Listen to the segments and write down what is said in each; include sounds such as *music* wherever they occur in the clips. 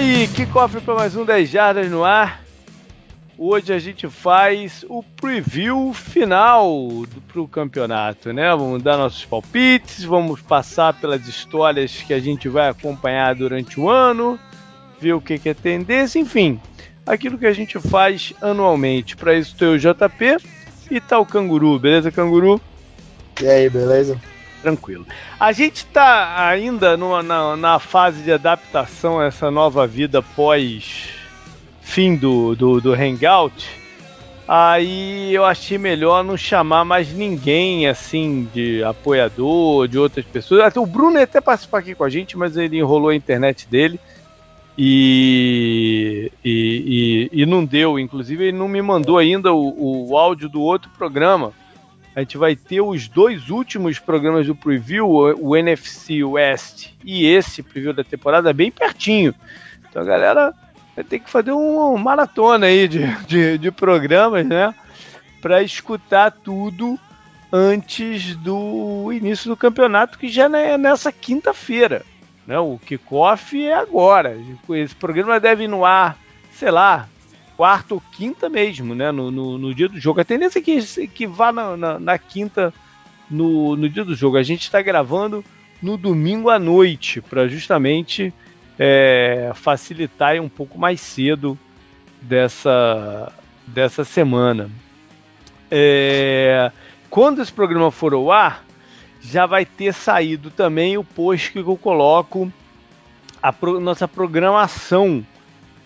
Aí, que cofre para mais um 10 Jardas no ar. Hoje a gente faz o preview final para o campeonato, né? Vamos dar nossos palpites, vamos passar pelas histórias que a gente vai acompanhar durante o ano, ver o que, que é tendência, enfim, aquilo que a gente faz anualmente. Para isso tem o JP e tá o Canguru, beleza, Canguru? E aí, beleza? Tranquilo. A gente está ainda numa, na, na fase de adaptação a essa nova vida pós fim do, do, do Hangout. Aí eu achei melhor não chamar mais ninguém assim de apoiador, de outras pessoas. Até o Bruno ia até participar aqui com a gente, mas ele enrolou a internet dele e, e, e, e não deu. Inclusive, ele não me mandou ainda o, o áudio do outro programa a gente vai ter os dois últimos programas do preview, o NFC West e esse preview da temporada, bem pertinho. Então a galera vai ter que fazer um, maratona aí de, de, de programas, né? Para escutar tudo antes do início do campeonato, que já é nessa quinta-feira. Né? O kickoff é agora. Esse programa deve ir no ar, sei lá, quarta ou quinta mesmo, né? No, no, no, dia do jogo. A tendência é que, que vá na, na, na quinta no, no dia do jogo. A gente está gravando no domingo à noite para justamente é, facilitar um pouco mais cedo dessa, dessa semana. É, quando esse programa for ao ar, já vai ter saído também o post que eu coloco a pro, nossa programação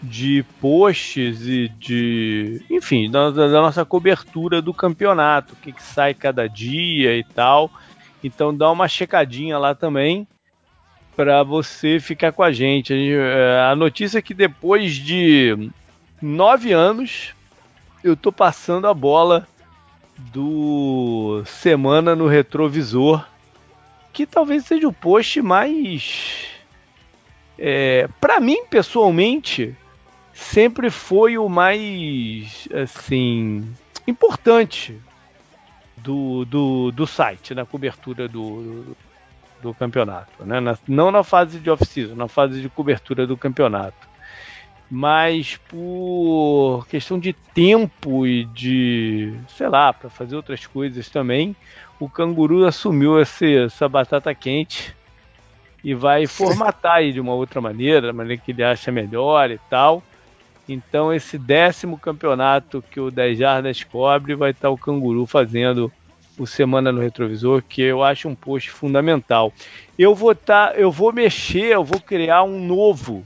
de posts e de. Enfim, da, da nossa cobertura do campeonato, o que, que sai cada dia e tal. Então dá uma checadinha lá também para você ficar com a gente. É, a notícia é que depois de nove anos eu tô passando a bola do Semana no Retrovisor, que talvez seja o post mais. É, para mim, pessoalmente, sempre foi o mais assim importante do, do, do site na cobertura do, do campeonato, né? Na, não na fase de off-season, na fase de cobertura do campeonato. Mas por questão de tempo e de, sei lá, para fazer outras coisas também, o canguru assumiu esse, essa batata quente e vai formatar aí de uma outra maneira, da maneira que ele acha melhor e tal. Então, esse décimo campeonato que o 10 Jardas cobre vai estar o Canguru fazendo o Semana no Retrovisor, que eu acho um post fundamental. Eu vou tá, eu vou mexer, eu vou criar um novo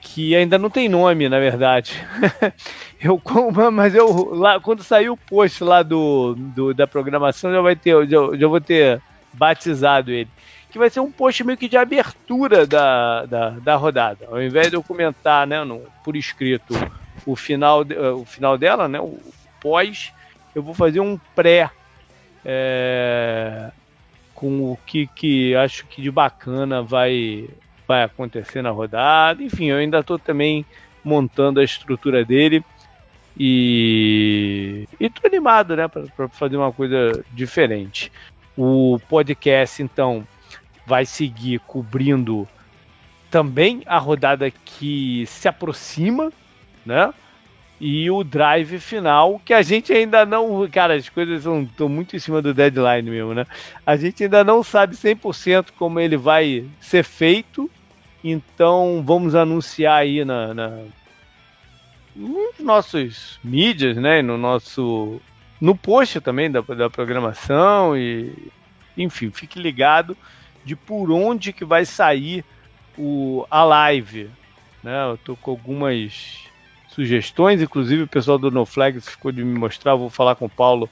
que ainda não tem nome, na verdade. *laughs* eu mas eu lá quando sair o post lá do, do da programação já vai ter, já, já vou ter batizado ele que vai ser um post meio que de abertura da, da, da rodada. Ao invés de eu comentar né, no, por escrito o final, de, uh, o final dela, né, o pós, eu vou fazer um pré é, com o que, que acho que de bacana vai, vai acontecer na rodada. Enfim, eu ainda estou também montando a estrutura dele. E estou animado, né, para fazer uma coisa diferente. O podcast, então, vai seguir cobrindo também a rodada que se aproxima, né? E o drive final, que a gente ainda não. Cara, as coisas estão muito em cima do deadline mesmo, né? A gente ainda não sabe 100% como ele vai ser feito. Então vamos anunciar aí na, na nos nossos mídias, né? No nosso. No post também da, da programação. E enfim, fique ligado de por onde que vai sair o, a live. Né? Eu tô com algumas sugestões, inclusive o pessoal do NoFlags ficou de me mostrar, vou falar com o Paulo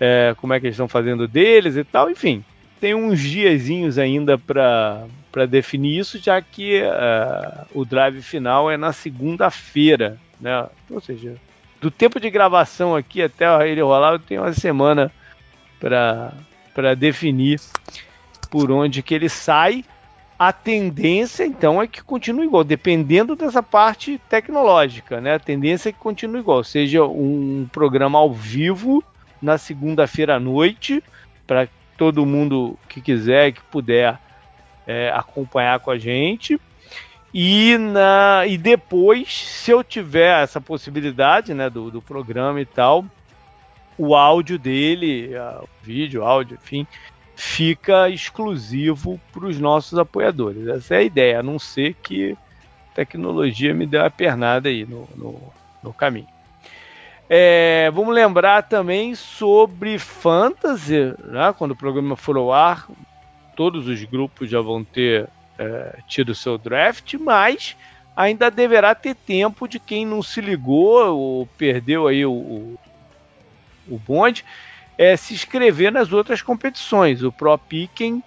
é, como é que eles estão fazendo deles e tal, enfim. Tem uns diazinhos ainda para definir isso, já que uh, o drive final é na segunda-feira, né? Ou seja, do tempo de gravação aqui até ele rolar, eu tenho uma semana para definir por onde que ele sai, a tendência então é que continue igual, dependendo dessa parte tecnológica, né? A tendência é que continue igual, seja um programa ao vivo na segunda-feira à noite, para todo mundo que quiser, que puder é, acompanhar com a gente. E, na, e depois, se eu tiver essa possibilidade né, do, do programa e tal, o áudio dele, vídeo, áudio, enfim, fica exclusivo para os nossos apoiadores. Essa é a ideia, a não ser que a tecnologia me dê uma pernada aí no, no, no caminho. É, vamos lembrar também sobre Fantasy, né? quando o programa for ao ar, todos os grupos já vão ter é, tido seu draft, mas ainda deverá ter tempo de quem não se ligou ou perdeu aí o, o, o bonde, é, se inscrever nas outras competições, o Pro Picking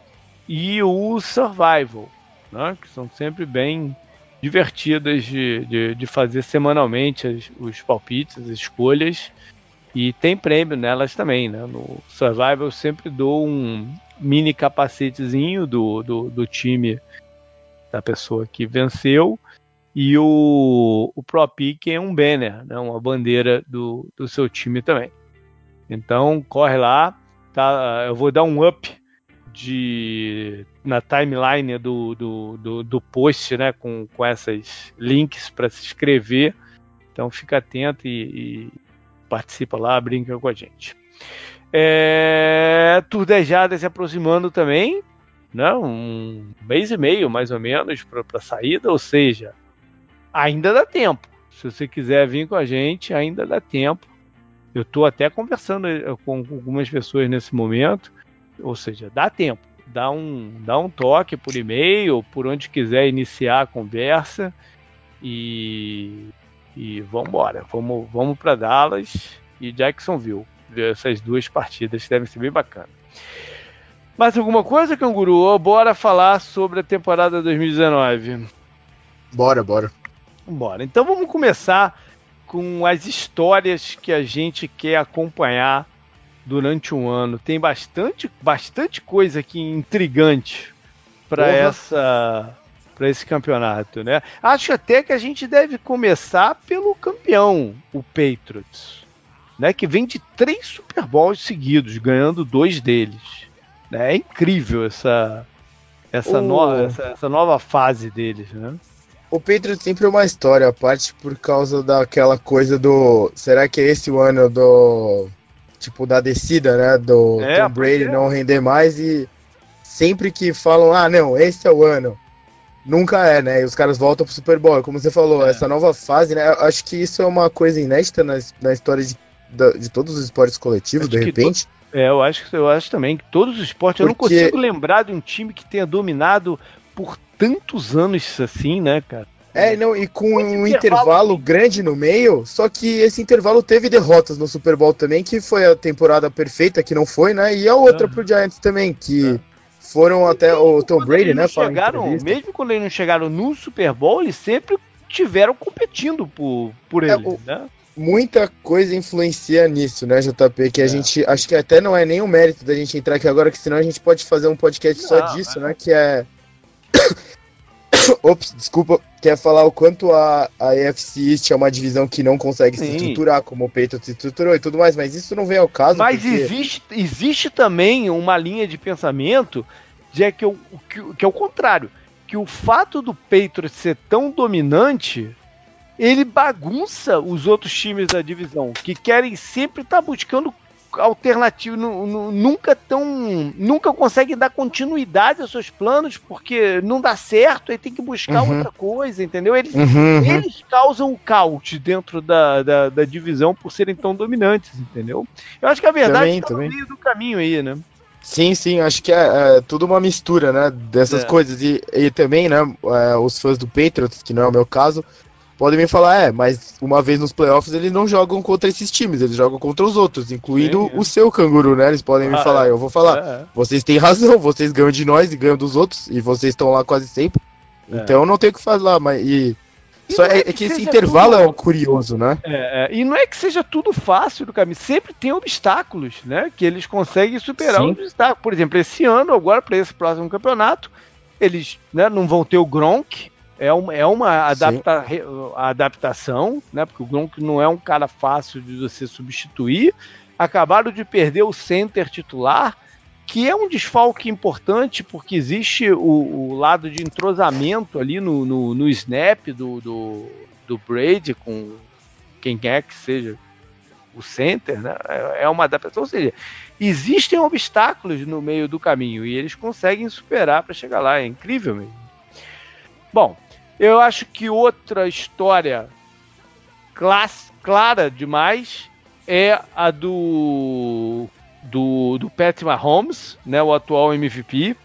e o Survival, né? que são sempre bem divertidas de, de, de fazer semanalmente as, os palpites, as escolhas. E tem prêmio nelas também, né? No Survival eu sempre dou um mini capacetezinho do, do, do time da pessoa que venceu. E o, o Pro Pick é um banner, né? uma bandeira do, do seu time também. Então corre lá, tá? Eu vou dar um up de na timeline do, do, do, do post, né, com, com esses links para se inscrever. Então fica atento e, e, participa lá, brinca com a gente. É, Turdejada se aproximando também, né, um mês e meio mais ou menos para a saída, ou seja, ainda dá tempo. Se você quiser vir com a gente, ainda dá tempo. Eu estou até conversando eh, com algumas pessoas nesse momento ou seja, dá tempo. Dá um, dá um toque por e-mail, por onde quiser iniciar a conversa e, e vamos embora. Vamos, vamos para Dallas e Jacksonville. Essas duas partidas devem ser bem bacanas. Mais alguma coisa, Canguru? Ou bora falar sobre a temporada 2019? Bora, bora. Bora. Então vamos começar com as histórias que a gente quer acompanhar durante um ano. Tem bastante, bastante coisa aqui intrigante para essa para esse campeonato, né? Acho até que a gente deve começar pelo campeão, o Patriots, né? Que vem de três Super Bowls seguidos, ganhando dois deles. Né? É incrível essa essa, nova, essa, essa nova fase deles, né? O Patriots sempre é uma história a parte por causa daquela coisa do. Será que é esse o ano do tipo, da descida, né? Do é, Tom Brady não render mais e sempre que falam, ah, não, esse é o ano. Nunca é, né? E os caras voltam pro Super Bowl. Como você falou, é. essa nova fase, né? Acho que isso é uma coisa inédita na, na história de, de todos os esportes coletivos, acho de repente. É, eu acho, eu acho também que todos os esportes. Porque... Eu não consigo lembrar de um time que tenha dominado por tantos anos assim, né, cara? É, não, e com um intervalo grande no meio, só que esse intervalo teve derrotas no Super Bowl também, que foi a temporada perfeita, que não foi, né? E a outra uhum. pro Giants também, que foram até o Tom Brady, né? Chegaram, mesmo quando eles não chegaram no Super Bowl, eles sempre tiveram competindo por, por ele, é, o, né? Muita coisa influencia nisso, né, JP? Que a é. gente. Acho que até não é nem o mérito da gente entrar aqui agora, que senão a gente pode fazer um podcast não, só disso, é. né? Que é *coughs* Ops, desculpa, quer falar o quanto a, a EFC East é uma divisão que não consegue Sim. se estruturar, como o Peito se estruturou e tudo mais, mas isso não vem ao caso. Mas porque... existe, existe também uma linha de pensamento de é que, o, que, que é o contrário, que o fato do Patriots ser tão dominante ele bagunça os outros times da divisão, que querem sempre estar tá buscando alternativo, nunca tão, nunca consegue dar continuidade aos seus planos porque não dá certo, aí tem que buscar uhum. outra coisa, entendeu? Eles, uhum, uhum. eles causam o caos dentro da, da, da, divisão por serem tão dominantes, entendeu? Eu acho que a verdade está no meio do caminho aí, né? Sim, sim, acho que é, é tudo uma mistura, né, dessas é. coisas e, e também, né, é, os fãs do Patriots, que não é o meu caso, podem me falar, é, mas uma vez nos playoffs eles não jogam contra esses times, eles jogam contra os outros, incluindo Sim, é. o seu canguru, né? Eles podem ah, me falar, é. eu vou falar, é, é. vocês têm razão, *laughs* vocês ganham de nós e ganham dos outros, e vocês estão lá quase sempre. É. Então não tem o que falar, mas. E, e só é, que, que esse intervalo tudo... é curioso, né? É, e não é que seja tudo fácil do caminho, sempre tem obstáculos, né? Que eles conseguem superar Sim. os obstáculos. Por exemplo, esse ano, agora, para esse próximo campeonato, eles né, não vão ter o Gronk, é uma, é uma adapta, adaptação, né? Porque o Gronk não é um cara fácil de você substituir. Acabaram de perder o center titular, que é um desfalque importante, porque existe o, o lado de entrosamento ali no, no, no snap do, do, do, Brady com quem quer que seja o center, né? É, é uma adaptação, ou seja, existem obstáculos no meio do caminho e eles conseguem superar para chegar lá, é incrível mesmo. Bom, eu acho que outra história class, clara demais é a do do, do Patrick Mahomes, né, o atual MVP.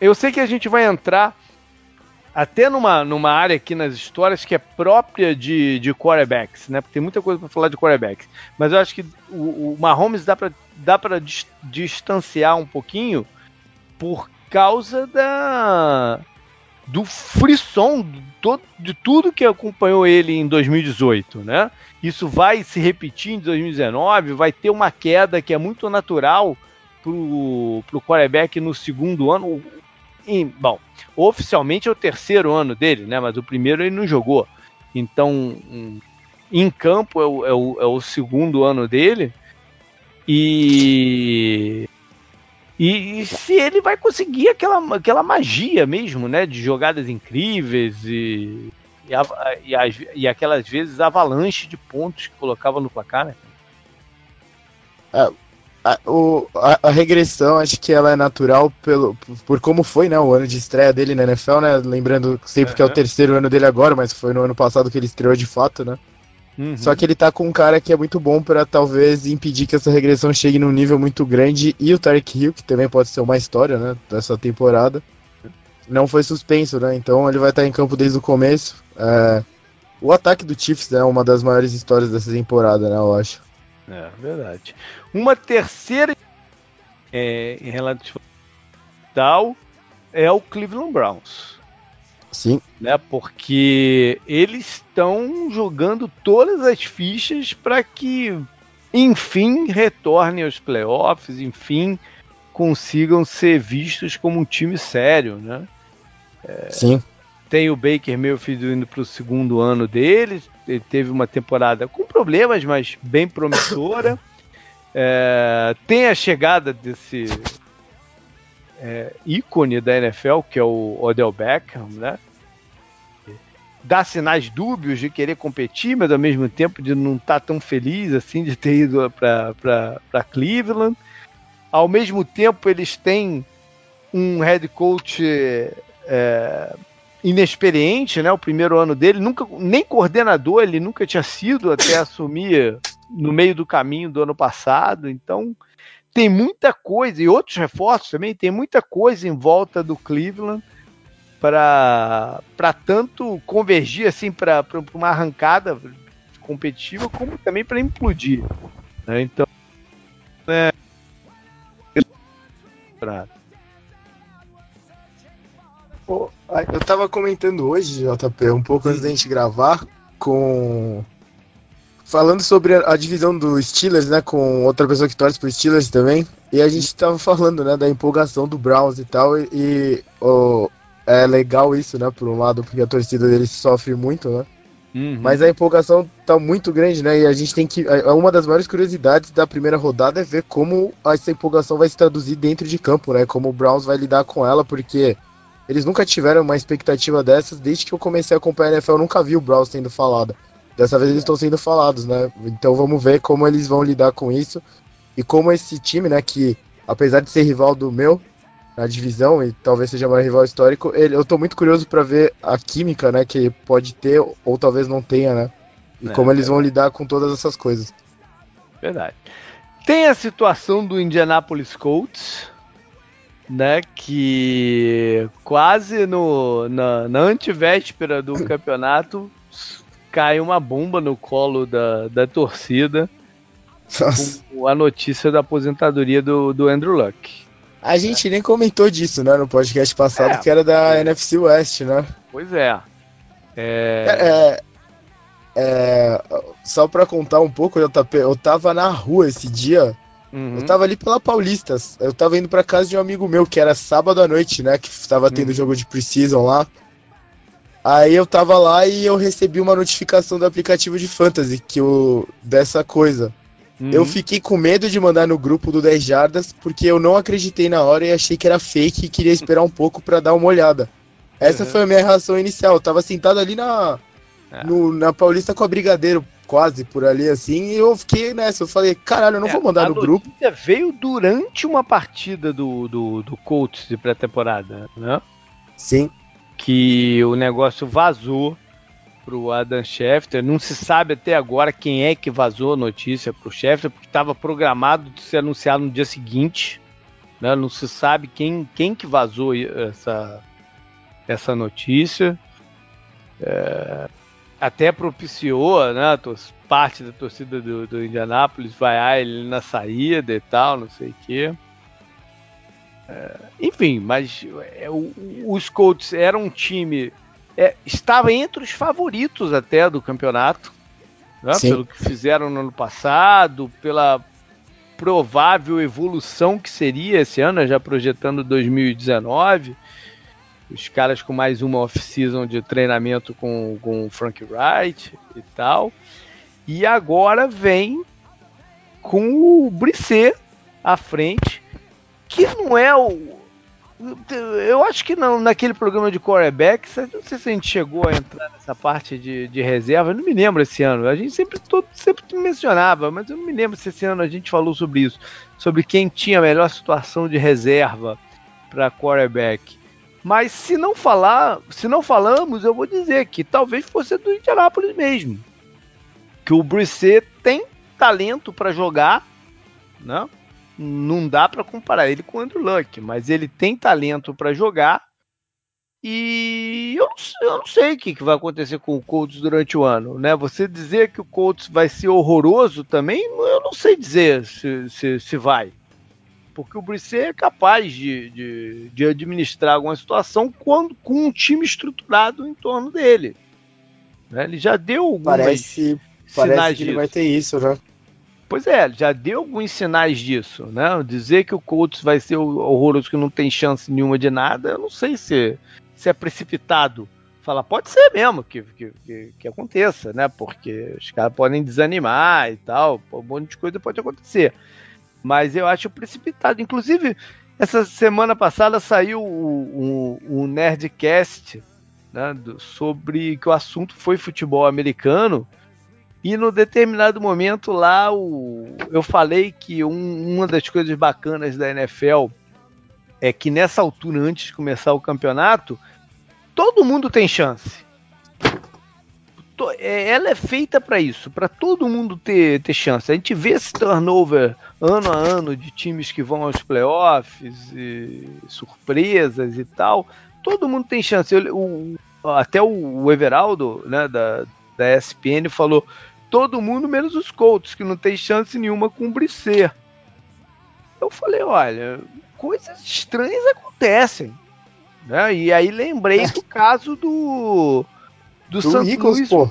Eu sei que a gente vai entrar até numa, numa área aqui nas histórias que é própria de, de quarterbacks, né? Porque tem muita coisa para falar de quarterbacks. Mas eu acho que o, o Mahomes dá para dá pra distanciar um pouquinho por causa da do frisson de tudo que acompanhou ele em 2018, né? Isso vai se repetir em 2019, vai ter uma queda que é muito natural pro, pro quarterback no segundo ano. E, bom, oficialmente é o terceiro ano dele, né? Mas o primeiro ele não jogou. Então, em campo é o, é o, é o segundo ano dele. E e, e, se ele vai conseguir aquela, aquela magia mesmo, né? De jogadas incríveis e, e, e, as, e aquelas vezes avalanche de pontos que colocava no placar, né? É, a, o, a, a, regressão, acho que ela é natural pelo, por como foi, né? O ano de estreia dele na NFL, né? Lembrando sempre uhum. que é o terceiro ano dele agora, mas foi no ano passado que ele estreou de fato, né? Uhum. Só que ele tá com um cara que é muito bom para talvez impedir que essa regressão chegue num nível muito grande. E o Tarek Hill, que também pode ser uma história, né? Dessa temporada. Não foi suspenso, né? Então ele vai estar em campo desde o começo. É... O ataque do Chiefs é uma das maiores histórias dessa temporada, né? Eu acho. É, verdade. Uma terceira é, em relação tal é o Cleveland Browns. Sim. Né, porque eles estão jogando todas as fichas para que, enfim, retornem aos playoffs, enfim, consigam ser vistos como um time sério, né? É, Sim. Tem o Baker Mayfield indo para o segundo ano dele. Ele teve uma temporada com problemas, mas bem promissora. *coughs* É, tem a chegada desse é, ícone da NFL, que é o Odell Beckham, né? Dá sinais dúbios de querer competir, mas ao mesmo tempo de não estar tá tão feliz assim de ter ido para Cleveland. Ao mesmo tempo, eles têm um head coach é, inexperiente, né? O primeiro ano dele, nunca nem coordenador ele nunca tinha sido até assumir no meio do caminho do ano passado. Então, tem muita coisa, e outros reforços também, tem muita coisa em volta do Cleveland para tanto convergir assim para uma arrancada competitiva, como também para implodir. Né? Então, é, eu estava comentando hoje, JP, um pouco antes da gente gravar, com falando sobre a, divisão do Steelers, né, com outra pessoa que torce pro Steelers também, e a gente tava falando, né, da empolgação do Browns e tal, e, e oh, é legal isso, né, por um lado, porque a torcida deles sofre muito, né, uhum. mas a empolgação tá muito grande, né, e a gente tem que, é uma das maiores curiosidades da primeira rodada é ver como essa empolgação vai se traduzir dentro de campo, né, como o Browns vai lidar com ela, porque eles nunca tiveram uma expectativa dessas, desde que eu comecei a acompanhar a NFL, eu nunca vi o Browns sendo falado. Dessa vez eles estão sendo falados, né? Então vamos ver como eles vão lidar com isso e como esse time, né, que apesar de ser rival do meu na divisão e talvez seja mais rival histórico, ele, eu tô muito curioso para ver a química, né, que pode ter ou talvez não tenha, né? E é, como eles vão lidar com todas essas coisas. Verdade. Tem a situação do Indianapolis Colts, né, que quase no, na, na antivéspera do *clears throat* campeonato cai uma bomba no colo da, da torcida com a notícia da aposentadoria do, do Andrew Luck. A gente é. nem comentou disso, né, no podcast passado, é, que era da é. NFC West, né? Pois é. É... é, é só pra contar um pouco, JP, eu tava na rua esse dia, uhum. eu tava ali pela Paulista, eu tava indo pra casa de um amigo meu, que era sábado à noite, né, que tava tendo uhum. jogo de Precision lá. Aí eu tava lá e eu recebi uma notificação do aplicativo de Fantasy que dessa coisa. Uhum. Eu fiquei com medo de mandar no grupo do 10 Jardas, porque eu não acreditei na hora e achei que era fake e queria esperar um pouco para dar uma olhada. Essa uhum. foi a minha reação inicial. Eu tava sentado ali na, é. no, na Paulista com a Brigadeiro, quase por ali assim, e eu fiquei nessa. Eu falei, caralho, eu não é, vou mandar no grupo. veio durante uma partida do, do, do Colts de pré-temporada, né? Sim. Que o negócio vazou pro Adam Schefter. Não se sabe até agora quem é que vazou a notícia pro Schefter, porque estava programado de ser anunciado no dia seguinte. Né? Não se sabe quem, quem que vazou essa, essa notícia. É, até propiciou, né? Parte da torcida do, do Indianápolis vaiar ele na saída e tal, não sei o quê. É, enfim, mas é, o, os Colts eram um time é, estava entre os favoritos até do campeonato, né, pelo que fizeram no ano passado, pela provável evolução que seria esse ano, já projetando 2019. Os caras com mais uma off-season de treinamento com, com o Frank Wright e tal. E agora vem com o Brisset à frente, que não é o, eu acho que não, naquele programa de quarterback, não sei se a gente chegou a entrar nessa parte de, de reserva, eu não me lembro esse ano. A gente sempre, todo, sempre mencionava, mas eu não me lembro se esse ano a gente falou sobre isso, sobre quem tinha a melhor situação de reserva para quarterback. Mas se não falar, se não falamos, eu vou dizer que talvez fosse do Indianapolis mesmo. Que o Brissett tem talento para jogar, né? Não dá para comparar ele com o Andrew Luck, mas ele tem talento para jogar. E eu não, eu não sei o que, que, vai acontecer com o Colts durante o ano, né? Você dizer que o Colts vai ser horroroso também, eu não sei dizer se, se, se vai. Porque o Brisset é capaz de, de, de, administrar alguma situação quando, com um time estruturado em torno dele. Né? Ele já deu algumas parece, parece que ele vai ter isso, né? Pois é, já deu alguns sinais disso, né? Dizer que o Colts vai ser horroroso, que não tem chance nenhuma de nada, eu não sei se, se é precipitado. Falar, pode ser mesmo que, que, que, aconteça, né? Porque os caras podem desanimar e tal, um monte de coisa pode acontecer. Mas eu acho precipitado. Inclusive, essa semana passada saiu o, o, o Nerdcast né, sobre que o assunto foi futebol americano. E no determinado momento lá, o, eu falei que um, uma das coisas bacanas da NFL é que nessa altura, antes de começar o campeonato, todo mundo tem chance. É, ela é feita para isso, para todo mundo ter, ter chance. A gente vê esse turnover ano a ano de times que vão aos playoffs, e surpresas e tal. Todo mundo tem chance. Eu, o, até o Everaldo, né, da, da ESPN, falou: todo mundo menos os Colts, que não tem chance nenhuma com o Brisset. Eu falei, olha, coisas estranhas acontecem. Né? E aí lembrei do caso do do, do St. Louis, pô.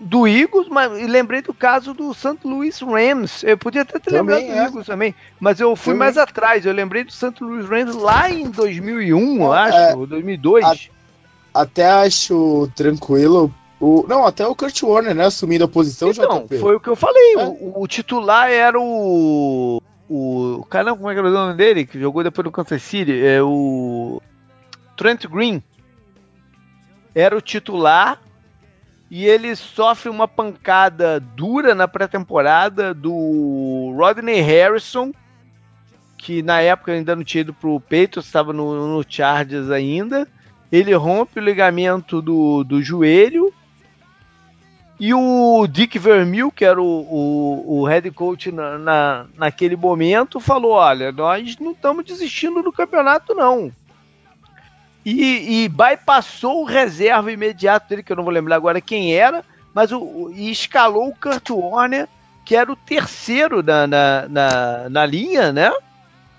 do Eagles, mas lembrei do caso do St. Louis Rams. Eu podia até ter também lembrado do é. Eagles também, mas eu fui também. mais atrás. Eu lembrei do St. Louis Rams lá em 2001, eu acho, é, ou 2002. A, até acho tranquilo o, não, até o Kurt Warner, né? Assumindo a posição então, JP. foi o que eu falei. É. O, o, titular era o. O. Caramba, como é que era o nome dele? Que jogou depois do Kansas City? É o. Trent Green. Era o titular. E ele sofre uma pancada dura na pré-temporada do Rodney Harrison, que na época ainda não tinha ido pro Patriots, estava no, no Chargers ainda. Ele rompe o ligamento do, do joelho e o Dick Vermeil, que era o, o, o head coach na, na, naquele momento, falou: Olha, nós não estamos desistindo do campeonato, não. E, e bypassou o reserva imediato dele, que eu não vou lembrar agora quem era, mas o, e escalou o Kurt Warner, que era o terceiro na, na, na, na linha, né?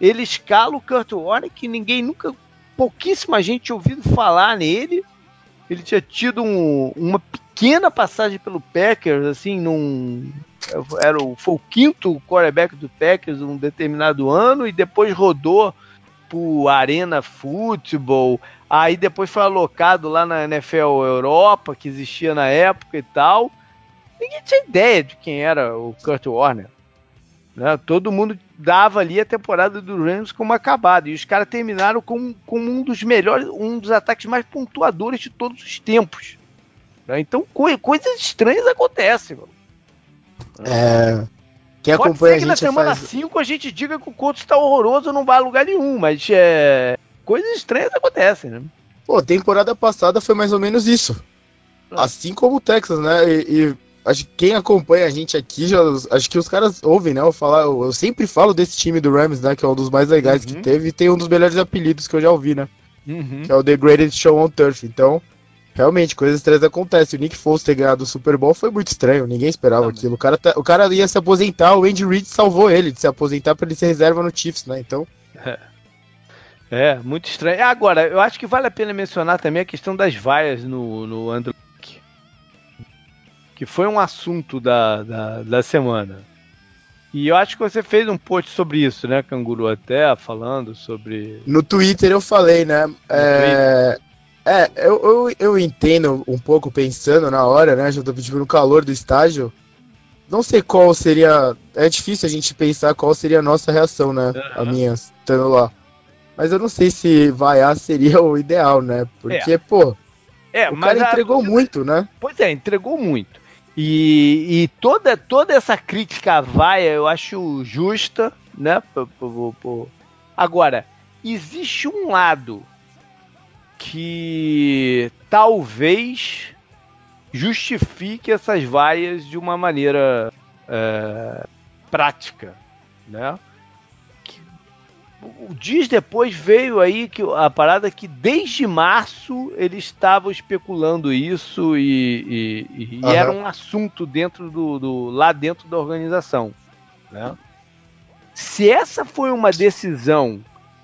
Ele escala o Kurt Warner, que ninguém nunca, pouquíssima gente ouvido falar nele. Ele tinha tido um, uma pequena passagem pelo Packers, assim, num. Era o, foi o quinto quarterback do Packers um determinado ano e depois rodou pro Arena Football. Aí depois foi alocado lá na NFL Europa, que existia na época e tal. Ninguém tinha ideia de quem era o Kurt Warner. Né? Todo mundo dava ali a temporada do Rams como acabada. E os caras terminaram com, com um dos melhores, um dos ataques mais pontuadores de todos os tempos. Né? Então co coisas estranhas acontecem, mano. É. Quem Pode acompanha ser que na semana 5 faz... a gente diga que o Colts está horroroso não vai a lugar nenhum, mas é... coisas estranhas acontecem, né? Pô, temporada passada foi mais ou menos isso. Ah. Assim como o Texas, né? E, e, acho que quem acompanha a gente aqui, já, acho que os caras ouvem, né? Eu, falar, eu, eu, sempre falo desse time do Rams, né? Que é um dos mais legais uhum. que teve e tem um dos melhores apelidos que eu já ouvi, né? Uhum. Que é o The Greatest Show on Turf. Então, realmente, coisas estranhas acontecem. O Nick Foles ter ganhado o Super Bowl foi muito estranho, ninguém esperava Não, aquilo. O cara, tá, o cara ia se aposentar, o Andy Reid salvou ele de se aposentar para ele ser reserva no Chiefs, né? Então. É. *laughs* é, muito estranho. Agora, eu acho que vale a pena mencionar também a questão das vaias no, no Andrew que foi um assunto da, da, da, semana. E eu acho que você fez um post sobre isso, né, Canguru, até falando sobre. No Twitter eu falei, né? É, é eu, eu, eu, entendo um pouco pensando na hora, né? Já tô tipo, no calor do estágio. Não sei qual seria. É difícil a gente pensar qual seria a nossa reação, né? Uhum. A minha, estando lá. Mas eu não sei se vaiar seria o ideal, né? Porque, é. pô. É, o cara entregou a... muito, né? Pois é, entregou muito. E, e, toda, toda essa crítica à vaia eu acho justa, né? Agora, existe um lado que talvez justifique essas vaias de uma maneira é, prática, né? o dias depois veio aí que a parada que desde março eles estavam especulando isso e, e, e uhum. era um assunto dentro do, do, lá dentro da organização, né? Se essa foi uma decisão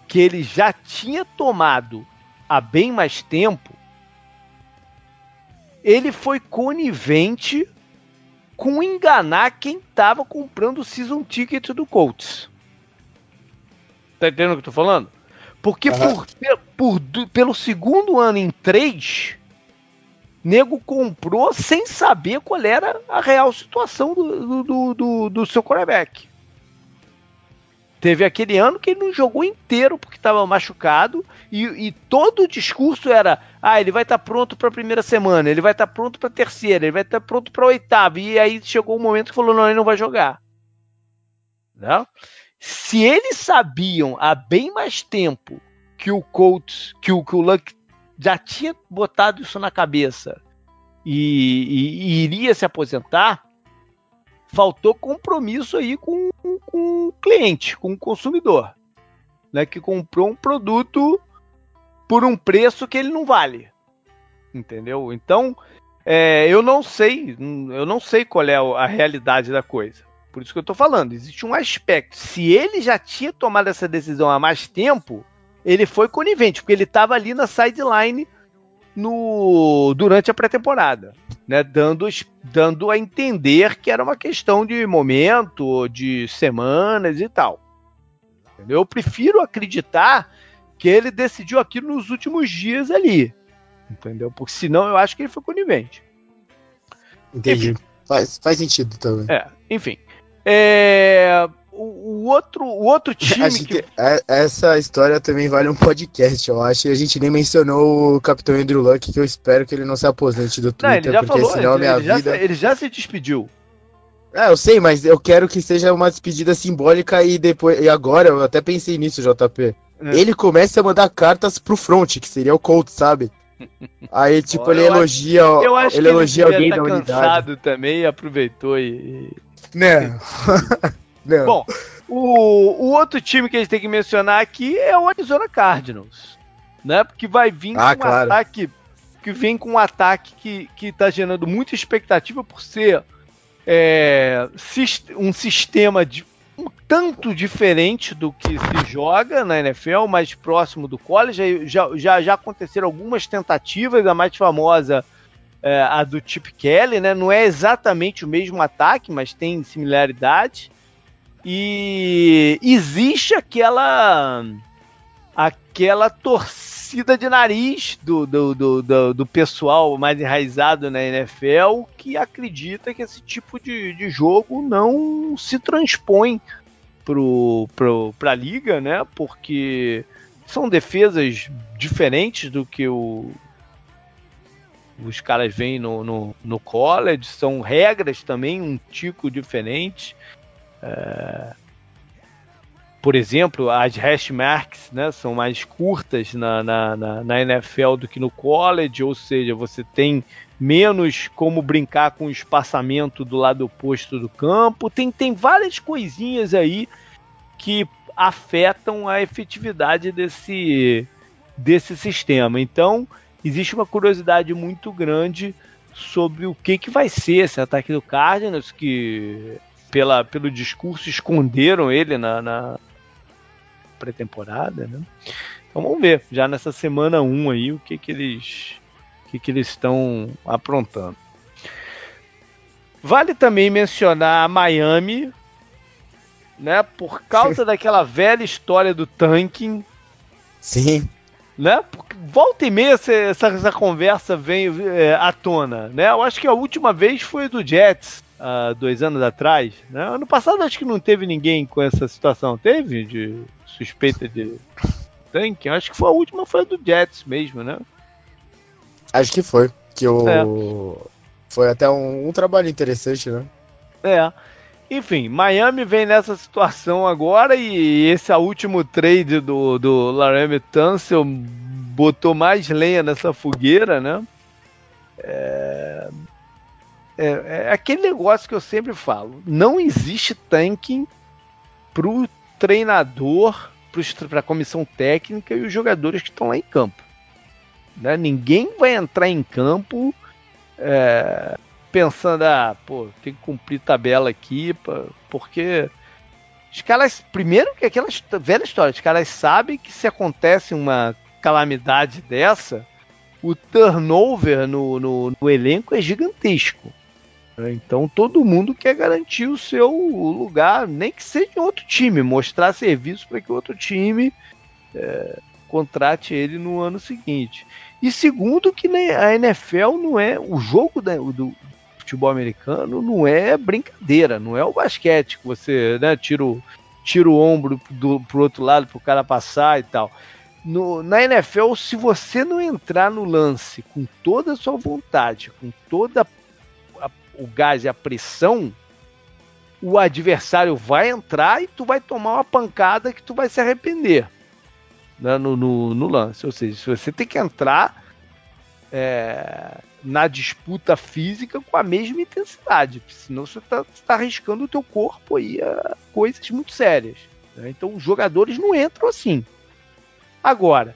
que ele já tinha tomado há bem mais tempo, ele foi conivente com enganar quem estava comprando o season ticket do Colts. Tá entendendo o que eu tô falando? Porque uhum. por, por, pelo segundo ano em três, nego comprou sem saber qual era a real situação do, do, do, do seu quarterback. Teve aquele ano que ele não jogou inteiro porque estava machucado e, e, todo o discurso era: ah, ele vai estar tá pronto para a primeira semana, ele vai estar tá pronto para a terceira, ele vai estar tá pronto para a oitava. E aí chegou um momento que falou: não, ele não vai jogar. Não? Se eles sabiam há bem mais tempo que o Colts, que o, que o Luck já tinha botado isso na cabeça e, e, e iria se aposentar, faltou compromisso aí com, com o cliente, com o consumidor, né, que comprou um produto por um preço que ele não vale, entendeu? Então, é, eu não sei, eu não sei qual é a realidade da coisa. Por isso que eu tô falando, existe um aspecto. Se ele já tinha tomado essa decisão há mais tempo, ele foi conivente, porque ele estava ali na sideline no durante a pré-temporada, né, dando, dando a entender que era uma questão de momento, de semanas e tal. Entendeu? Eu prefiro acreditar que ele decidiu aquilo nos últimos dias ali, entendeu? Porque senão eu acho que ele foi conivente. Entendi. Faz, faz sentido também. É, enfim. É, o, o, outro, o outro *laughs* time que... que... É, essa história também vale um podcast, eu acho. E a gente nem mencionou o Capitão Andrew Luck, que eu espero que ele não se aposente do Twitter, não, ele já porque falou, senão ele, minha ele vida... Já, ele já se despediu. É, eu sei, mas eu quero que seja uma despedida simbólica e depois. E agora, eu até pensei nisso, JP. É. Ele começa a mandar cartas pro front, que seria o Colt, sabe? *laughs* Aí, tipo, ele elogia, eu acho ele elogia alguém tá da unidade. cansado também e aproveitou e, não. *laughs* Não. Bom, o, o outro time que a gente tem que mencionar aqui é o Arizona Cardinals, né? Porque vai vir ah, com claro. um ataque que vem com um ataque que, que tá gerando muita expectativa por ser é, um sistema de, um tanto diferente do que se joga na NFL, mais próximo do college. Já, já, já aconteceram algumas tentativas, a mais famosa é, a do Chip Kelly, né? Não é exatamente o mesmo ataque, mas tem similaridade. E existe aquela aquela torcida de nariz do, do, do, do, do pessoal mais enraizado na NFL que acredita que esse tipo de, de jogo não se transpõe para a liga, né? Porque são defesas diferentes do que o, os caras veem no, no, no college, são regras também um tico diferente. É... Por exemplo, as hash marks né, são mais curtas na, na, na, na NFL do que no college, ou seja, você tem menos como brincar com o espaçamento do lado oposto do campo. Tem, tem várias coisinhas aí que afetam a efetividade desse, desse sistema. Então, existe uma curiosidade muito grande sobre o que, que vai ser esse ataque do Cardinals, que pela, pelo discurso esconderam ele na, na pré-temporada, né? Então vamos ver, já nessa semana 1 aí, o que, que eles o que, que eles estão aprontando. Vale também mencionar a Miami, né? Por causa daquela velha história do tanking. Sim né? Porque volta e meia essa, essa conversa vem é, à tona, né? Eu acho que a última vez foi do Jets, há dois anos atrás, né? Ano passado acho que não teve ninguém com essa situação, teve? De suspeita de tanque? Acho que foi a última, foi a do Jets mesmo, né? Acho que foi, que o... É. Foi até um, um trabalho interessante, né? É. Enfim, Miami vem nessa situação agora e esse é o último trade do, do Laramie Tunsil botou mais lenha nessa fogueira, né? É, é, é, aquele negócio que eu sempre falo: não existe tanking pro treinador, para a comissão técnica e os jogadores que estão lá em campo. Né? Ninguém vai entrar em campo é, pensando, ah, pô, tem que cumprir tabela aqui, porque os caras, primeiro que aquela velha história, os caras sabem que se acontece uma calamidade dessa, o turnover no, no, no elenco é gigantesco. Né? Então todo mundo quer garantir o seu lugar, nem que seja em outro time, mostrar serviço para que o outro time é, contrate ele no ano seguinte. E segundo que a NFL não é o jogo da, do, futebol americano não é brincadeira, não é o basquete que você né, tira, o, tira o ombro do, pro outro lado pro cara passar e tal. No, na NFL, se você não entrar no lance com toda a sua vontade, com toda a, o gás e a pressão, o adversário vai entrar e tu vai tomar uma pancada que tu vai se arrepender né, no, no, no, lance. Ou seja, se você tem que entrar é, na disputa física com a mesma intensidade, senão você está tá arriscando o teu corpo aí a coisas muito sérias. Né? Então os jogadores não entram assim. Agora,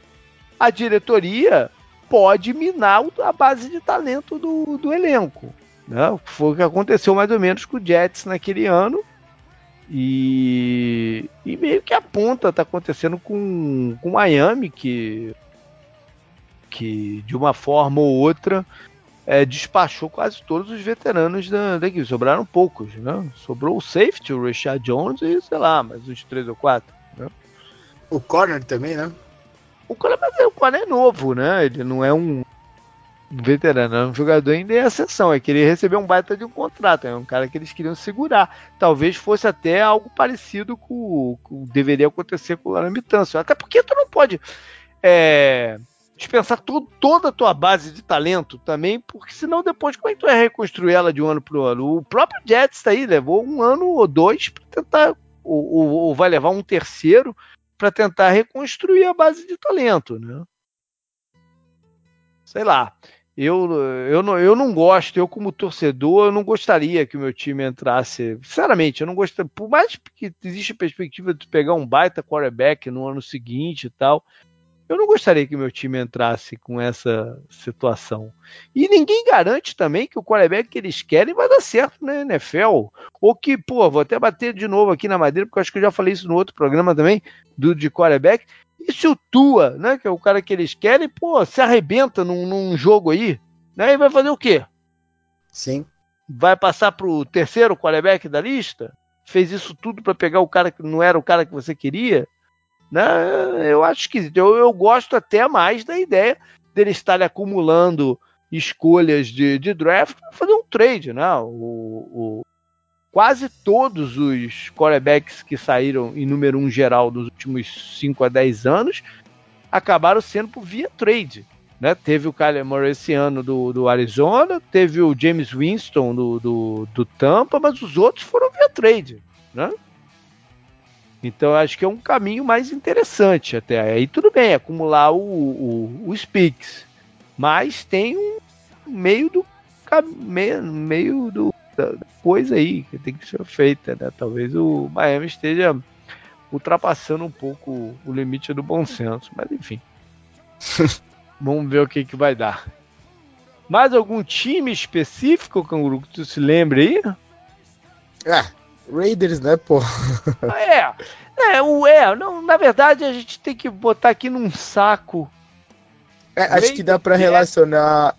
a diretoria pode minar a base de talento do, do elenco. Né? Foi o que aconteceu mais ou menos com o Jets naquele ano. E, e meio que a ponta está acontecendo com o Miami, que, que de uma forma ou outra é, despachou quase todos os veteranos da, equipe. Sobraram poucos, né? Sobrou o safety, o Richard Jones e, sei lá, mais uns três ou quatro. Né? O corner também, né? O corner, o corner é novo, né? Ele não é um veterano, é um jogador ainda em ascensão. É que ele recebeu um baita de um contrato. É um cara que eles queriam segurar. Talvez fosse até algo parecido com o que deveria acontecer com o Laramie Até porque tu não pode... É, dispensar tu, toda a tua base de talento também, porque senão depois como é que tu vai reconstruir ela de um ano para o ano? O próprio Jets tá aí levou um ano ou dois para tentar, ou, ou, ou, vai levar um terceiro para tentar reconstruir a base de talento, né? Sei lá. Eu, eu, não, eu não gosto, eu como torcedor, eu não gostaria que o meu time entrasse. Sinceramente, eu não gostaria. Por mais que exista a perspectiva de pegar um baita quarterback no ano seguinte e tal, eu não gostaria que meu time entrasse com essa situação. E ninguém garante também que o quarterback que eles querem vai dar certo na NFL. Ou que, pô, vou até bater de novo aqui na madeira, porque eu acho que eu já falei isso no outro programa também, do de quarterback. E se o Tua, né, que é o cara que eles querem, pô, se arrebenta num, num jogo aí, né, e vai fazer o quê? Sim. Vai passar pro terceiro quarterback da lista? Fez isso tudo para pegar o cara que não era o cara que você queria? Né? Eu acho que eu, eu gosto até mais da ideia dele estar acumulando escolhas de, de draft para fazer um trade, né? O, o, quase todos os quarterbacks que saíram em número um geral dos últimos 5 a 10 anos acabaram sendo por via trade. Né? Teve o Kyler Murray esse ano do, do Arizona, teve o James Winston do, do, do Tampa, mas os outros foram via trade. Né? Então acho que é um caminho mais interessante até. Aí tudo bem, acumular o, o, o Speaks. Mas tem um meio do meio do, da coisa aí que tem que ser feita, né? Talvez o Miami esteja ultrapassando um pouco o limite do bom senso, mas enfim. *laughs* Vamos ver o que, que vai dar. Mais algum time específico, Canguru, que tu se lembre aí? É, Raiders, né, pô? é, é, o, é, não, na verdade a gente tem que botar aqui num saco. É, acho que dá para relacionar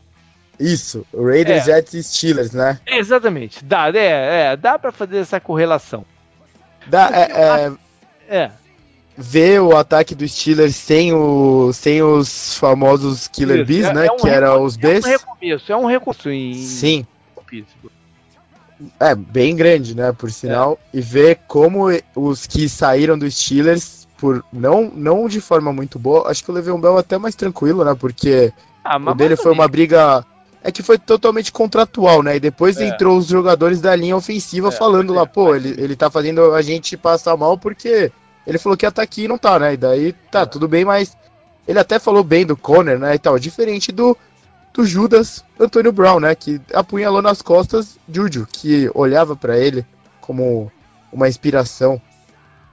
isso, Raiders, é. Jets e Steelers, né? Exatamente, dá, é, é dá para fazer essa correlação. Dá, é, é, é, Ver o ataque dos Steelers sem, o, sem os famosos Killer Bees, é, né? É um que eram os Bs. É um recomeço, é um recomeço em. Sim. É, bem grande, né? Por sinal. É. E ver como os que saíram dos Steelers, por não, não de forma muito boa, acho que o Le'Veon Bell até mais tranquilo, né? Porque ah, o dele foi uma briga é que foi totalmente contratual, né? E depois é. entrou os jogadores da linha ofensiva é, falando lá, pô, ele, ele tá fazendo a gente passar mal porque ele falou que ia estar tá aqui e não tá, né? E daí tá, é. tudo bem, mas ele até falou bem do Conner, né? E tal, diferente do, do Judas Antônio Brown, né? Que apunhalou nas costas Juju, que olhava para ele como uma inspiração.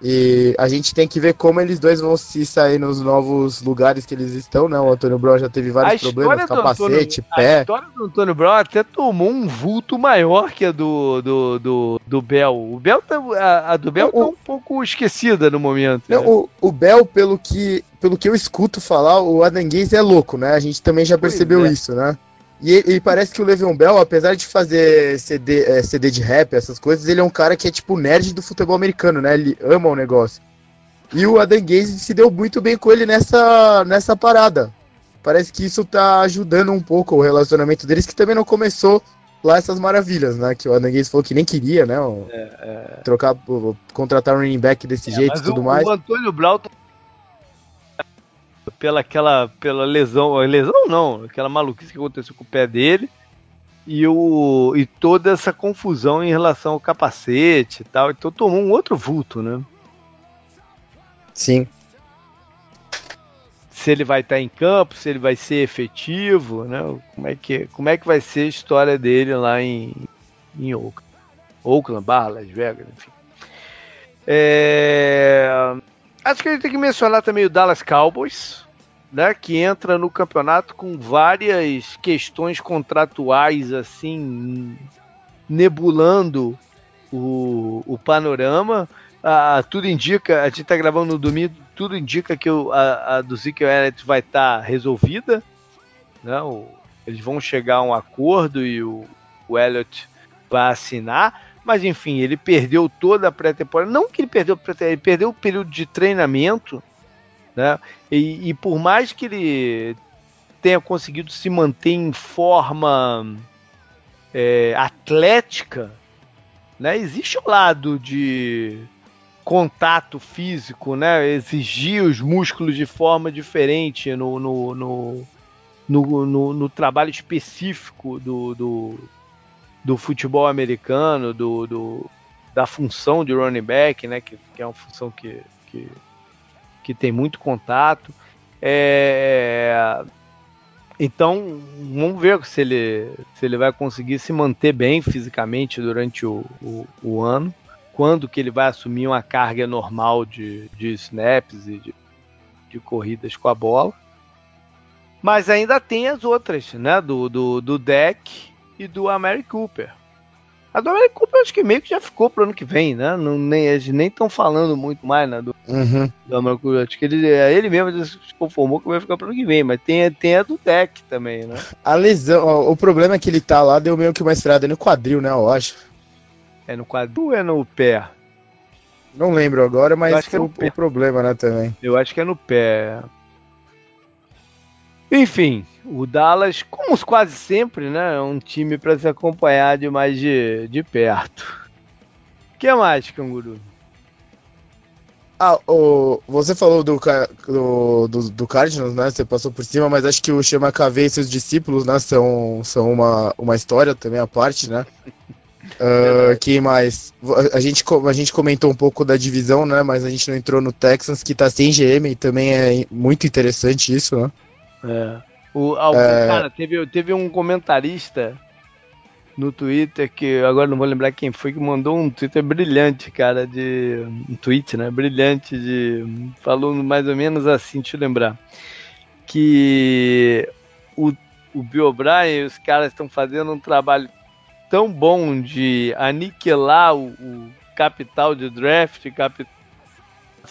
E a gente tem que ver como eles dois vão se sair nos novos lugares que eles estão, né? O Antônio Brown já teve vários problemas, capacete, Antônio, pé. A história do Antônio Brown até tomou um vulto maior que a do, do, do, do Bell. O Bell tá, a, a do Bell o, tá um pouco esquecida no momento. Não, né? o, o Bell, pelo que, pelo que eu escuto falar, o Adanguês é louco, né? A gente também já percebeu é. isso, né? E, e, parece que o Le'Veon Bell, apesar de fazer CD, é, CD de rap, essas coisas, ele é um cara que é tipo nerd do futebol americano, né? Ele ama o negócio. E o Adam Gaze se deu muito bem com ele nessa, nessa parada. Parece que isso tá ajudando um pouco o relacionamento deles, que também não começou lá essas maravilhas, né? Que o Adam Gaze falou que nem queria, né? É, é... Trocar, contratar um running back desse é, jeito e tudo o, mais. O Antônio Brown pela aquela pela lesão, lesão não, aquela maluquice que aconteceu com o pé dele e o e toda essa confusão em relação ao capacete e tal, então tomou um outro vulto, né? Sim. Se ele vai estar em campo, se ele vai ser efetivo, né? Como é que como é que vai ser a história dele lá em em Oakland, Oakland, Barra, Las Vegas, enfim. É... Acho que a gente tem que mencionar também o Dallas Cowboys, né, que entra no campeonato com várias questões contratuais assim nebulando o, o panorama. Ah, tudo indica, a gente está gravando no domingo, tudo indica que o, a, a do Zeke Elliott vai estar tá resolvida. Né, o, eles vão chegar a um acordo e o, o Elliott vai assinar. Mas enfim, ele perdeu toda a pré-temporada. Não que ele perdeu, ele perdeu o período de treinamento, né? E, e, por mais que ele tenha conseguido se manter em forma é, atlética, né? Existe o lado de contato físico, né? Exigir os músculos de forma diferente no, no, no, no, no, no trabalho específico do, do do futebol americano, do, do, da função de running back, né, que, que é uma função que, que, que tem muito contato. É, então, vamos ver se ele, se ele vai conseguir se manter bem fisicamente durante o, o, o ano. Quando que ele vai assumir uma carga normal de, de snaps e de, de corridas com a bola. Mas ainda tem as outras, né? Do, do, do deck e do Amari Cooper. A do Amari Cooper acho que meio que já ficou pro ano que vem, né? Não, nem, eles nem estão falando muito mais né, do, uhum. do Amari Cooper. Acho que ele, é, ele mesmo se conformou que vai ficar pro ano que vem, mas tem, tem a do deck também, né? A lesão, ó, o problema é que ele tá lá, deu meio que uma estrada no quadril, né? Eu acho. É no quadril ou é no pé? Não lembro agora, mas acho que é o, o problema, né, também. Eu acho que é no pé. Enfim, o Dallas, como quase sempre, né, é um time para se acompanhar de mais de, de perto. que mais, canguru? Ah, o, você falou do, do, do, do Cardinals, né? Você passou por cima, mas acho que o Chama KV e seus discípulos, né? São, são uma, uma história também à parte, né? Uh, *laughs* que mais? A gente, a gente comentou um pouco da divisão, né? Mas a gente não entrou no Texans, que tá sem GM, e também é muito interessante isso, né? É. O, algum, é... Cara, teve, teve um comentarista no Twitter, que agora não vou lembrar quem foi, que mandou um Twitter brilhante, cara, de. Um tweet, né? Brilhante de. Falou mais ou menos assim, deixa eu lembrar. Que o, o Bill O'Brien e os caras estão fazendo um trabalho tão bom de aniquilar o, o capital de draft, capital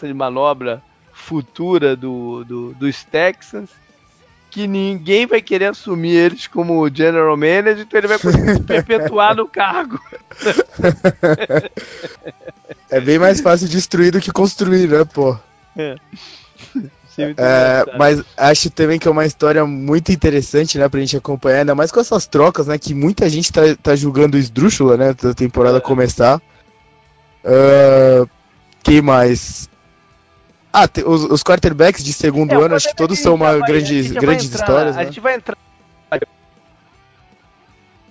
de manobra futura do, do, dos Texans que ninguém vai querer assumir eles como general manager, então ele vai conseguir perpetuar no cargo. *laughs* É bem mais fácil destruir do que construir, né, pô? É. É, mas acho também que é uma história muito interessante, né, pra gente acompanhar, ainda mais com essas trocas, né, que muita gente tá, tá julgando esdrúxula, né, da temporada é. começar. Uh, que mais? Ah, os, os quarterbacks de segundo é, ano, acho que todos são uma vai, grande, grandes entrar, histórias. A né? gente vai entrar.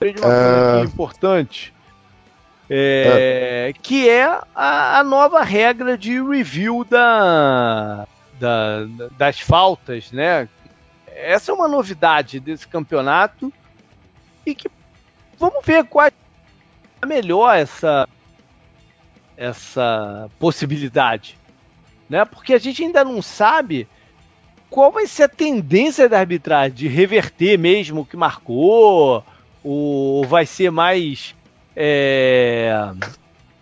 De uma coisa uh... importante. É, uh... Que é a, a, nova regra de review da, da, das faltas, né? Essa é uma novidade desse campeonato e que vamos ver qual é melhor essa essa possibilidade né? Porque a gente ainda não sabe qual vai ser a tendência da arbitragem de reverter mesmo o que marcou, ou vai ser mais é,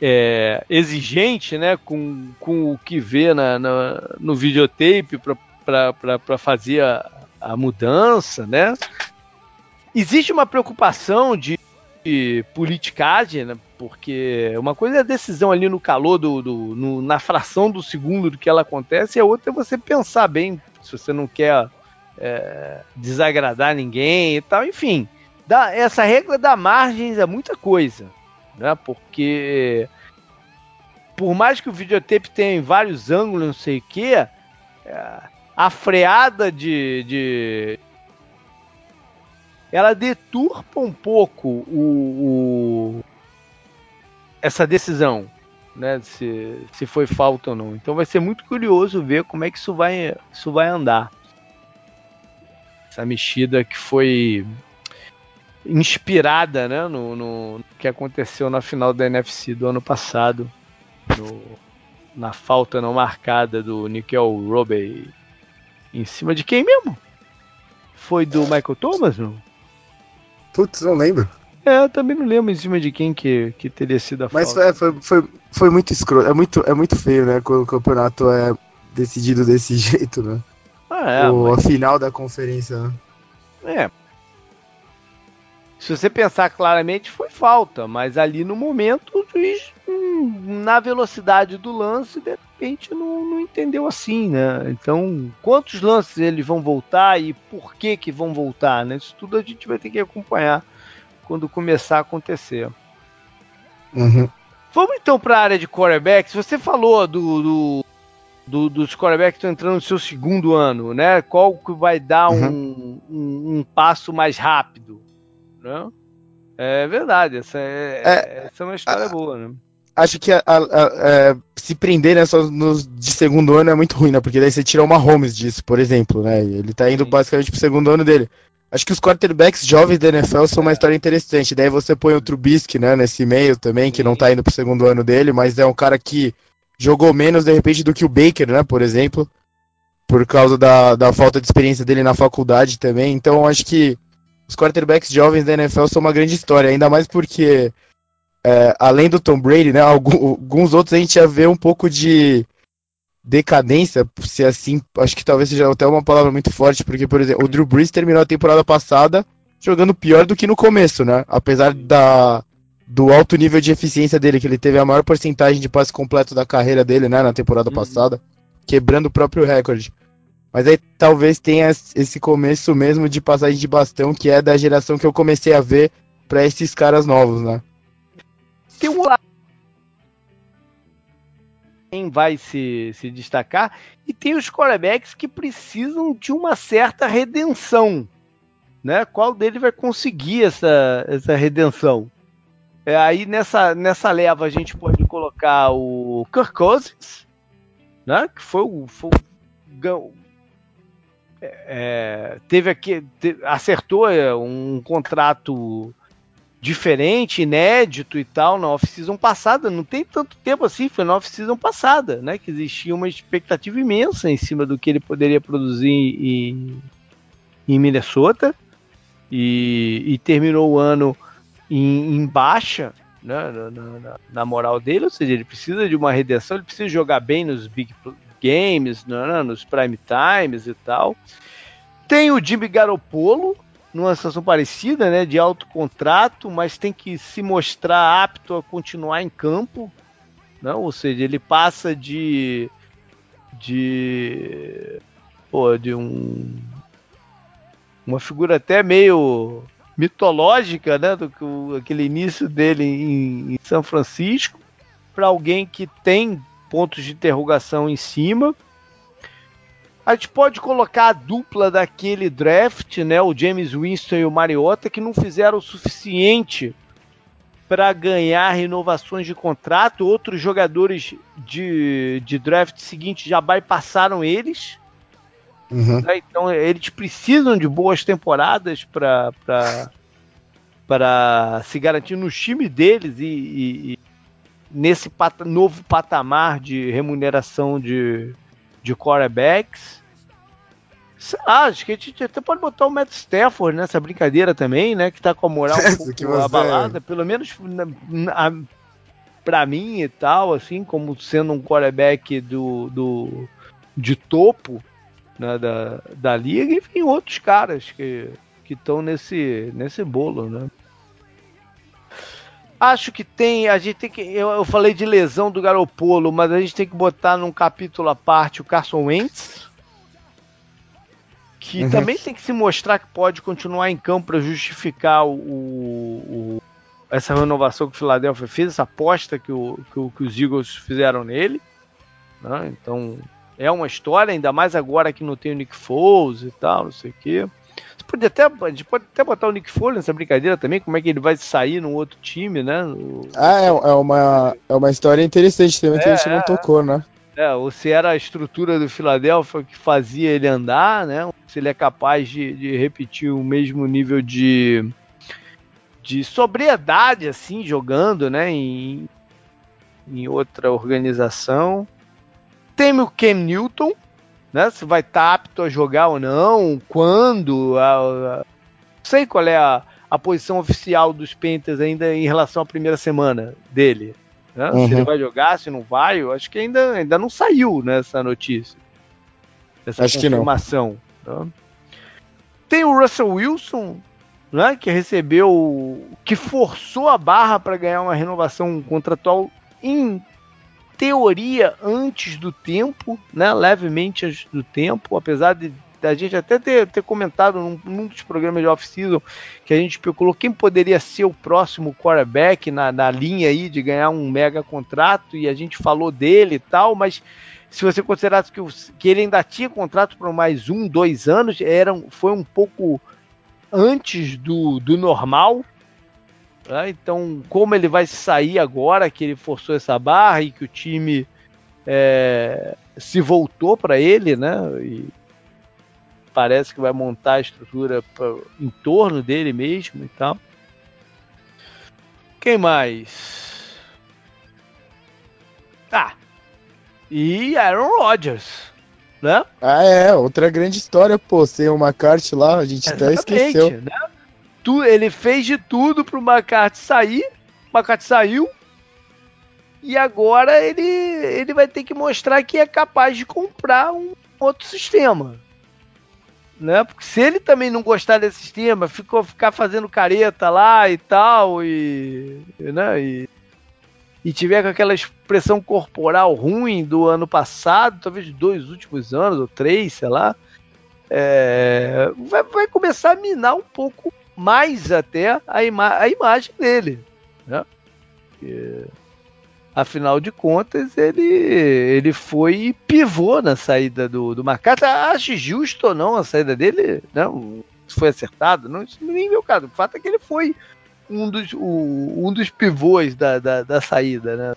é, exigente, né, com, com o que vê na, na no videotape para fazer a, a mudança, né? Existe uma preocupação de politicagem, né? porque uma coisa é a decisão ali no calor, do, do no, na fração do segundo do que ela acontece, e a outra é você pensar bem, se você não quer é, desagradar ninguém e tal, enfim. Dá, essa regra dá margens a muita coisa, né? Porque por mais que o videotape tenha vários ângulos, não sei o que, é, a freada de, de ela deturpa um pouco o, o essa decisão, né? Se, se foi falta ou não. Então vai ser muito curioso ver como é que isso vai, isso vai andar. Essa mexida que foi inspirada né, no, no, que aconteceu na final da NFC do ano passado, no, na falta não marcada do Nickel Robbie. Em cima de quem mesmo? Foi do Michael Thomas? Não? Putz, não lembro. É, eu também não lembro em cima de quem que, que teria sido a Mas falta. Mas foi, foi, foi muito escroto. É muito, é muito feio, né? Quando o campeonato é decidido desse *laughs* jeito, né? Ah, é, o, mas... A final da conferência, né? É. Se você pensar claramente, foi falta, mas ali no momento o juiz, hum, na velocidade do lance, repente não, não entendeu assim, né? Então, quantos lances eles vão voltar e por que que vão voltar, né? Isso tudo a gente vai ter que acompanhar quando começar a acontecer. Uhum. Vamos então para a área de quarterbacks. Você falou do, do, do dos quarterbacks que estão entrando no seu segundo ano, né? Qual que vai dar uhum. um, um, um, passo mais rápido, né? É verdade, essa é, é essa é uma história a, boa, né? Acho que a, a, se prender né, só nos de segundo ano é muito ruim, né? Porque daí você tira uma Holmes disso, por exemplo, né? Ele tá indo Sim. basicamente pro segundo ano dele. Acho que os quarterbacks jovens da NFL são uma história interessante. Daí você põe o Trubisky, né, nesse meio também, que não tá indo pro segundo ano dele, mas é um cara que jogou menos, de repente, do que o Baker, né, por exemplo. Por causa da, da falta de experiência dele na faculdade também. Então, acho que os quarterbacks jovens da NFL são uma grande história, ainda mais porque, é, além do Tom Brady, né, alguns outros a gente já vê um pouco de decadência, se assim, acho que talvez seja até uma palavra muito forte, porque, por exemplo, o Drew Brees terminou a temporada passada jogando pior do que no começo, né? Apesar da, do alto nível de eficiência dele, que ele teve a maior porcentagem de passe completo da carreira dele, né, na temporada uhum. passada, quebrando o próprio recorde. Mas aí talvez tenha esse começo mesmo de passagem de bastão, que é da geração que eu comecei a ver para esses caras novos, né? Tem um lado quem vai se, se destacar. E tem os quarterbacks que precisam de uma certa redenção. Né? Qual dele vai conseguir essa, essa redenção? É, aí nessa, nessa leva a gente pode colocar o Kirk Cousins, né? que foi o. Foi o é, teve aqui. acertou é, um contrato diferente, inédito e tal na off-season passada. Não tem tanto tempo assim, foi na off-season passada, né? Que existia uma expectativa imensa em cima do que ele poderia produzir em, em Minnesota. E, e, terminou o ano em, em baixa, né, na, na, na, moral dele, ou seja, ele precisa de uma redenção, ele precisa jogar bem nos big games, né, nos prime times e tal. Tem o Jimmy Garoppolo, numa situação parecida, né, de alto contrato, mas tem que se mostrar apto a continuar em campo? Né? Ou seja, ele passa de de pô, de um uma figura até meio mitológica, né, do que aquele início dele em, em São Francisco, para alguém que tem pontos de interrogação em cima a gente pode colocar a dupla daquele draft, né, o James Winston e o Mariota, que não fizeram o suficiente para ganhar renovações de contrato. Outros jogadores de, de draft seguinte já bypassaram eles. Uhum. Né? Então eles precisam de boas temporadas para se garantir no time deles e, e, e nesse pat novo patamar de remuneração de, de quarterbacks. Sei lá, acho que a gente até pode botar o Matt Stafford nessa brincadeira também, né? Que tá com a moral um pouco abalada, pelo menos na, na, pra mim e tal, assim, como sendo um quarterback do, do, de topo né, da, da liga, e enfim, outros caras que estão nesse, nesse bolo, né? Acho que tem, a gente tem que, eu, eu falei de lesão do Garopolo, mas a gente tem que botar num capítulo à parte o Carson Wentz, que uhum. também tem que se mostrar que pode continuar em campo para justificar o, o, essa renovação que o Philadelphia fez, essa aposta que, o, que, que os Eagles fizeram nele. Né? Então é uma história, ainda mais agora que não tem o Nick Foles e tal, não sei o quê. Você pode até, a gente pode até botar o Nick Foley nessa brincadeira também, como é que ele vai sair num outro time, né? Ah, é, é, uma, é uma história interessante também que a gente não é, tocou, né? É, ou se era a estrutura do Philadelphia que fazia ele andar, né? Se ele é capaz de, de repetir o mesmo nível de, de sobriedade, assim, jogando, né? Em, em outra organização. Tem o Cam Newton, né? Se vai estar tá apto a jogar ou não, quando, a, a, sei qual é a, a posição oficial dos Panthers ainda em relação à primeira semana dele. Né? Uhum. Se ele vai jogar, se não vai, eu acho que ainda, ainda não saiu nessa notícia. Essa acho confirmação. Que não. Né? Tem o Russell Wilson, né, que recebeu, que forçou a barra para ganhar uma renovação contratual em teoria antes do tempo, né, levemente antes do tempo, apesar de a gente até ter, ter comentado num, num, dos programas de off-season que a gente especulou quem poderia ser o próximo quarterback na, na linha aí de ganhar um mega contrato e a gente falou dele e tal, mas se você considerasse que, que ele ainda tinha contrato por mais um, dois anos, era, foi um pouco antes do, do normal, né? Então, como ele vai sair agora que ele forçou essa barra e que o time é, se voltou para ele, né? E parece que vai montar a estrutura pra, em torno dele mesmo e tal. Quem mais? Ah, e Aaron Rodgers, né? Ah, é, outra grande história, pô. Sem o McCarthy lá, a gente Exatamente, até esqueceu. Né? Tu, ele fez de tudo pro McCarthy sair. McCarthy saiu. E agora ele, ele vai ter que mostrar que é capaz de comprar um outro sistema. Né? Porque se ele também não gostar desse sistema, ficou ficar fazendo careta lá e tal, e, né? e, e tiver com aquela expressão corporal ruim do ano passado, talvez dois últimos anos, ou três, sei lá, é, vai, vai começar a minar um pouco mais até a, ima a imagem dele. Né? Afinal de contas, ele, ele foi pivô na saída do, do Macata. Acho justo ou não a saída dele? Não, foi acertado? Não, isso nem viu, cara. O fato é que ele foi um dos, o, um dos pivôs da, da, da saída, né?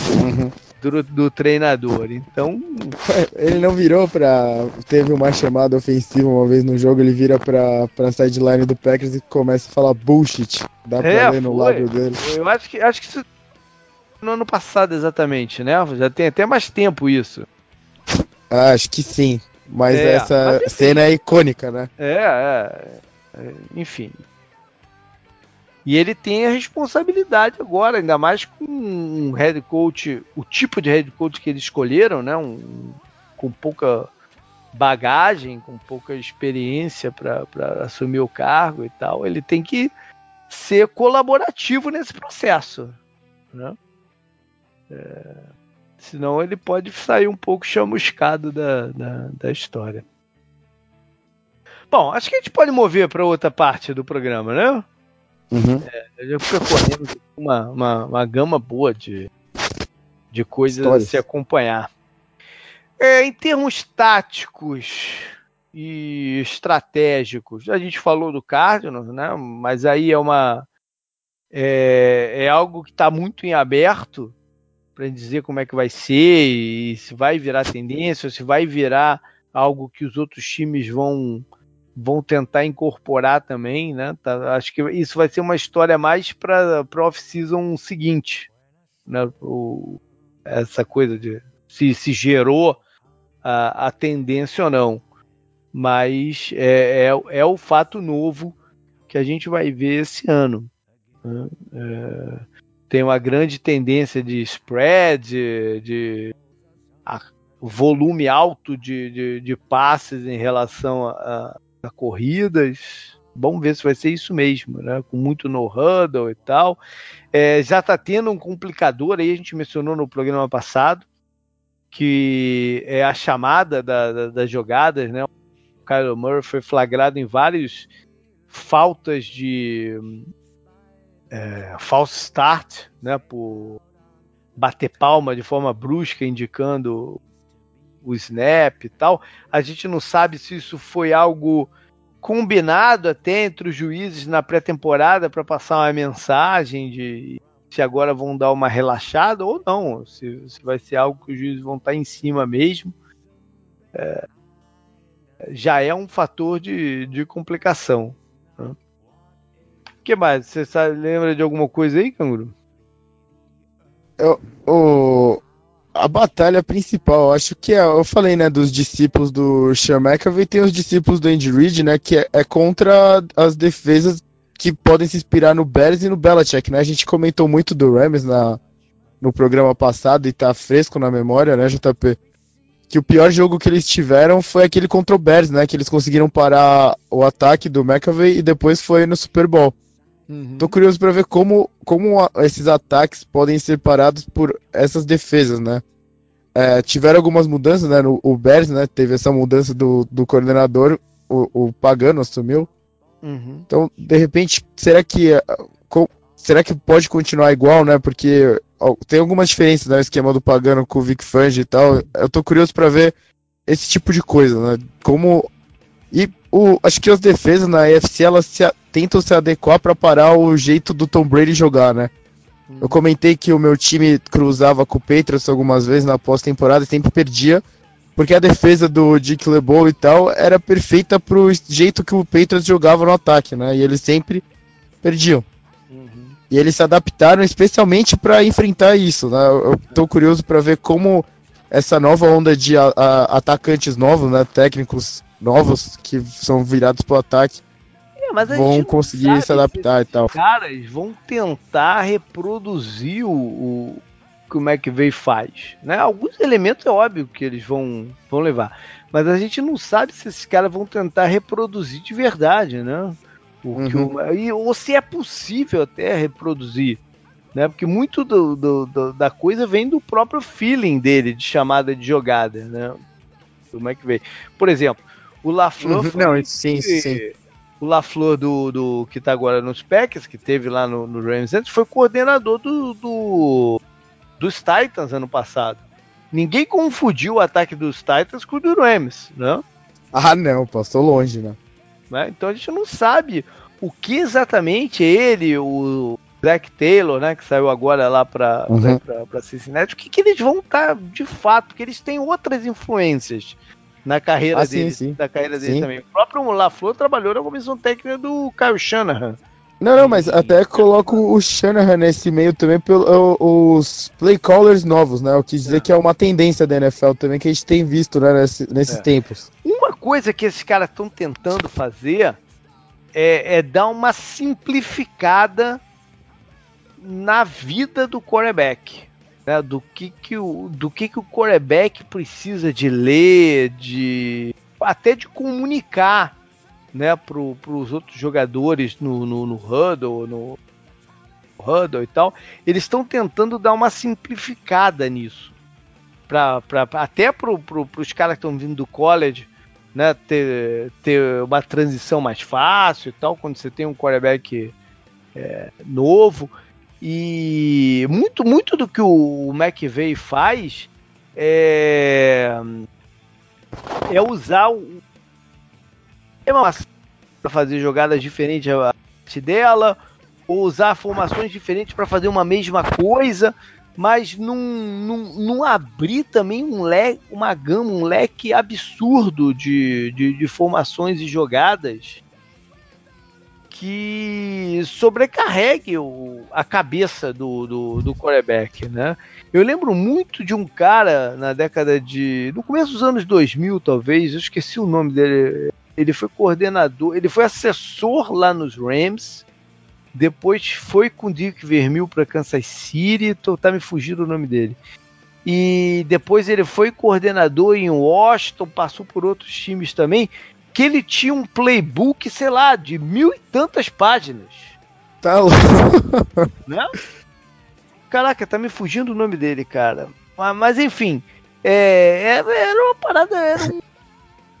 Uhum. Do, do, treinador. Então. *laughs* Ele não virou pra. Teve uma chamada ofensiva uma vez no jogo, ele vira pra, pra sideline do Packers e começa a falar bullshit. Dá pra é, ler no lábio dele. Eu acho que, acho que isso. No ano passado, exatamente, né? Já tem até mais tempo isso. Ah, acho que sim. Mas é, essa mas cena é icônica, né? É, é, é. Enfim. E ele tem a responsabilidade agora, ainda mais com um head coach, o tipo de head coach que eles escolheram, né? Um, com pouca bagagem, com pouca experiência para assumir o cargo e tal. Ele tem que ser colaborativo nesse processo, né? É, senão ele pode sair um pouco chamuscado da, da, da história. Bom, acho que a gente pode mover para outra parte do programa, né? Uhum. É, eu já percorrendo uma, uma, uma gama boa de, de coisas Histórias. a se acompanhar. É, em termos táticos e estratégicos, a gente falou do Cardinals, né? Mas aí é uma é, é algo que está muito em aberto para dizer como é que vai ser e se vai virar tendência, ou se vai virar algo que os outros times vão vão tentar incorporar também, né? Tá, acho que isso vai ser uma história mais para o off-season seguinte, né? O, essa coisa de se, se gerou a, a tendência ou não. Mas é, é, é, o fato novo que a gente vai ver esse ano. Né? É, tem uma grande tendência de spread, de, de a, volume alto de, de, de, passes em relação a, corridas. Vamos ver se vai ser isso mesmo, né? Com muito no huddle e tal. É, já está tendo um complicador aí, a gente mencionou no programa passado, que é a chamada da, da, das jogadas, né? O Kyler Murray foi flagrado em várias faltas de é, false start, né? Por bater palma de forma brusca, indicando o snap e tal. A gente não sabe se isso foi algo combinado até entre os juízes na pré-temporada para passar uma mensagem de se agora vão dar uma relaxada ou não, se, se vai ser algo que os juízes vão estar tá em cima mesmo. É, já é um fator de, de complicação. Né? O que mais? Você sabe, lembra de alguma coisa aí, Canguru? Eu, o, a batalha principal, acho que é, eu falei, né, dos discípulos do Sean McAvey, tem os discípulos do Andy Reid, né, que é, é, contra as defesas que podem se inspirar no Bears e no Belichick, né, a gente comentou muito do Rams na, no programa passado e tá fresco na memória, né, JP, que o pior jogo que eles tiveram foi aquele contra o Bears, né, que eles conseguiram parar o ataque do McAvey e depois foi no Super Bowl. Uhum. Tô curioso para ver como, como esses ataques podem ser parados por essas defesas, né? É, tiveram algumas mudanças, né? No, o Bears, né? Teve essa mudança do, do coordenador, o, o Pagano assumiu. Uhum. Então, de repente, será que será que pode continuar igual, né? Porque ó, tem algumas diferenças no né, esquema do Pagano com o Vic Fangio e tal. Eu tô curioso para ver esse tipo de coisa, né? Como e o, acho que as defesas na AFC elas se, tentam se adequar para parar o jeito do Tom Brady jogar, né? Hum. Eu comentei que o meu time cruzava com o Patriots algumas vezes na pós-temporada e sempre perdia, porque a defesa do Dick LeBeau e tal era perfeita pro jeito que o Patriots jogava no ataque, né? E eles sempre perdiam. Uhum. E eles se adaptaram especialmente para enfrentar isso, né? Eu tô curioso para ver como essa nova onda de a, a, atacantes novos, né, técnicos novos que são virados para o ataque é, vão conseguir se adaptar e tal. caras vão tentar reproduzir o, o que o McVeigh faz, né? Alguns elementos é óbvio que eles vão, vão levar, mas a gente não sabe se esses caras vão tentar reproduzir de verdade, né? O uhum. o, e, ou se é possível até reproduzir, né? Porque muito do, do, do, da coisa vem do próprio feeling dele de chamada de jogada, né? Do McVeigh. Por exemplo, o LaFleur uhum, não, sim, sim. O LaFleur do, do que está agora nos Packers, que teve lá no, no Rams antes, foi coordenador do, do, dos Titans ano passado. Ninguém confundiu o ataque dos Titans com o do Rams, né? Ah, não, passou longe, né? né? Então a gente não sabe o que exatamente ele, o Zach Taylor, né, que saiu agora lá para uhum. Cincinnati, o que, que eles vão estar tá, de fato, porque eles têm outras influências na carreira ah, deles, sim, sim. da carreira deles sim. também. O próprio LaFleur trabalhou na comissão técnica do Kyle Shanahan. Não, não, mas até coloco o Shanahan nesse meio também pelos play callers novos, né? Eu quis dizer é. que é uma tendência da NFL também que a gente tem visto né, nesse, nesses é. tempos. Uma coisa que esses caras estão tentando fazer é, é, dar uma simplificada na vida do quarterback. Né? Do, que, que, o, do que, que o quarterback precisa de ler, de até de comunicar né, para os outros jogadores no, no, no Huddle, no Huddle e tal, eles estão tentando dar uma simplificada nisso. Pra, pra, até para pro, os caras que estão vindo do college, né, ter, ter uma transição mais fácil e tal, quando você tem um quarterback é, novo. E muito, muito do que o McVeigh faz é, é usar o, para fazer jogadas diferentes dela, ou usar formações diferentes para fazer uma mesma coisa, mas não, não, não abrir também um leque, uma gama, um leque absurdo de, de, de formações e jogadas que sobrecarregue o, a cabeça do, do, do quarterback, né? Eu lembro muito de um cara na década de... no começo dos anos 2000, talvez, eu esqueci o nome dele, ele foi coordenador, ele foi assessor lá nos Rams, depois foi com o Dick Vermeil para Kansas City, tô, tá me fugindo o nome dele. E depois ele foi coordenador em Washington, passou por outros times também, que ele tinha um playbook, sei lá, de mil e tantas páginas. Tá louco. *laughs* Né? Caraca, tá me fugindo o nome dele, cara. Mas, mas enfim, é, é era uma parada, era um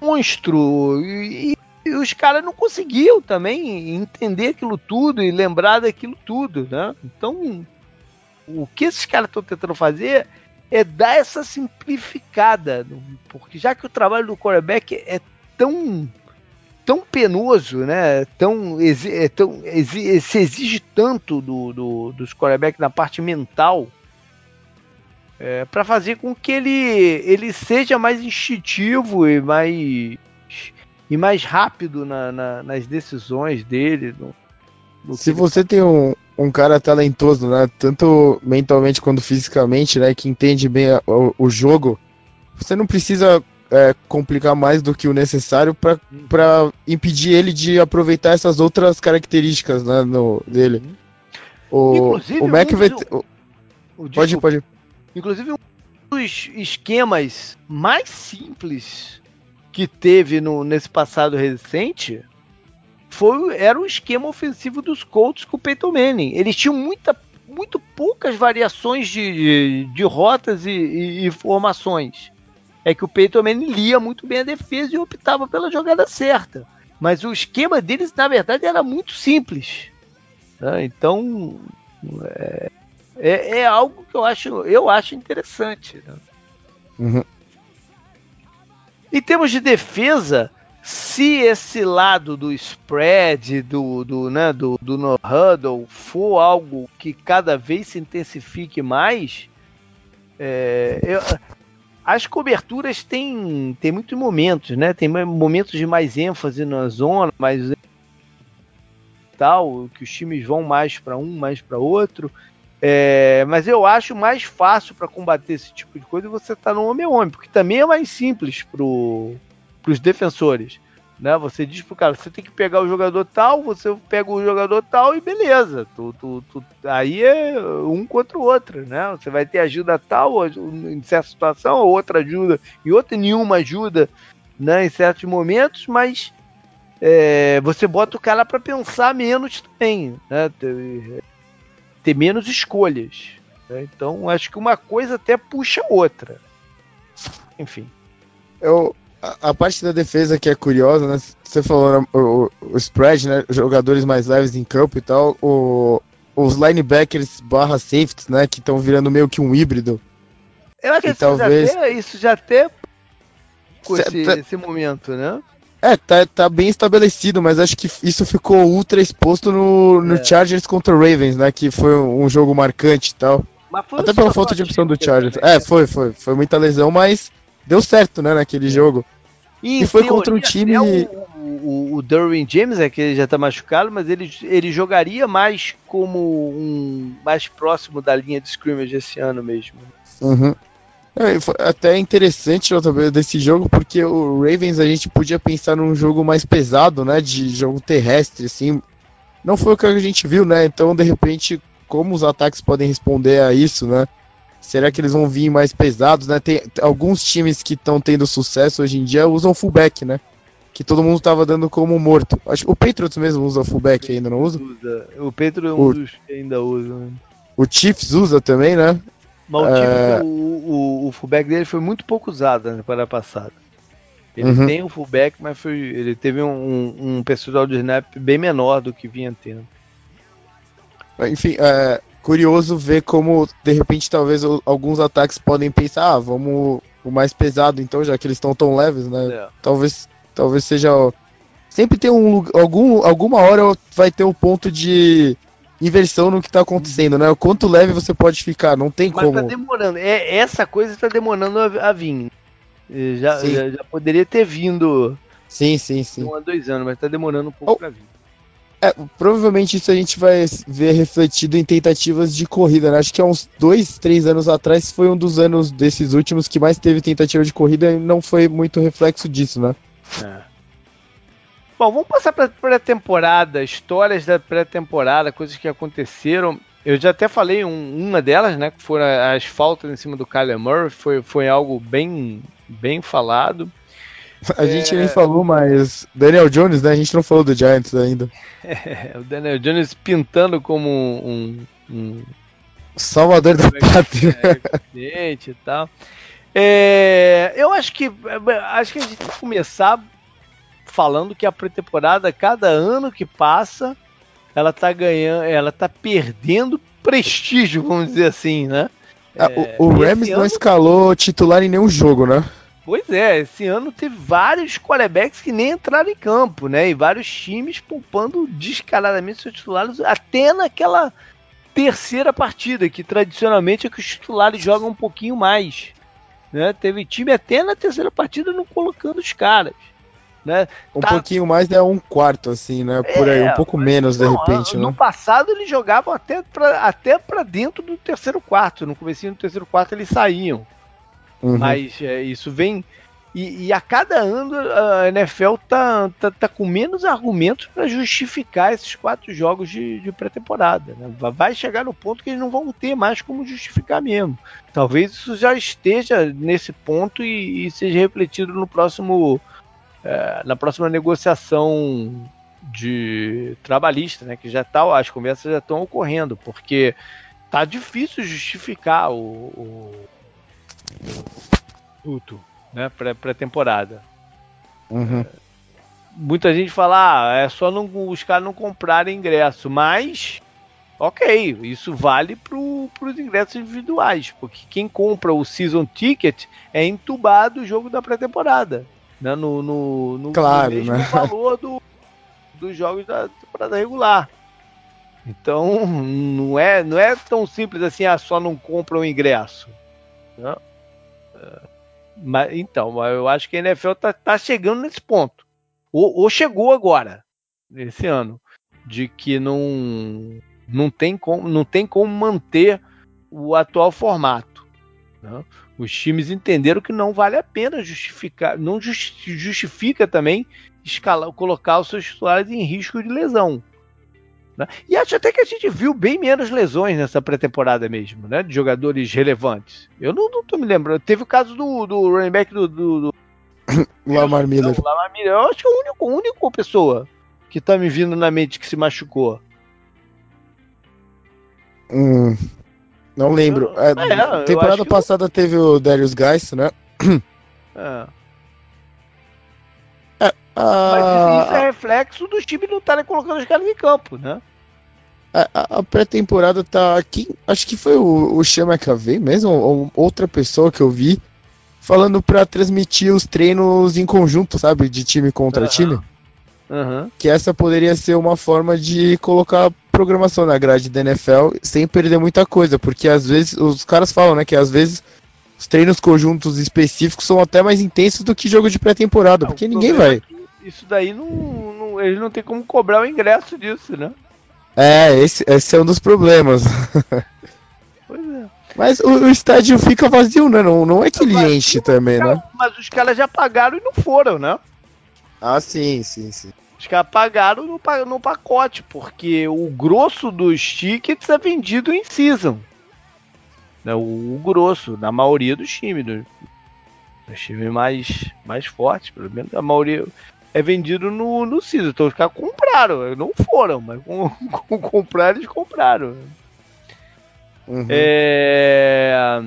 *laughs* monstro. E, e os caras não conseguiam também entender aquilo tudo e lembrar daquilo tudo, né? Então, o que esses caras estão tentando fazer é dar essa simplificada, porque já que o trabalho do quarterback é tão tão penoso, né? Tão, é tão se exige tanto do, do, dos quarterbacks na parte mental é, para fazer com que ele, ele seja mais instintivo e mais e mais rápido na, na, nas decisões dele. No, no Se você tem um, um cara talentoso, né, tanto mentalmente quanto fisicamente, né, que entende bem a, o, o, jogo, você não precisa é, complicar mais do que o necessário para impedir ele de aproveitar essas outras características né, no, dele. Uhum. O, o Mac vai. Ter, o, pode, pode. Inclusive, um dos esquemas mais simples que teve no, nesse passado recente foi, era o esquema ofensivo dos Colts com o Peyton Manning. Eles tinham muita, muito poucas variações de, de, de rotas e, e, e, formações. É que o Peyton Manning lia muito bem a defesa e optava pela jogada certa. Mas o esquema deles, na verdade, era muito simples. Né? Então, é, é, é, algo que eu acho, eu acho interessante. Né? Uhum. Em termos de defesa, se esse lado do spread, do, do, né, do, do no huddle, for algo que cada vez se intensifique mais, é, eu, as coberturas têm, têm muitos momentos, né? Tem momentos de mais ênfase na zona, mais tal, que os times vão mais para um, mais para outro. É, mas eu acho mais fácil para combater esse tipo de coisa você tá no homem homem, porque também é mais simples pro, pros defensores. Né? Você diz pro cara, você tem que pegar o jogador tal, você pega o jogador tal e beleza. Tu, tu, tu, aí é um contra o outro, né? Você vai ter ajuda tal em certa situação, ou outra ajuda, e outra nenhuma ajuda né, em certos momentos, mas é, você bota o cara para pensar menos também. Né? ter menos escolhas. Né? Então, acho que uma coisa até puxa outra. Enfim. Eu, a, a, parte da defesa que é curiosa, né? Você falou né, o, o, spread, né? Jogadores mais leves em campo e tal. O, os linebackers barra safeties, né? Que estão virando meio que um híbrido. Eu acho que isso, talvez... já até, isso já até com esse, tá... esse momento, né? É, tá, tá bem estabelecido, mas acho que isso ficou ultra exposto no, no é. Chargers contra Ravens, né? Que foi um jogo marcante e tal. Até pela falta de opção do Chargers. É, foi, foi. Foi muita lesão, mas deu certo, né, naquele é. jogo. E, e foi contra um time. O, o, o Derwin James, é que ele já tá machucado, mas ele, ele jogaria mais como um. mais próximo da linha de scrimmage esse ano mesmo. Uhum. É, até interessante também desse jogo, porque o Ravens a gente podia pensar num jogo mais pesado, né? De jogo terrestre, assim. Não foi o que a gente viu, né? Então, de repente, como os ataques podem responder a isso, né? Será que eles vão vir mais pesados, né? Tem alguns times que estão tendo sucesso hoje em dia usam fullback, né? Que todo mundo tava dando como morto. Acho o Patriots mesmo usa fullback ainda, não usa? usa. O Patriots é um o, dos que ainda usa. Né? O Chiefs usa também, né? Mas o, é... o, o, o, fullback dele foi muito pouco usado na temporada passada. Ele uhum. tem o fullback, mas foi, ele teve um, um, um percentual de snap bem menor do que vinha tendo. Enfim, é curioso ver como, de repente, talvez alguns ataques podem pensar, ah, vamos o mais pesado então, já que eles estão tão leves, né? É. Talvez, talvez seja. Sempre tem um algum, alguma hora vai ter um ponto de inversão no que tá acontecendo, né? O quanto leve você pode ficar, não tem Mas como. Mas tá demorando. É, essa coisa está demorando a, a vir. Já, já, já, poderia ter vindo. Sim, sim, sim. Um a dois anos, mas tá demorando um pouco oh. pra vir. É, provavelmente isso a gente vai ver refletido em tentativas de corrida, né? Acho que há uns dois, três anos atrás foi um dos anos desses últimos que mais teve tentativa de corrida e não foi muito reflexo disso, né? É. Bom, vamos passar para pré-temporada, histórias da pré-temporada, coisas que aconteceram. Eu já até falei um, uma delas, né? Que foram as faltas em cima do Kyler Murray, foi, foi algo bem, bem falado. *laughs* A é... gente nem falou, mas Daniel Jones, né? A gente não falou do Giants ainda. É, o Daniel Jones pintando como um, um Salvador da pátria. É, e tal. É, eu acho que acho que a gente tem que começar falando que a pré-temporada, cada ano que passa, ela tá ganhando, ela tá perdendo prestígio, vamos dizer assim, né? Ah, é, o, o Rams não escalou titular em nenhum jogo, né? Pois é, esse ano teve vários quarterbacks que nem entraram em campo, né? E vários times poupando descaradamente seus titulares até naquela terceira partida, que tradicionalmente é que os titulares jogam um pouquinho mais. Né? Teve time até na terceira partida não colocando os caras. Né? Um tá... pouquinho mais é um quarto, assim, né? Por aí, um é, pouco menos não, de repente. No né? passado eles jogavam até pra, até pra dentro do terceiro quarto. No começo do terceiro quarto eles saíam. Uhum. Mas é, isso vem. E, e, a cada ano a NFL tá, tá, tá com menos argumentos para justificar esses quatro jogos de, de pré-temporada. Né? Vai chegar no ponto que eles não vão ter mais como justificar mesmo. Talvez isso já esteja nesse ponto e, e seja refletido no próximo é, na próxima negociação de trabalhista, né, que já tá, as conversas já estão ocorrendo, porque tá difícil justificar o, o, o né, pré-temporada. Uhum. Muita gente fala, ah, é só não, os caras não comprarem ingresso, mas ok, isso vale para os ingressos individuais, porque quem compra o season ticket é entubado o jogo da pré-temporada né, no, no, no, claro, no mesmo né? *laughs* valor do, dos jogos da temporada regular. Então não é, não é tão simples assim, ah, só não compra o ingresso. Né? Mas, então, eu acho que a NFL tá, tá chegando nesse ponto. Ou, ou, chegou agora, esse ano, de que não, não, tem como, não tem como manter o atual formato. Né? Os times entenderam que não vale a pena justificar, não justifica também escalar, colocar os seus titulares em risco de lesão. Né? E acho até que a gente viu bem menos lesões nessa pré-temporada mesmo, né? De jogadores relevantes. Eu não, não tô me lembrando. Teve o caso do, do running back do. do, do... *clears throat* Lamar Miller. Não, Lamar Miller. Eu acho que é a única, única pessoa que tá me vindo na mente que se machucou. Hum, não lembro. É, é, temporada passada eu... teve o Darius Geis, né? *clears throat* É. é Mas isso, isso, é reflexo dos times não estarem colocando os caras em campo, né? a, a pré-temporada tá aqui. Acho que foi o, o Chama McAvey mesmo, ou outra pessoa que eu vi, falando para transmitir os treinos em conjunto, sabe? De time contra time. Uhum. Que essa poderia ser uma forma de colocar programação na grade da NFL sem perder muita coisa, porque às vezes os caras falam, né, que às vezes os treinos conjuntos específicos são até mais intensos do que jogo de pré-temporada, porque ninguém vai. Isso daí não, não, eles não tem como cobrar o ingresso disso, né? É, esse, esse é um dos problemas. *laughs* Pois é. Mas o, o, estádio fica vazio, né? Não, não é que ele enche também, né? Mas os caras já pagaram e não foram, né? Ah, sim, sim, sim. Os caras pagaram no, no pacote, porque o grosso dos tickets é vendido em season. Né? O, o grosso, na maioria dos times. Dos, dos times mais, mais fortes, pelo menos a maioria é vendido no, no season. Então os caras compraram, não foram, mas com, *laughs* com, compraram, eles compraram. Uhum. É...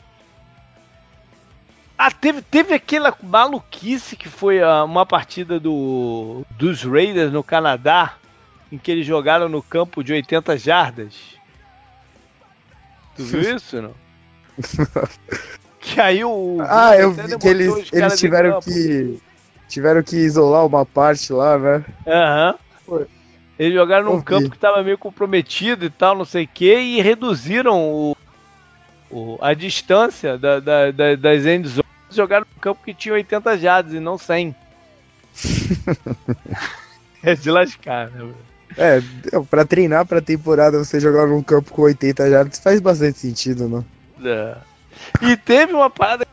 Ah, teve, teve aquela maluquice que foi uh, uma partida do, dos Raiders no Canadá, em que eles jogaram no campo de 80 jardas. Tu viu *laughs* isso, não? que aí o. Ah, eu vi que eles, eles tiveram que. Tiveram que isolar uma parte lá, né? Aham. Uhum. Eles jogaram num campo que estava meio comprometido e tal, não sei o que, e reduziram o, o, a distância da, da, da, das endzone jogaram no campo que tinha 80 jardas e não 100. *laughs* é de lascar, né? É, pra treinar pra temporada você jogar num campo com 80 jardas faz bastante sentido, não? É. E teve uma parada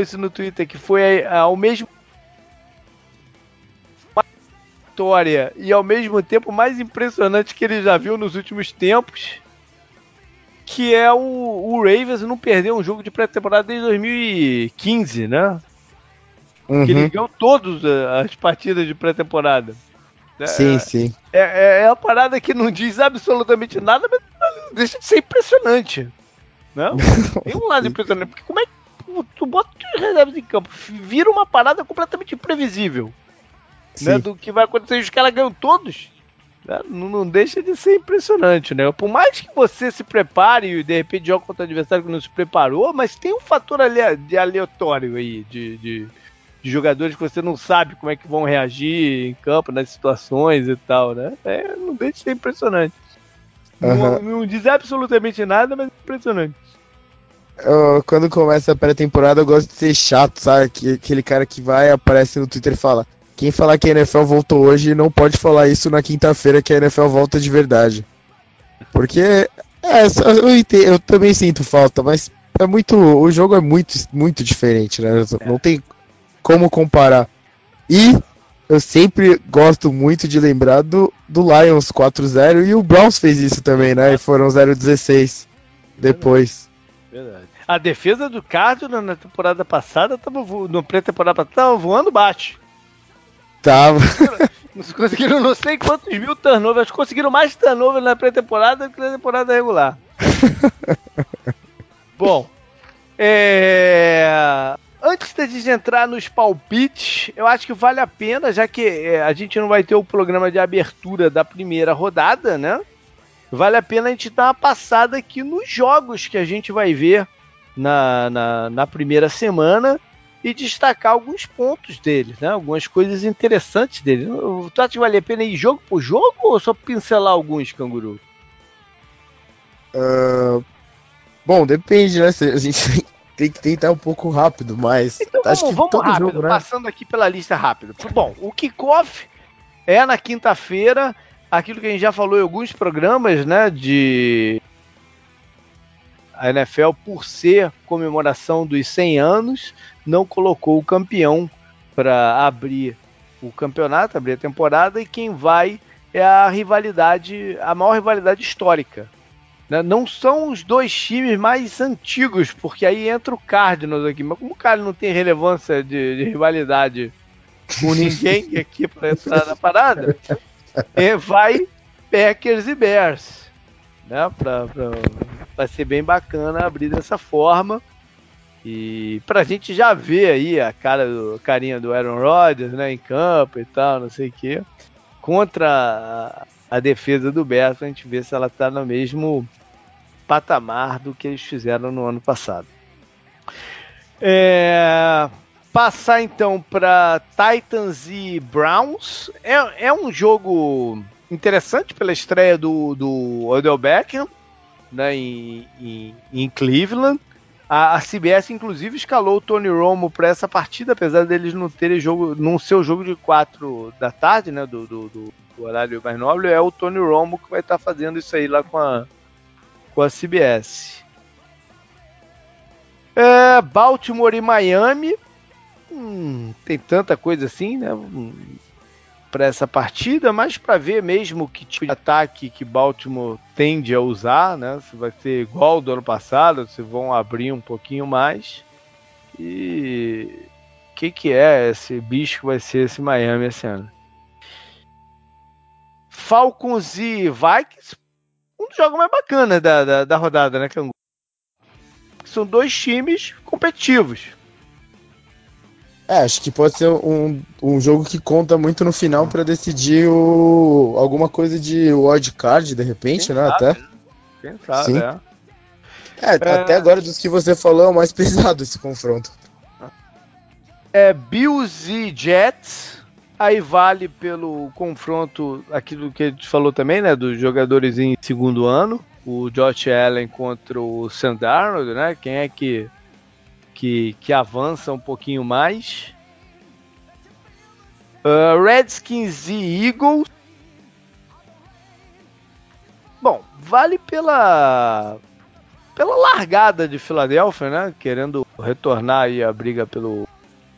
isso no Twitter que foi ao mesmo vitória e ao mesmo tempo mais impressionante que ele já viu nos últimos tempos que é o, o Ravens não perder um jogo de pré-temporada desde 2015, né? Uhum. Que ele ganhou todas as partidas de pré-temporada. Sim, é, sim. É, é, é uma parada que não diz absolutamente nada, mas deixa de ser impressionante. Né? *laughs* Tem um lado impressionante, porque como é que tu bota os reservas em campo, vira uma parada completamente imprevisível. Né, do que vai acontecer, os caras ganham todos. Né? Não, não, deixa de ser impressionante, né? Por mais que você se prepare e de repente joga contra o adversário que não se preparou, mas tem um fator ale de aleatório aí, de, de, de, jogadores que você não sabe como é que vão reagir em campo, nas situações e tal, né? É, não deixa de ser impressionante. Uhum. Não, não, diz absolutamente nada, mas é impressionante. Eu, quando começa a pré-temporada, eu gosto de ser chato, sabe? Aquele cara que vai, aparece no Twitter e fala: quem falar que a NFL voltou hoje não pode falar isso na quinta-feira que a NFL volta de verdade. Porque é, eu, entendo, eu, também sinto falta, mas é muito. O jogo é muito, muito diferente, né? Não tem como comparar. E eu sempre gosto muito de lembrar do, do Lions 4-0 e o Browns fez isso também, né? E foram 0-16 depois. Verdade. A defesa do Cardinals na temporada passada tava no pré-temporada passada tava voando baixo. Tava. Conseguiram não sei quantos mil turnovers. Conseguiram mais turnovers na pré-temporada do que na temporada regular. *laughs* Bom, é... antes da gente entrar nos palpites, eu acho que vale a pena, já que é, a gente não vai ter o programa de abertura da primeira rodada, né? Vale a pena a gente dar uma passada aqui nos jogos que a gente vai ver na, na, na primeira semana e destacar alguns pontos dele, né? Algumas coisas interessantes dele. Tu acha que vale a pena ir jogo por jogo ou só pincelar alguns, canguru? Uh, bom, depende, né? A gente *laughs* tem que tentar um pouco rápido, mas. Então acho vamos, que vamos todo rápido, jogo, né? passando aqui pela lista rápido. Bom, o kickoff é na quinta-feira, aquilo que a gente já falou em alguns programas, né? De a NFL, por ser comemoração dos 100 anos, não colocou o campeão para abrir o campeonato, abrir a temporada, e quem vai é a rivalidade, a maior rivalidade histórica. Né? Não são os dois times mais antigos, porque aí entra o Cardinals aqui, mas como o Cardinals não tem relevância de, de rivalidade com *laughs* ninguém aqui para entrar na parada, é, vai Packers e Bears. Né? Vai ser bem bacana abrir dessa forma. E pra gente já ver aí a cara do carinha do Aaron Rodgers, né, em campo e tal, não sei o quê, contra a defesa do Bears pra gente ver se ela tá no mesmo patamar do que eles fizeram no ano passado. É, passar então para Titans e Browns. É, é um jogo interessante pela estreia do, do Odell Beckham né, em, em, em Cleveland. A, a, CBS, inclusive, escalou o Tony Romo para essa partida, apesar deles não terem jogo, não ser o jogo de 4 da tarde, né? Do, do, do, horário mais nobre, é o Tony Romo que vai estar tá fazendo isso aí lá com a, com a CBS. É, Baltimore e Miami. Hum, tem tanta coisa assim, né? Para essa partida, mas para ver mesmo que tipo de ataque que Baltimore tende a usar, né? Se vai ser igual do ano passado, se vão abrir um pouquinho mais. E o que, que é esse bicho que vai ser esse Miami esse ano? Falcons e Vikings, um dos jogos mais bacanas da, da, da rodada, né, Cangu? São dois times competitivos. É, acho que pode ser um, um jogo que conta muito no final para decidir o, alguma coisa de wild card, de repente, Quem né? Sabe, até. Quem sabe, Sim. é. É, é. até agora dos que você falou é o mais *laughs* pesado esse confronto. É Bills e Jets. Aí vale pelo confronto, aquilo que a gente falou também, né? Dos jogadores em segundo ano. O Josh Allen contra o Sam Darnold, né? Quem é que que, que avança um pouquinho mais. Uh, Redskins e Eagles. Bom, vale pela pela largada de Filadélfia, né? Querendo retornar aí a briga pelo,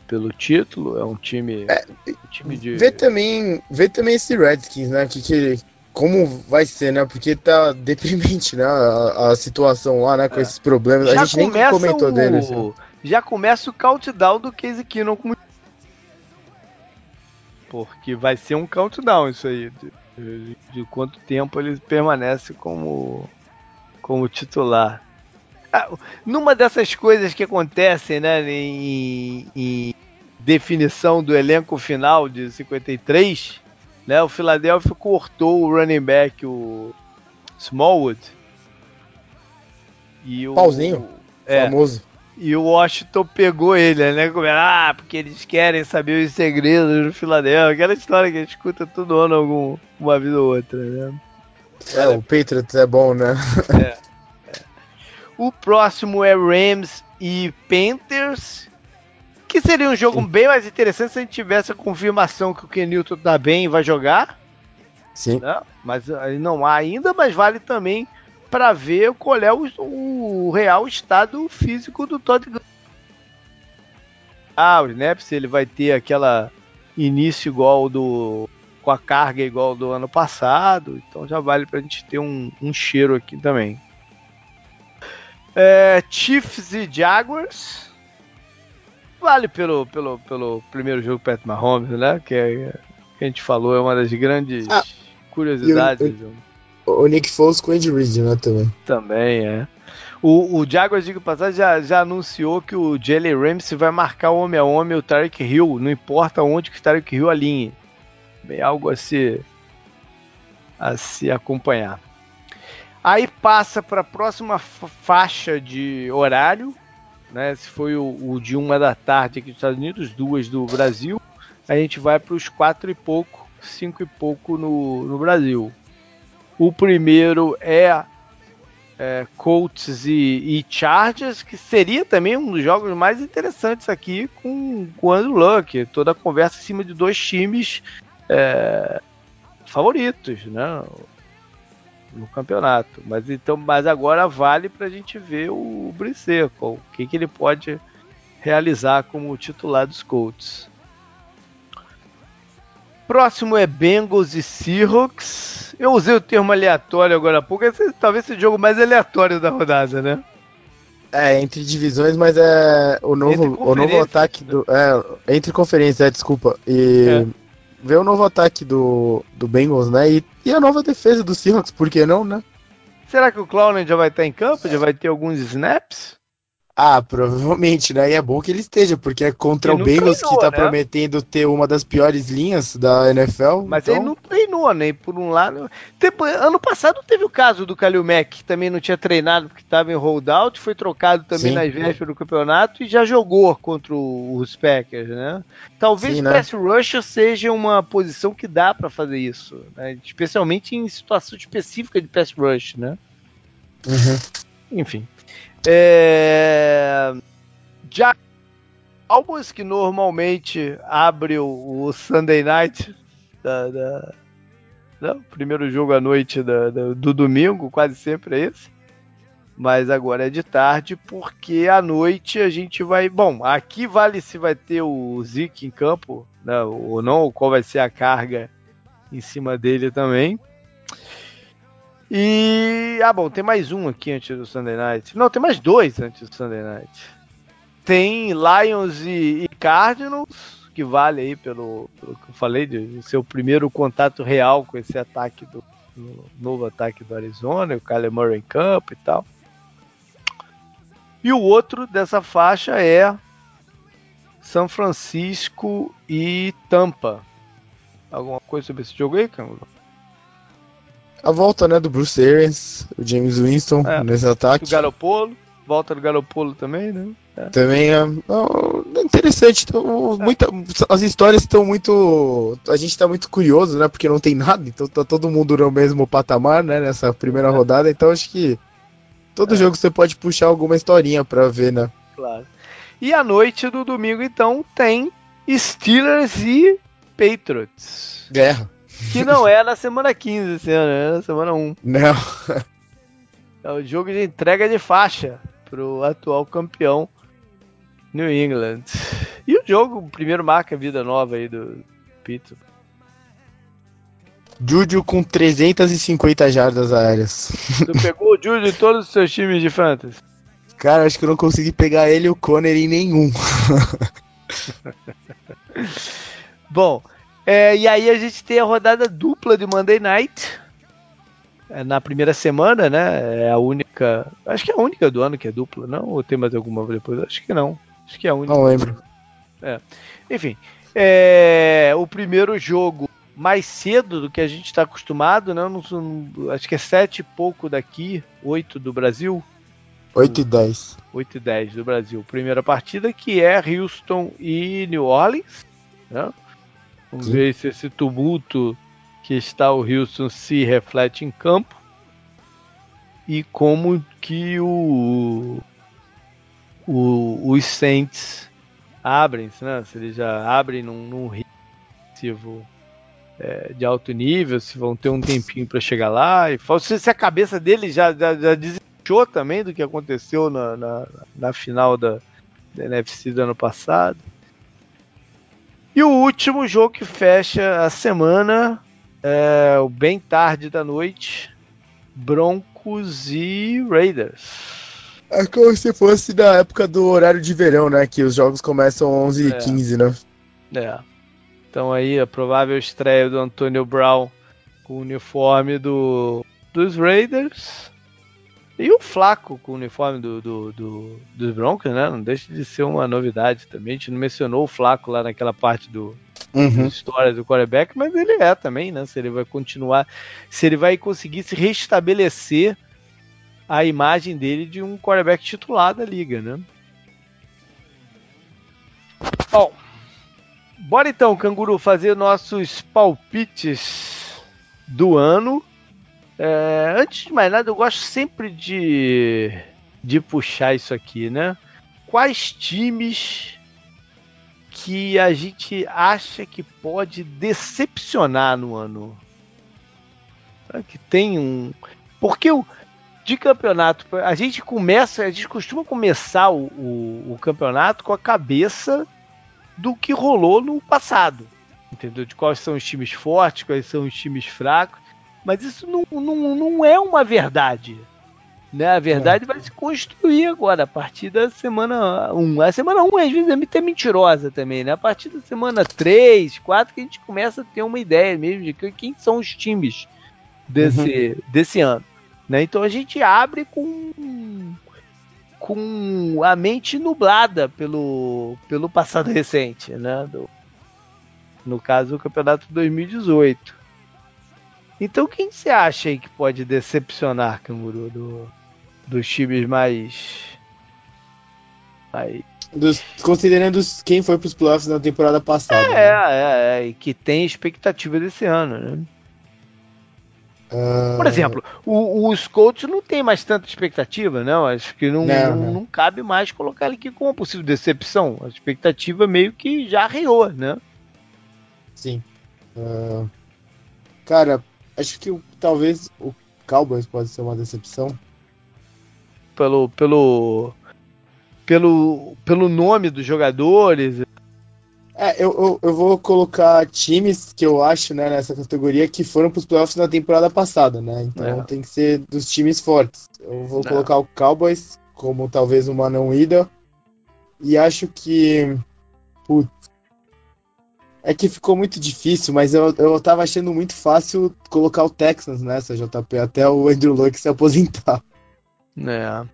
pelo título. É um time, é, um time de. Vê também, vê também esse Redskins, né? Que, que, como vai ser, né? Porque tá deprimente, né? A, a situação lá, né? Com é. esses problemas. Já a gente nem comentou o... deles. Né? Já começa o countdown do Case Keenum como. Porque vai ser um countdown isso aí. De, de quanto tempo ele permanece como, como titular. Ah, numa dessas coisas que acontecem, né, em, em, definição do elenco final de 53, né, o Philadelphia cortou o running back, o Smallwood. E o, Pauzinho, é, famoso. E o Washington pegou ele, né? Como, ah, porque eles querem saber os segredos do Philadelphia. Aquela história que a gente escuta todo ano algum, uma vez ou outra, né? É, o Patriots é bom, né? É, é. O próximo é Rams e Panthers. Que seria um jogo Sim. bem mais interessante se a gente tivesse a confirmação que o Kenilton tá bem e vai jogar. Sim. Né? Mas não há ainda, mas vale também para ver qual é o, o, real estado físico do Todd Ah, né? Se ele vai ter aquela início igual do. com a carga igual do ano passado. Então já vale pra gente ter um, um cheiro aqui também. É, Chiefs e Jaguars. Vale pelo, pelo, pelo primeiro jogo Pat Mahomes, né? Que, é, que a gente falou, é uma das grandes ah, curiosidades. Eu, eu o Nick Foles com o Andy Reid, né, também. Também, é. O, o Jaguars, digo passar, já, já anunciou que o Jalen Ramsey vai marcar homem a homem o Tarek Hill, não importa onde que o Tarek Hill alinhe. Bem, algo a se, a se acompanhar. Aí passa para a próxima faixa de horário, né? Se foi o, o, de uma da tarde aqui dos Estados Unidos, duas do Brasil, a gente vai para os quatro e pouco, cinco e pouco no, no Brasil. O primeiro é, é Colts e, e, Chargers, que seria também um dos jogos mais interessantes aqui com, com o Andrew Luck. Toda a conversa em cima de dois times é, favoritos, né? No campeonato. Mas então, mas agora vale para a gente ver o Brisseco, o que, que ele pode realizar como titular dos Colts. Próximo é Bengals e Seahawks. Eu usei o termo aleatório agora há pouco. Esse, talvez seja o jogo mais aleatório da rodada, né? É, entre divisões, mas é o novo, o novo ataque do. É, entre conferências, é, desculpa. E é. ver o novo ataque do, do Bengals, né? E, e a nova defesa do Seahawks, por que não, né? Será que o Clown já vai estar em campo? Já vai ter alguns snaps? Ah, provavelmente, né? E é bom que ele esteja, porque é contra ele o Bengals treinou, que tá né? prometendo ter uma das piores linhas da NFL. Mas então... ele não treinou né? Por um lado. Tipo, ano passado teve o caso do Kalil Mack, que também não tinha treinado porque estava em holdout, foi trocado também Sim. nas vésperas do campeonato e já jogou contra os Packers, né? Talvez Sim, o né? pass rusher seja uma posição que dá para fazer isso, né? especialmente em situação específica de pass rush, né? Uhum. Enfim. É... Já Cowboys, que normalmente abre o, o Sunday Night da, da, né, primeiro jogo à noite da, da, do domingo, quase sempre é esse. Mas agora é de tarde, porque à noite a gente vai. Bom, aqui vale se vai ter o Zeke em campo, né, ou não, qual vai ser a carga em cima dele também. E. Ah, bom, tem mais um aqui antes do Sunday Night. Não, tem mais dois antes do Sunday Night tem Lions e, e Cardinals, que vale aí pelo, pelo, que eu falei, de ser o primeiro contato real com esse ataque do, do novo ataque do Arizona, o Kyler Murray em campo e tal. E o outro dessa faixa é São Francisco e Tampa. Alguma coisa sobre esse jogo aí, Camilo? A volta, né, do Bruce Arians, o James Winston é, nesse ataque. O Garopolo, volta do Garopolo também, né? Também é, é interessante. Então, muita, as histórias estão muito. A gente está muito curioso, né? Porque não tem nada, então tá todo mundo no mesmo patamar, né? Nessa primeira é. rodada. Então acho que todo é. jogo você pode puxar alguma historinha para ver, né? Claro. E a noite do domingo, então, tem Steelers e Patriots. Guerra. Que não é na semana 15 esse ano, é na semana 1. Não. *laughs* É o jogo de entrega de faixa pro atual campeão New England. E o jogo, o primeiro marca vida nova aí do Pito. Júlio com 350 jardas aéreas. Tu pegou o Júlio em todos os seus times de fantasy? Cara, acho que eu não consegui pegar ele e o Conner em nenhum. *laughs* Bom, é, e aí a gente tem a rodada dupla de Monday Night. É na primeira semana, né? É a única. Acho que é a única do ano que é dupla, não? Ou tem mais alguma depois? Acho que não. Acho que é a única. Não lembro. É. Enfim, é, o primeiro jogo mais cedo do que a gente está acostumado, né? Não, acho que é sete e pouco daqui, oito do Brasil. 8 e 10. 8 e 10 do Brasil. Primeira partida que é Houston e New Orleans. Né? Vamos ver se esse tumulto que está o Houston se reflete em campo e como que o o, os Saints abrem, né? Se eles já abrem num, num ritmo é, de alto nível, se vão ter um tempinho para chegar lá. E se, se a cabeça dele já, já, já desistiu também do que aconteceu na, na, na final da, da NFC do ano passado. E o último jogo que fecha a semana é o bem tarde da noite, Broncos e Raiders. É como se fosse da época do horário de verão, né? Que os jogos começam 11 h 15 né? É. Então aí a provável estreia do Antonio Brown com o uniforme do, dos Raiders. E o Flaco com o uniforme do, do, do, dos Broncos, né? Não deixa de ser uma novidade também. A gente não mencionou o Flaco lá naquela parte do, uhum. história do quarterback, mas ele é também, né? Se ele vai continuar, se ele vai conseguir se restabelecer a imagem dele de um quarterback titular da liga, né? Bom, bora então, Canguru, fazer nossos palpites do ano. É, antes de mais nada, eu gosto sempre de, de puxar isso aqui, né? Quais times que a gente acha que pode decepcionar no ano? Que tem um. Porque o de campeonato, a gente começa, a gente costuma começar o, o, o, campeonato com a cabeça do que rolou no passado, entendeu? De quais são os times fortes, quais são os times fracos, mas isso não, não, não é uma verdade. Né? A verdade é. vai se construir agora, a partir da semana 1. A semana 1 às vezes é até mentirosa também, né? A partir da semana 3, 4 que a gente começa a ter uma ideia mesmo de quem são os times desse, uhum. desse ano. Né? Então a gente abre com, com a mente nublada pelo, pelo passado recente, né? Do, no caso, o campeonato 2018. Então quem você acha aí que pode decepcionar, Canguru, do, dos times mais. mais... Dos, considerando quem foi para os playoffs na temporada passada. É, né? é, é, e que tem expectativa desse ano, né? Uh... Por exemplo, o, os Colts não tem mais tanta expectativa, não. Acho que não, não, não, não cabe mais colocar ele aqui como uma possível decepção. A expectativa meio que já riou, né? Sim. Uh... Cara, acho que talvez o Cowboys pode ser uma decepção pelo pelo pelo pelo nome dos jogadores. É, eu, eu, eu, vou colocar times que eu acho, né, nessa categoria que foram para os playoffs na temporada passada, né? Então é. tem que ser dos times fortes. Eu vou é. colocar o Cowboys como talvez uma não ida. E acho que. Putz, é que ficou muito difícil, mas eu, eu tava achando muito fácil colocar o Texans nessa, JP, até o Andrew Luck se aposentar. É.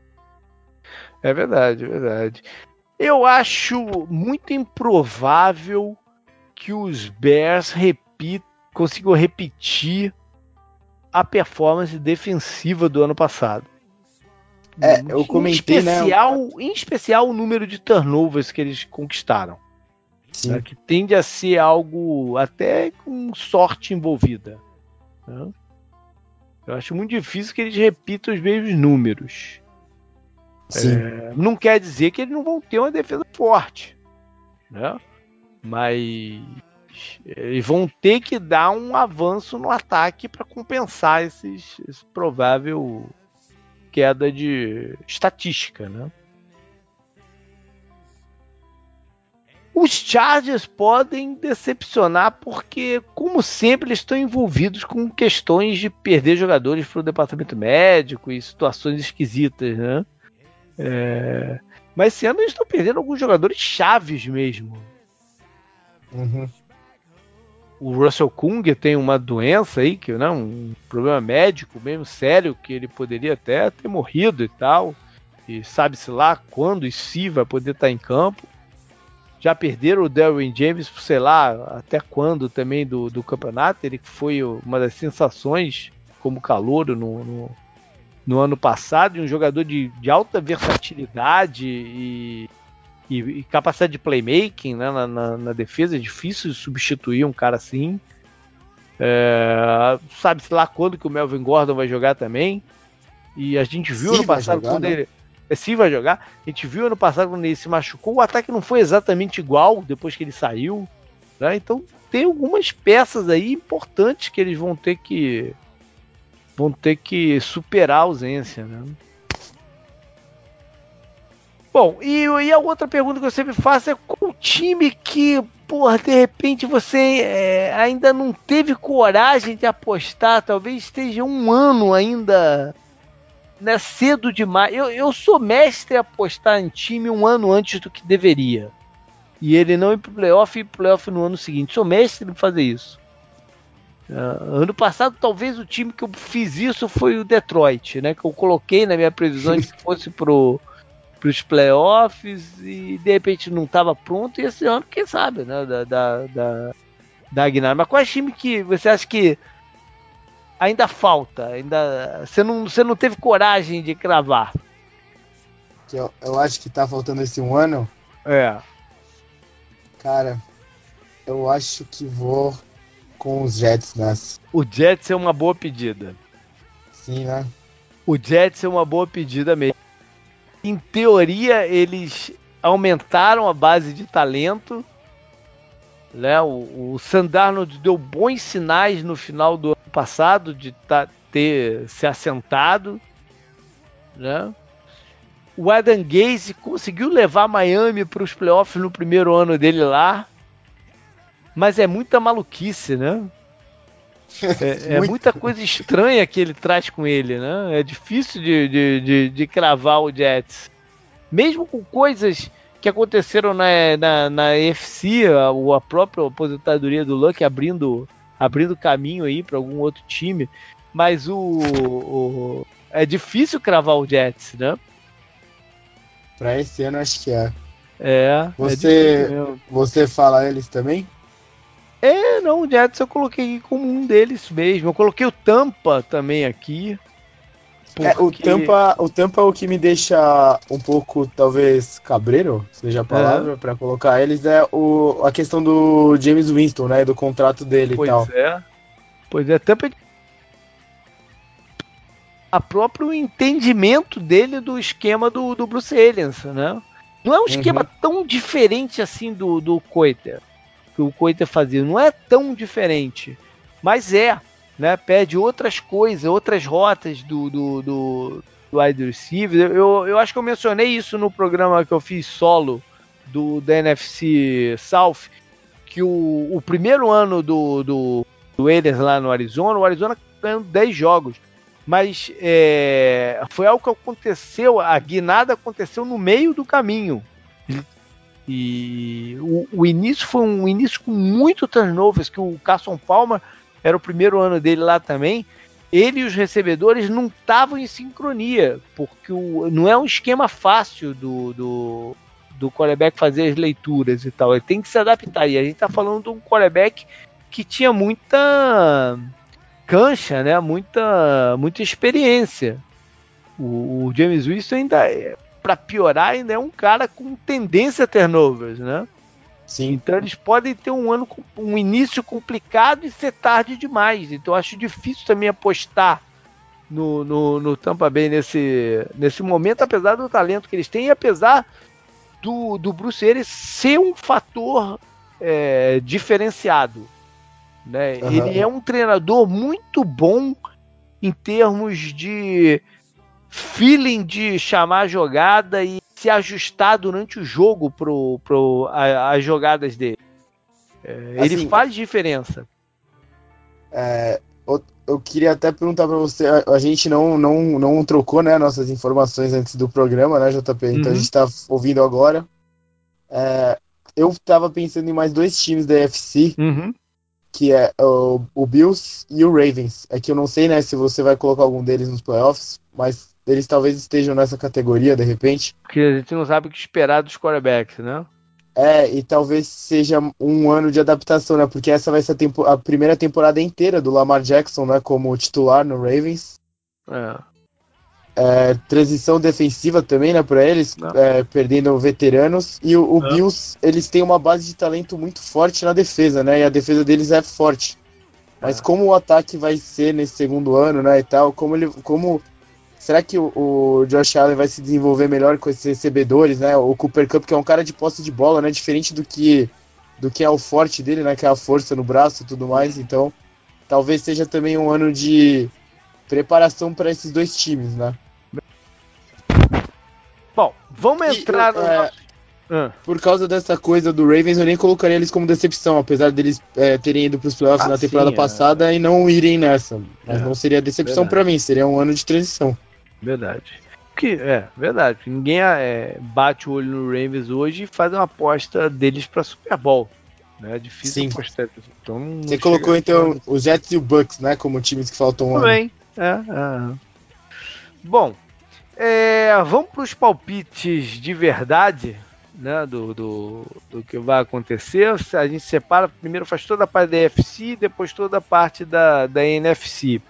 É verdade, é verdade. Eu acho muito improvável que os Bears repit, consigam repetir a performance defensiva do ano passado. É, eu comentei, em né, especial, né? Em especial o número de turnovers que eles conquistaram. Né, que tende a ser algo até com sorte envolvida. Né? Eu acho muito difícil que eles repitam os mesmos números. É, não quer dizer que eles não vão ter uma defesa forte, né? Mas eles vão ter que dar um avanço no ataque para compensar esses, esse provável queda de estatística, né? Os Chargers podem decepcionar porque, como sempre, eles estão envolvidos com questões de perder jogadores para o departamento médico e situações esquisitas, né? É... Mas esse ano eles estão perdendo alguns jogadores chaves mesmo. Uhum. O Russell Kung tem uma doença aí, que não, né, um problema médico mesmo sério, que ele poderia até ter morrido e tal. E sabe-se lá quando e se vai poder estar em campo já perderam o Derwin James, sei lá, até quando também do, do campeonato. Ele foi uma das sensações como calouro no, no, no ano passado, e um jogador de, de alta versatilidade e, e, e, capacidade de playmaking né, na, na, na, defesa. É difícil substituir um cara assim. É, Sabe-se lá quando que o Melvin Gordon vai jogar também. E a gente viu Sim, no passado jogar, quando né? ele é, sim vai jogar. A gente viu ano passado quando ele se machucou, o ataque não foi exatamente igual depois que ele saiu. Né? Então tem algumas peças aí importantes que eles vão ter que vão ter que superar a ausência. Né? Bom, e, e, a outra pergunta que eu sempre faço é qual time que, porra, de repente você é, ainda não teve coragem de apostar, talvez esteja um ano ainda né, cedo demais. Eu, eu sou mestre a apostar em time um ano antes do que deveria. E ele não ir pro playoff e playoff no ano seguinte. Sou mestre em fazer isso. Uh, ano passado, talvez o time que eu fiz isso foi o Detroit, né? Que eu coloquei na minha previsão *laughs* que fosse pro os playoffs e de repente não estava pronto. E esse ano, quem sabe, né? Da, da, da, da. Mas qual é o time que você acha que ainda falta, ainda você não, você não teve coragem de cravar. Eu, eu acho que tá faltando esse um ano. É. Cara, eu acho que vou com os Jets nessa. O Jets é uma boa pedida. Sim, né? O Jets é uma boa pedida mesmo. Em teoria, eles aumentaram a base de talento. Né? O, o Sandarnold deu bons sinais no final do passado de tá, ter se assentado, né? O Adam Gaze conseguiu levar Miami para os playoffs no primeiro ano dele lá, mas é muita maluquice, né? É, *laughs* é muita coisa estranha que ele traz com ele, né? É difícil de, de, de, de cravar o Jets. Mesmo com coisas que aconteceram na, na, na EFC, a, a própria aposentadoria do Luck abrindo abrindo caminho aí para algum outro time. Mas o, o, é difícil cravar o Jets, né? Para esse ano acho que é. É. é você, é você fala eles também? É, não, o Jets eu coloquei como um deles mesmo. Eu coloquei o Tampa também aqui. Porque... É, o, Tampa, o Tampa é o que me deixa um pouco, talvez, cabreiro, seja a palavra, é. para colocar eles, é o, a questão do James Winston, né? Do contrato dele pois e tal. Pois é. Pois é, Tampa a próprio entendimento dele do esquema do, do Bruce Arians, né? Não é um esquema uhum. tão diferente assim do, do Coiter, que o Coiter fazia. Não é tão diferente, mas é né? Pede outras coisas, outras rotas do, do, do, do wide receiver. Eu, eu acho que eu mencionei isso no programa que eu fiz solo do, da NFC South, que o, o primeiro ano do, do, do Eles lá no Arizona, o Arizona ganhou 10 jogos. Mas é, foi algo que aconteceu, a guinada aconteceu no meio do caminho. E o, o início foi um início com muito turnovers, que o Carson Palmer era o primeiro ano dele lá também, ele e os recebedores não estavam em sincronia, porque o, não é um esquema fácil do, do, do quarterback fazer as leituras e tal. Ele tem que se adaptar. E a gente está falando de um quarterback que tinha muita cancha, né? muita, muita experiência. O, o James Winston ainda, é, para piorar, ainda é um cara com tendência a turnovers, né? Sim. Então eles podem ter um ano um início complicado e ser tarde demais. Então acho difícil também apostar no, no, no Tampa Bay nesse, nesse momento, apesar do talento que eles têm e apesar do, do Bruce Arias ser um fator é, diferenciado. Né? Uhum. Ele é um treinador muito bom em termos de feeling de chamar a jogada e se ajustar durante o jogo pro, pro, a, as jogadas dele. É, assim, ele faz diferença. É, eu, eu, queria até perguntar para você, a, a, gente não, não, não trocou né, nossas informações antes do programa, né, JP? Então uhum. a gente está ouvindo agora. É, eu estava pensando em mais dois times da UFC, uhum. que é o, o Bills e o Ravens. É que eu não sei né, se você vai colocar algum deles nos playoffs, mas eles talvez estejam nessa categoria de repente. Porque a gente não sabe o que esperar dos quarterbacks, né? É, e talvez seja um ano de adaptação, né? Porque essa vai ser a, tempo a primeira temporada inteira do Lamar Jackson, né? Como titular no Ravens. É. é transição defensiva também, né? Para eles, é, perdendo veteranos. E o, o Bills, eles têm uma base de talento muito forte na defesa, né? E a defesa deles é forte. Mas é. como o ataque vai ser nesse segundo ano, né? E tal, como ele, como Será que o, o, Josh Allen vai se desenvolver melhor com esses recebedores, né? O Cooper Cup, que é um cara de posse de bola, né? Diferente do que do que é o forte dele, né? Que é a força no braço e tudo mais. Então, talvez seja também um ano de preparação para esses dois times, né? Bom, vamos entrar e, no. É, ah. Por causa dessa coisa do Ravens, eu nem colocaria eles como decepção, apesar deles é, terem ido para os playoffs ah, na temporada sim, é. passada é. e não irem nessa. Mas é, não seria decepção para mim, seria um ano de transição. Verdade. Que, é, verdade. Ninguém é, bate o olho no Ravens hoje e faz uma aposta deles para Super Bowl. Né? É difícil Sim. apostar. Então, Você colocou então os Jets e o Bucks, né? Como times que faltam um Também. É, é. Bom, é, vamos para os palpites de verdade, né? Do, do, do, que vai acontecer. A gente separa, primeiro faz toda a parte da NFC, depois toda a parte da, da NFC.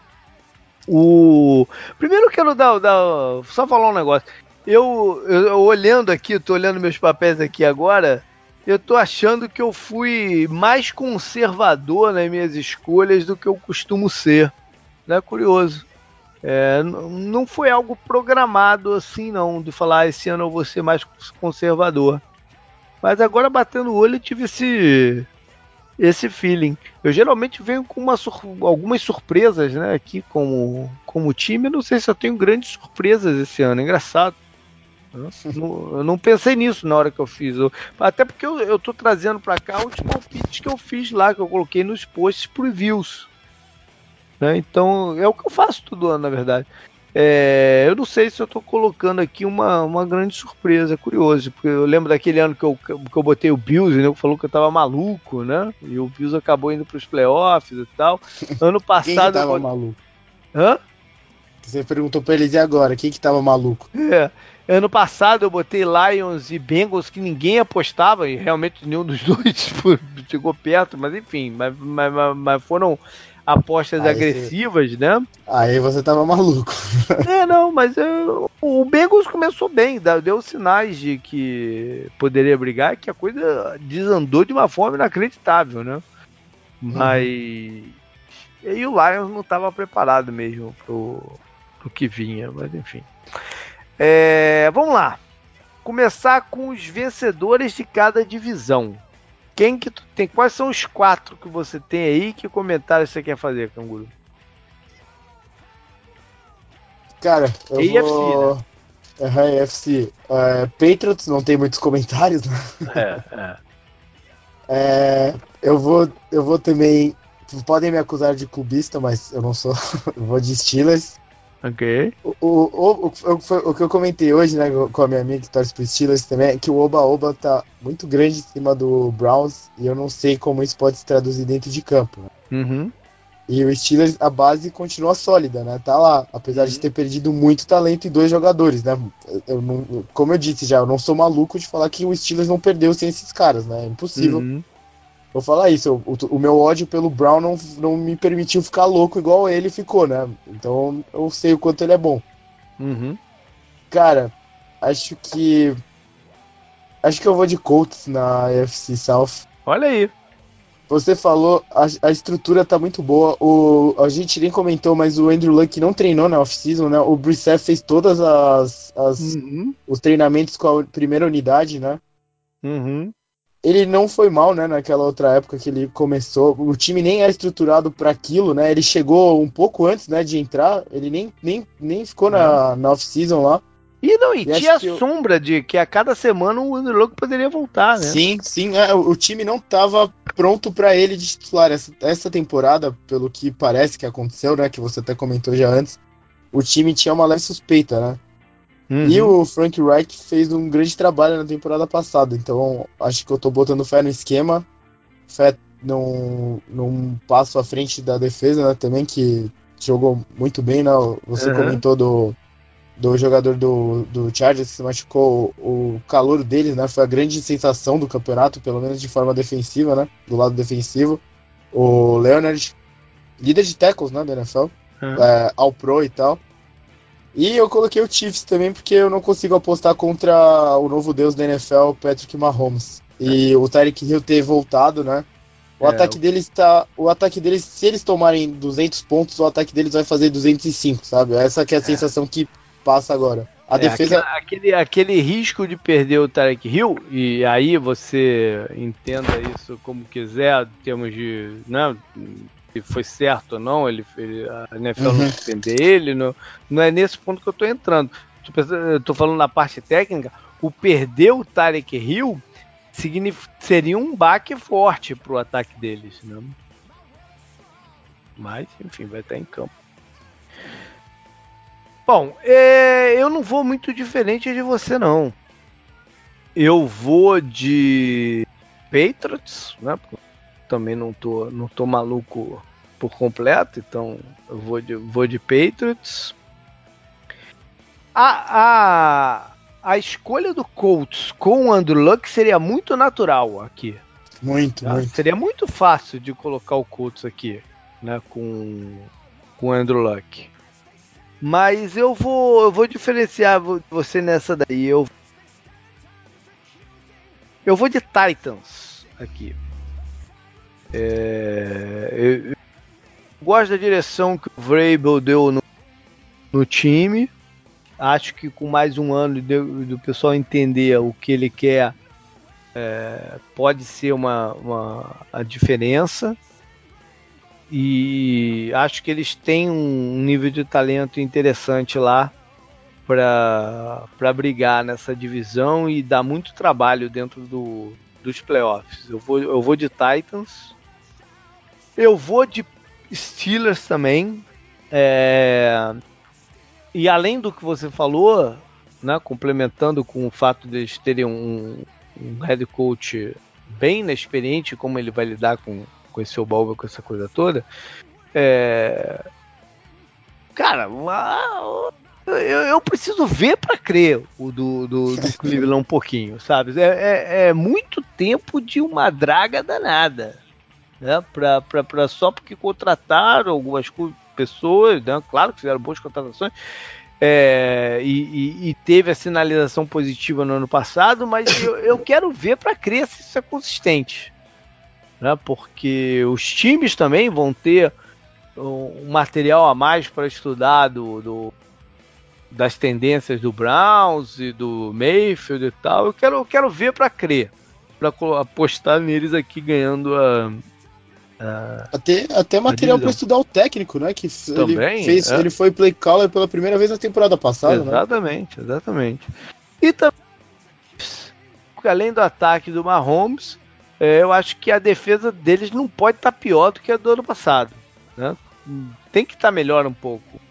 O primeiro quero dar, dar, só falar um negócio. Eu, eu, eu olhando aqui, tô olhando meus papéis aqui agora, eu tô achando que eu fui mais conservador nas minhas escolhas do que eu costumo ser. Né? Curioso. É, não foi algo programado assim, não, de falar ah, esse ano eu vou ser mais conservador. Mas agora batendo o olho eu tive esse, esse feeling. Eu geralmente venho com uma sur algumas surpresas, né, aqui como, como time. não sei se eu tenho grandes surpresas esse ano, engraçado. Eu não, eu não pensei nisso na hora que eu fiz. Eu, até porque eu, eu tô trazendo para cá os palpites que eu fiz lá, que eu coloquei nos posts previews. Né? Então é o que eu faço todo ano, na verdade. É, eu não sei se eu estou colocando aqui uma, uma grande surpresa, curioso, porque eu lembro daquele ano que eu, que eu botei o Bills, né, falou que eu tava maluco, né? E o Bills acabou indo para os playoffs e tal. *laughs* Ano passado. Quem que maluco? Hã? Você perguntou pra eles e agora, quem que tava maluco? É. Ano passado eu botei Lions e Bengals que ninguém apostava, e realmente nenhum dos *laughs* dois chegou perto, mas enfim, mas, mas, mas foram apostas aí agressivas, você... né? Aí você tava maluco. *laughs* É, não, mas eu, o Bengals começou bem, deu sinais de que poderia brigar, que a coisa desandou de uma forma inacreditável, né? Mas. Uhum. E o Lions não estava preparado mesmo pro, pro que vinha, mas enfim. É, vamos lá. Começar com os vencedores de cada divisão. Quem que tu tem? Quais são os quatro que você tem aí? Que comentário você quer fazer, Canguru? Cara, eu AFC, vou... né? Uhum, AFC. Uh, Patriots não tem muitos comentários, né? É, *laughs* é. é, eu vou, eu vou também. Podem me acusar de clubista, mas eu não sou. *laughs* eu vou de Steelers. Ok. O, o, o, o, que eu comentei hoje, né, com a minha amiga que torce pro Steelers também, é que o Oba-Oba tá muito grande em cima do Browns e eu não sei como isso pode se traduzir dentro de campo. Né? Uhum. E o Steelers, a base continua sólida, né? Tá lá, apesar uhum. de ter perdido muito talento em dois jogadores, né? Eu não, como eu disse já, eu não sou maluco de falar que o Steelers não perdeu sem esses caras, né? É impossível. Uhum. Vou falar isso, o, o, meu ódio pelo Brown não, não me permitiu ficar louco igual ele ficou, né? Então eu sei o quanto ele é bom. Uhum. Cara, acho que. Acho que eu vou de Colts na UFC South. Olha aí. Você falou, a, a estrutura tá muito boa. O, a gente nem comentou, mas o Andrew Luck não treinou na off-season, né? O Brissett fez todas as, as uhum. os treinamentos com a primeira unidade, né? Uhum ele não foi mal, né, naquela outra época que ele começou. O time nem era estruturado para aquilo, né? Ele chegou um pouco antes, né, de entrar. Ele nem, nem, nem ficou na, na off-season lá. E não, e, e tinha a sombra eu... de que a cada semana o Underlock poderia voltar, né? Sim, sim. É, o, o, time não estava pronto para ele de titular. Essa, essa temporada, pelo que parece que aconteceu, né? Que você até comentou já antes, o time tinha uma leve suspeita, né? Uhum. E o Frank Reich fez um grande trabalho na temporada passada, então acho que eu tô botando fé no esquema, fé num, num passo à frente da defesa né, também, que jogou muito bem, né? Você uhum. comentou do, do jogador do, do Chargers que se machucou, o calor dele, né? Foi a grande sensação do campeonato, pelo menos de forma defensiva, né? Do lado defensivo. O Leonard, líder de tackles, né, da NFL, uhum. é, ao pro e tal. E eu coloquei o Chiefs também porque eu não consigo apostar contra o novo deus da NFL, Patrick Mahomes. E é. o Tyreek Hill ter voltado, né? O é, ataque deles tá, o ataque deles, se eles tomarem 200 pontos, o ataque deles vai fazer 205, sabe? Essa que é a é. sensação que passa agora. A é, defesa aquele, aquele risco de perder o Tarek Hill e aí você entenda isso como quiser, em termos de, né, se foi certo ou não, ele, ele a NFL uhum. não suspender ele, não, não é nesse ponto que eu estou entrando. Tô falando na parte técnica, o perder o Tarek Hill seria um baque forte para o ataque deles. Né? Mas, enfim, vai estar em campo. Bom, é, eu não vou muito diferente de você, não. Eu vou de Patriots, né? Também não tô, não tô maluco por completo, então eu vou de, vou de Patriots. A, a, a escolha do Colts com o Andrew Luck seria muito natural aqui. Muito, tá? muito. Seria muito fácil de colocar o Colts aqui, né, com, com o Andrew Luck. Mas eu vou, eu vou diferenciar você nessa daí. Eu, eu vou de Titans aqui. É, eu, gosto da direção que o Vrabel deu no, no time. Acho que com mais um ano do, do pessoal entender o que ele quer, é, pode ser uma, uma a diferença. E acho que eles têm um nível de talento interessante lá para brigar nessa divisão e dar muito trabalho dentro do, dos playoffs. Eu vou, eu vou de Titans. Eu vou de Steelers também. É... E além do que você falou, né, complementando com o fato de eles terem um, um head coach bem inexperiente, como ele vai lidar com, com esse Obalba, com essa coisa toda. É... Cara, uma... eu, eu preciso ver para crer o do, do, do *laughs* Cleveland um pouquinho, sabe? É, é, é, muito tempo de uma draga danada. Né? Pra, pra, pra só porque contrataram algumas pessoas, né? claro que fizeram boas contratações, é, e, e, e, teve a sinalização positiva no ano passado, mas eu, eu quero ver para crer se isso é consistente. Né? Porque os times também vão ter um material a mais para estudar do, do, das tendências do Browns e do Mayfield e tal. Eu quero, eu quero ver para crer, para apostar neles aqui ganhando a, até, até material para estudar o técnico, né? Que Também, ele fez, é. ele foi play caller pela primeira vez na temporada passada, né? Exatamente, né? exatamente. E também, além do ataque do Mahomes, é, eu acho que a defesa deles não pode estar tá pior do que a do ano passado, né? Tem que estar tá melhor um pouco.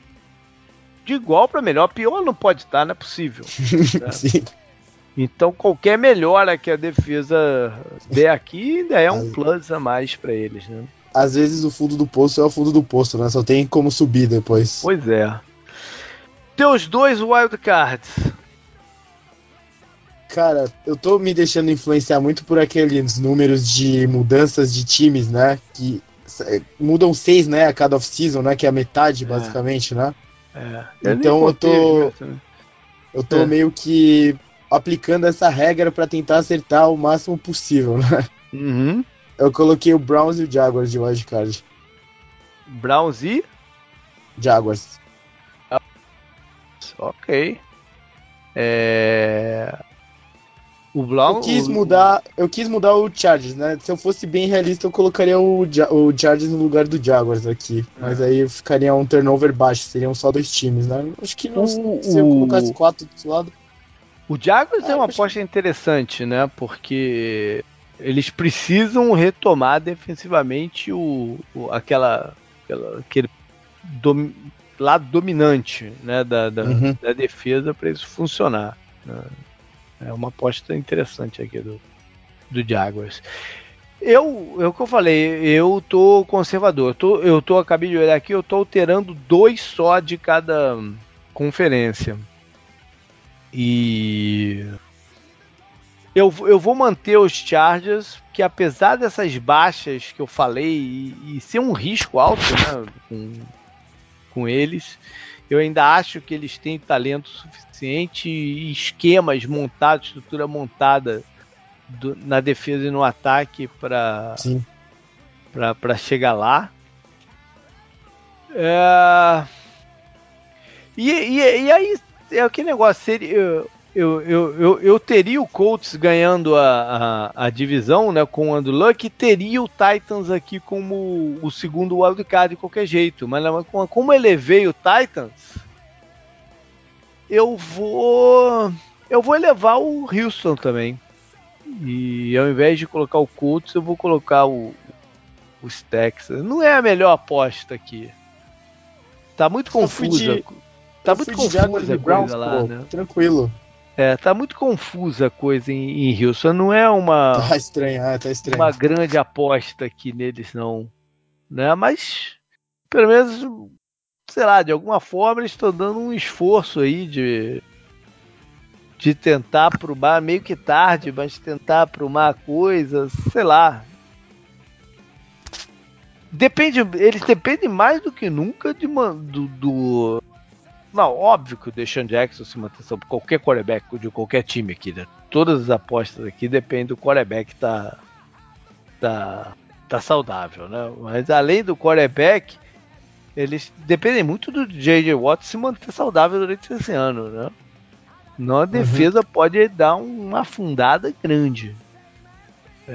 De igual para melhor, pior não pode estar, tá, não é possível. *laughs* Né? Sim. Então qualquer melhora que a defesa der aqui ainda é um plus a mais para eles, né? Às vezes o fundo do poço é o fundo do poço, né? Só tem como subir depois. Pois é. Teus dois wildcards. Cara, eu tô me deixando influenciar muito por aqueles números de mudanças de times, né? Que é, mudam seis, né, a cada off-season, né? Que é a metade, é. basicamente, né? É. Então eu, eu tô. Eu tô é. meio que aplicando essa regra para tentar acertar o máximo possível, né? Uhum. Eu coloquei o Browns e o Jaguars de wildcard. Browns e? Jaguars. Ok. É... O Brown, eu quis mudar, eu quis mudar o Chargers, né? Se eu fosse bem realista, eu colocaria o, o Chargers no lugar do Jaguars aqui. Mas é. aí ficaria um turnover baixo, seriam só dois times, né? Acho que não, o, se eu colocasse quatro do lado. O Jaguars é, é uma aposta interessante, né? Porque eles precisam retomar defensivamente o, o aquela, aquela, aquele dom, lado dominante né, da, da, uhum. da defesa para isso funcionar. Né? É uma aposta interessante aqui do, do Jaguars. Eu, é o que eu falei, eu tô conservador. Eu tô, eu tô, acabei de olhar aqui, eu tô alterando dois só de cada conferência. E eu, eu vou manter os Chargers, que apesar dessas baixas que eu falei e, e ser um risco alto né, com, com eles, eu ainda acho que eles têm talento suficiente e esquemas montados, estrutura montada do, na defesa e no ataque para chegar lá. É... E, e, e, aí é aquele negócio, seria, eu, eu, eu, eu, eu teria o Colts ganhando a, a, a, divisão né, com o Andrew Luck e teria o Titans aqui como o segundo wildcard de qualquer jeito. Mas como elevei o Titans, eu vou. Eu vou elevar o Houston também. E ao invés de colocar o Colts, eu vou colocar o, os Texas. Não é a melhor aposta aqui. Tá muito confusa. Tá muito confusa a coisa lá, pô, né? Tranquilo. É, tá muito confusa a coisa em, em Houston. Não é uma. *laughs* Tá estranho, é, tá estranho. Uma grande aposta aqui neles, não. Né? Mas, pelo menos, sei lá, de alguma forma eles estão dando um esforço aí de. De tentar aprumar, meio que tarde, mas tentar aprumar a coisa, sei lá. Depende, eles dependem mais do que nunca de, do, do não, óbvio que o Deshaun Jackson se mantém sobre qualquer quarterback de qualquer time aqui, né? Todas as apostas aqui dependem do quarterback tá, tá, tá saudável, né? Mas além do quarterback, eles dependem muito do J.J. Watt se manter saudável durante esse ano, né? Não a uhum. defesa uhum. pode dar uma afundada grande.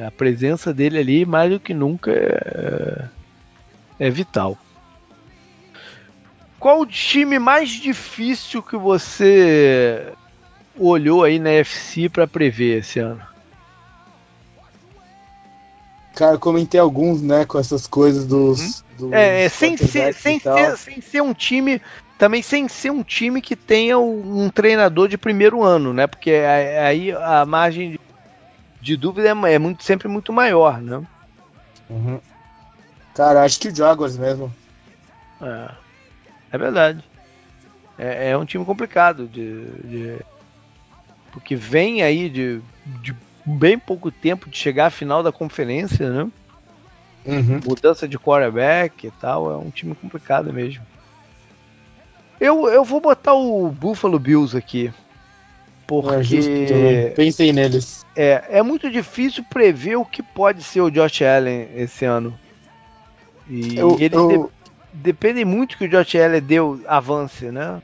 A presença dele ali, mais do que nunca, é, é vital. Qual o time mais difícil que você olhou aí na FC para prever esse ano? Cara, comentei alguns, né, com essas coisas dos. Hum? dos é, sem, ser, sem, ser, sem ser um time. Também sem ser um time que tenha um, treinador de primeiro ano, né? Porque aí a margem de dúvida é, é muito, sempre muito maior, né? Uhum. Cara, acho que o Jaguars mesmo. É. É verdade. É, é um time complicado de, de, porque vem aí de, de bem pouco tempo de chegar à final da conferência, né? Uhum. Mudança de quarterback e tal, é um time complicado mesmo. Eu, eu vou botar o Buffalo Bills aqui. Porque. É Pensei neles. É, é muito difícil prever o que pode ser o Josh Allen esse ano. E eu, eles eu... de, dependem muito que o Josh Allen deu avance, né?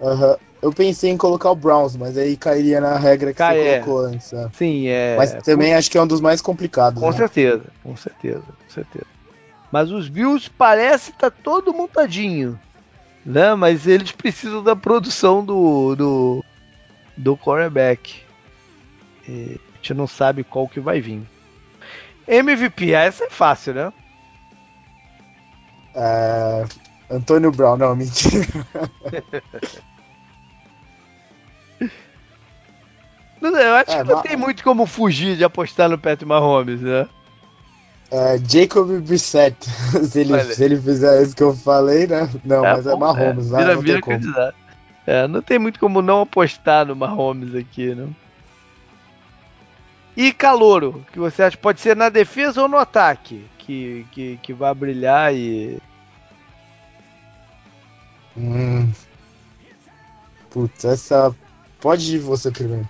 Uhum. Eu pensei em colocar o Browns, mas aí cairia na regra que Cai, você é. colocou antes. É. Sim, é. Mas também acho que é um dos mais complicados. Com né? certeza, com certeza, com certeza. Mas os Bills parece estar tá todo montadinho, né? Mas eles precisam da produção do do, do quarterback. E a gente não sabe qual que vai vir. MVP, essa é fácil, né? É... Antônio Brown, não, mentira. *laughs* eu acho é, que não tem muito como fugir de apostar no Patrick Mahomes, né? É, Jacob Brissett. *laughs* se, ele, se ele fizer isso que eu falei, né? Não, é, mas é Mahomes, é, vira, não vira candidato. É, não tem muito como não apostar no Mahomes aqui, né? E Calouro, que você acha pode ser na defesa ou no ataque? Que, que, que vai brilhar e. Hum. Putz, essa. Pode ir você primeiro.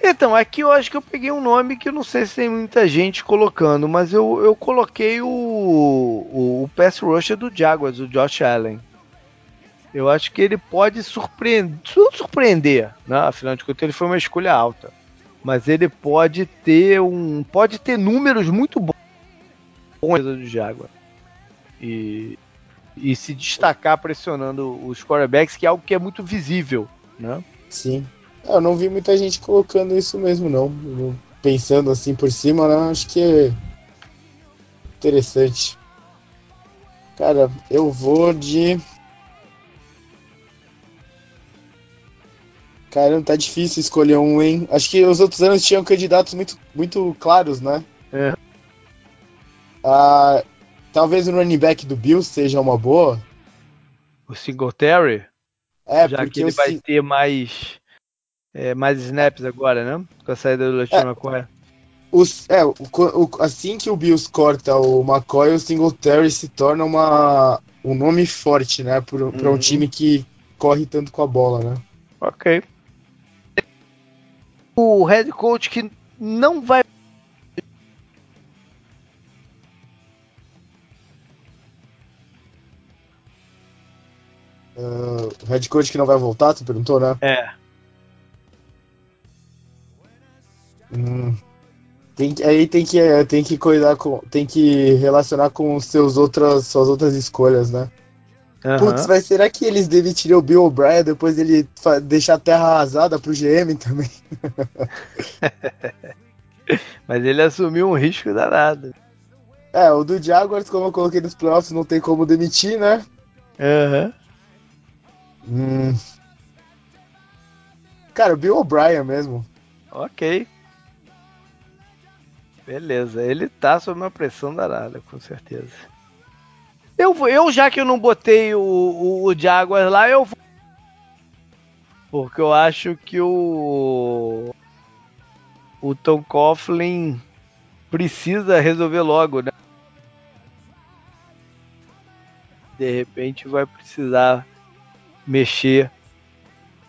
Então, aqui eu acho que eu peguei um nome que eu não sei se tem muita gente colocando, mas eu, eu coloquei o, o, o pass rusher do Jaguars, o Josh Allen. Eu acho que ele pode surpreender, surpreender, né? Afinal de contas, ele foi uma escolha alta. Mas ele pode ter um. Pode ter números muito bons do Jaguar. E, e se destacar pressionando os quarterbacks, que é algo que é muito visível, né? Sim. Eu não vi muita gente colocando isso mesmo, não. Pensando assim por cima, não, acho que é interessante. Cara, eu vou de. Cara, tá difícil escolher um, hein? Acho que os outros anos tinham candidatos muito, muito claros, né? Ah, talvez o running back do Bills seja uma boa. O Singletary? É, Já que ele vai ter mais é, mais snaps agora, né? Com a saída do LeSean é, McCoy. Os, é, o, o, assim que o Bills corta o McCoy, o Singletary se torna uma, um nome forte, né? Para uhum. um time que corre tanto com a bola, né? Ok. O head coach que não vai Uh, head coach que não vai voltar, tu perguntou, né? É. Hum, tem aí tem que, tem que cuidar com. Tem que relacionar com seus outras, suas outras escolhas, né? Uhum. Putz, mas será que eles demitiriam o Bill O'Brien depois dele deixar a terra arrasada pro GM também? *laughs* mas ele assumiu um risco danado. É, o do Jaguars, como eu coloquei nos playoffs, não tem como demitir, né? Aham. Uhum. Hum. Cara, Bill O'Brien mesmo. Ok. Beleza, ele tá sob uma pressão danada, com certeza. Eu, eu já que eu não botei o, o, o Jaguars lá, eu vou. Porque eu acho que o. O Tom Coughlin precisa resolver logo, né? De repente vai precisar mexer,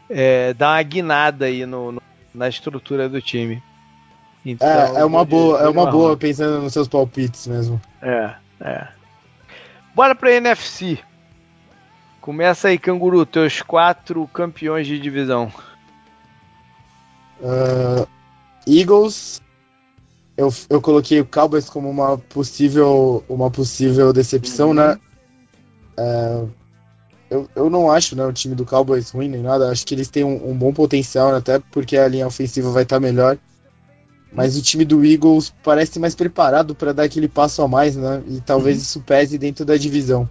é, dar uma guinada aí no, no, na estrutura do time. Então, é, é uma boa, é uma boa pensando nos seus palpites mesmo. É, é. Bora pra NFC. Começa aí, Canguru, teus quatro campeões de divisão. Uh, Eagles. Eu, eu coloquei o Cowboys como uma possível, uma possível decepção, uhum. né? Uh, eu, eu não acho né, o time do Cowboys ruim nem nada. Acho que eles têm um, um bom potencial, né, até porque a linha ofensiva vai estar tá melhor. Mas o time do Eagles parece mais preparado para dar aquele passo a mais, né? E talvez uhum. isso pese dentro da divisão.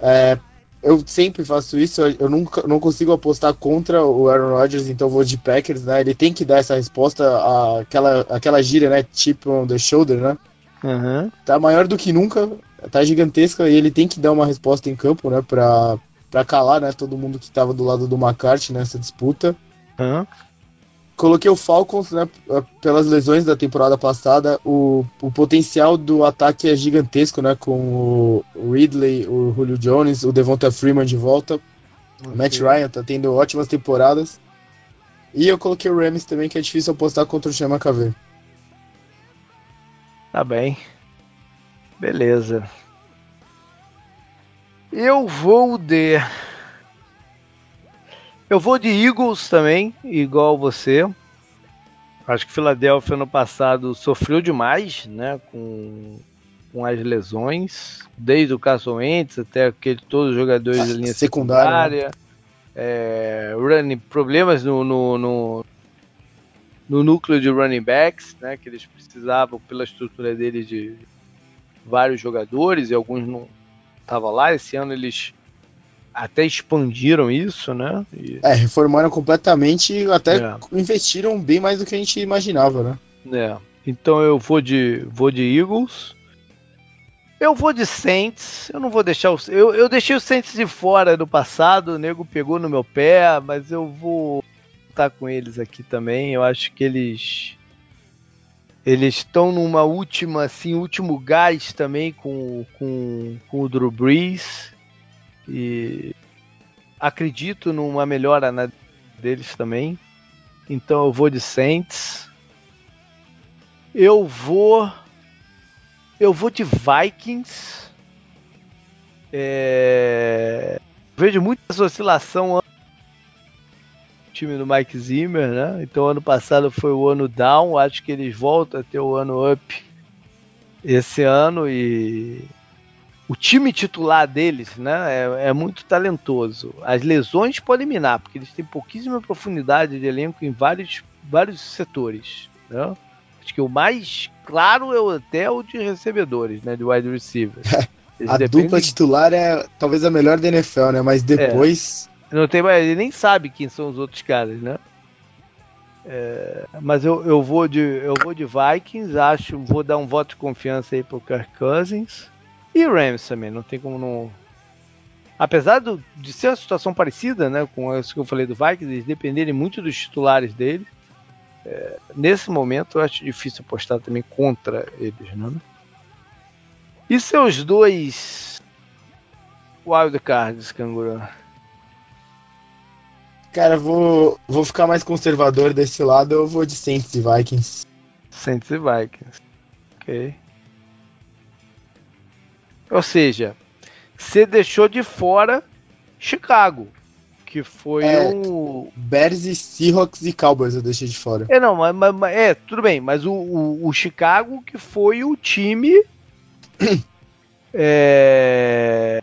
É, eu sempre faço isso, eu nunca não consigo apostar contra o Aaron Rodgers, então vou de Packers, né? Ele tem que dar essa resposta àquela, àquela gíria, né? Tipo on the shoulder, né? Uhum. Tá maior do que nunca, tá gigantesca e ele tem que dar uma resposta em campo, né? Pra, para calar, né, todo mundo que estava do lado do McCarthy nessa disputa. Uhum. Coloquei o Falcons, né, pelas lesões da temporada passada, o, o potencial do ataque é gigantesco, né, com o Ridley, o Julio Jones, o Devonta Freeman de volta. Okay. O Matt Ryan tá tendo ótimas temporadas. E eu coloquei o Rams também, que é difícil apostar contra o Chama KV. Tá bem. Beleza. Eu vou de. Eu vou de Eagles também, igual você. Acho que Philadelphia no passado sofreu demais, né, com, com as lesões, desde o Carson Wentz até aquele, todos os jogadores da linha secundária. secundária é, running, problemas no, no, no, no, núcleo de running backs, né, que eles precisavam pela estrutura deles de vários jogadores e alguns não estavam lá. Esse ano eles até expandiram isso, né? E... É, reformaram completamente e até é. investiram bem mais do que a gente imaginava, né? É. Então eu vou de vou de Eagles. Eu vou de Saints. Eu não vou deixar os eu, eu deixei os Saints de fora do passado, o nego pegou no meu pé, mas eu vou estar com eles aqui também. Eu acho que eles eles estão numa última, assim, último gás também com, com, com o Drew Brees. E acredito numa melhora na deles também. Então eu vou de Saints. Eu vou. Eu vou de Vikings. É, vejo muita oscilação time do Mike Zimmer, né? Então ano passado foi o ano down, acho que eles voltam a ter o ano up esse ano e o time titular deles, né, é, é, muito talentoso. As lesões podem minar, porque eles têm pouquíssima profundidade de elenco em vários, vários setores, né? Acho que o mais claro é até o de recebedores, né, de wide receivers. *laughs* a dupla titular é talvez a melhor da NFL, né? Mas depois não tem mais, ele nem sabe quem são os outros caras, né? É, mas eu, eu vou de eu vou de Vikings, acho, vou dar um voto de confiança aí pro Kirk Cousins e Rams também, não tem como não apesar do, de ser uma situação parecida, né, com isso que eu falei do Vikings, eles dependerem muito dos titulares dele. É, nesse momento eu acho difícil apostar também contra eles, né? E seus dois wildcards, canguru? Cara, vou, vou ficar mais conservador desse lado, eu vou de Saints e Vikings. Saints e Vikings. Ok. Ou seja, você deixou de fora Chicago, que foi é, o. Bears e Seahawks e Cowboys eu deixei de fora. É, não, mas, mas é, tudo bem, mas o, o, o Chicago que foi o time. *clears throat* é,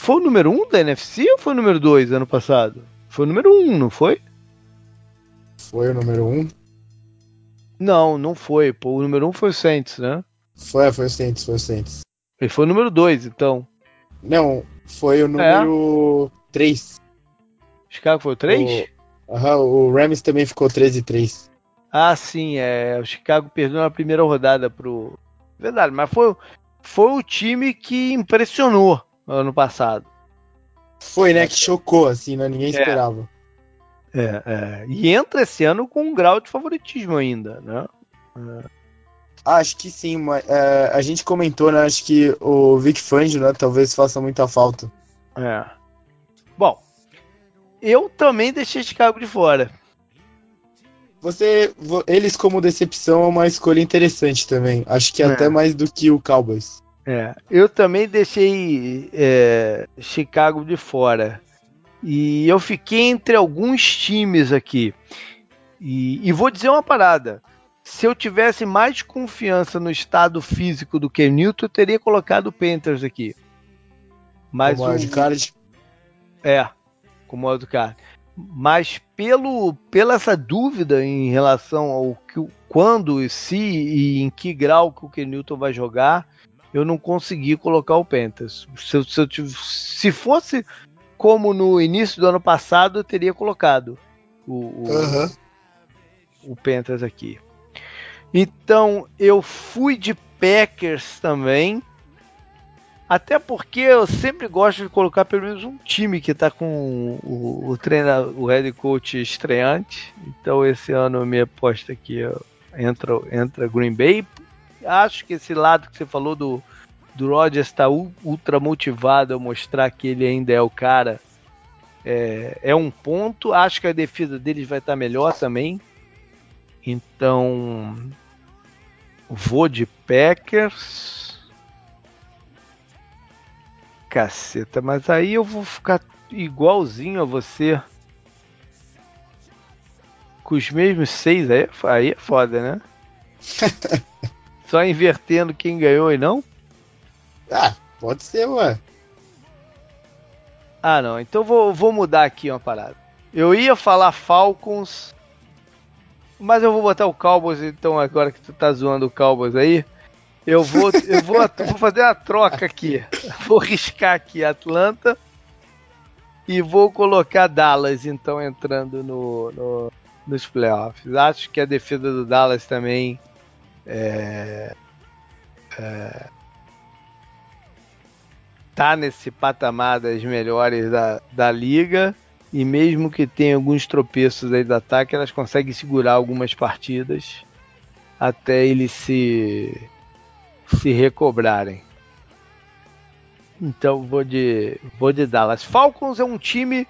foi o número 1 um da NFC ou foi o número 2 ano passado? Foi o número 1, um, não foi? Foi o número 1? Um? Não, não foi. Pô, o número 1 um foi o Saints, né? Foi, foi o Saints, foi o Saints. Ele foi o número 2, então. Não, foi o número 3. É. Chicago foi o 3? Aham, o Rams também ficou 13 e 3. Ah, sim, é. O Chicago perdeu na primeira rodada pro. Verdade, mas foi, foi o time que impressionou ano passado. Foi, né? Que chocou, assim, né? Ninguém é. esperava. É, é. E entra esse ano com um grau de favoritismo ainda, né? É. Acho que sim, mas é, a gente comentou, né? Acho que o Vic Fangio, né? Talvez faça muita falta. É. Bom, eu também deixei Chicago de fora. Você, eles como decepção é uma escolha interessante também. Acho que é. até mais do que o Cowboys. É, eu também deixei é, Chicago de fora. E eu fiquei entre alguns times aqui. E, e, vou dizer uma parada. Se eu tivesse mais confiança no estado físico do que Newton, eu teria colocado o Panthers aqui. Mas como o card. É, como wildcard. Mas pelo, pela essa dúvida em relação ao que, quando, se e em que grau que o Kenilton vai jogar, eu não consegui colocar o Panthers. Se, se, eu, se fosse como no início do ano passado, eu teria colocado o, o, uhum. o Panthers aqui. Então eu fui de Packers também. Até porque eu sempre gosto de colocar pelo menos um time que está com o, o treinador, o head coach estreante. Então esse ano minha aposta aqui entra, entra Green Bay. Acho que esse lado que você falou do, do Rodgers está ultra motivado a mostrar que ele ainda é o cara. É, é um ponto. Acho que a defesa deles vai estar tá melhor também. Então vou de Packers. Caceta, mas aí eu vou ficar igualzinho a você. Com os mesmos seis, aí, é aí é foda, né? *laughs* Só invertendo quem ganhou e não? Ah, pode ser, ué. Ah, não. Então vou, vou mudar aqui uma parada. Eu ia falar Falcons, mas eu vou botar o Cowboys, então, agora que tu tá zoando o Cowboys aí. Eu vou, *laughs* eu vou, vou fazer uma troca aqui. *laughs* Vou riscar aqui Atlanta e vou colocar Dallas, então, entrando no, no, nos playoffs. Acho que a defesa do Dallas também é, é, tá nesse patamar das melhores da, da liga. E mesmo que tenha alguns tropeços aí do ataque, elas conseguem segurar algumas partidas até eles se se recobrarem. Então vou de vou de Dallas. Falcons é um time